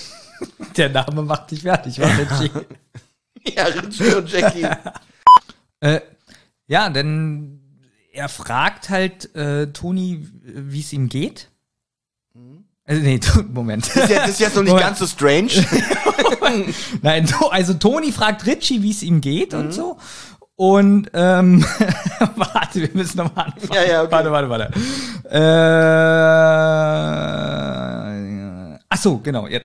Der Name macht dich fertig, war Richie. ja, Richie und Jackie. äh, ja, denn er fragt halt äh, Toni, wie es ihm geht. Also, nee, Moment. Das ist jetzt, das ist jetzt noch nicht Moment. ganz so strange. Nein, also Toni fragt Richie, wie es ihm geht Mhm. und so. Und ähm, warte, wir müssen nochmal anfangen. Ja, ja, okay. Warte, warte, warte. Äh, ach so, genau. Jetzt.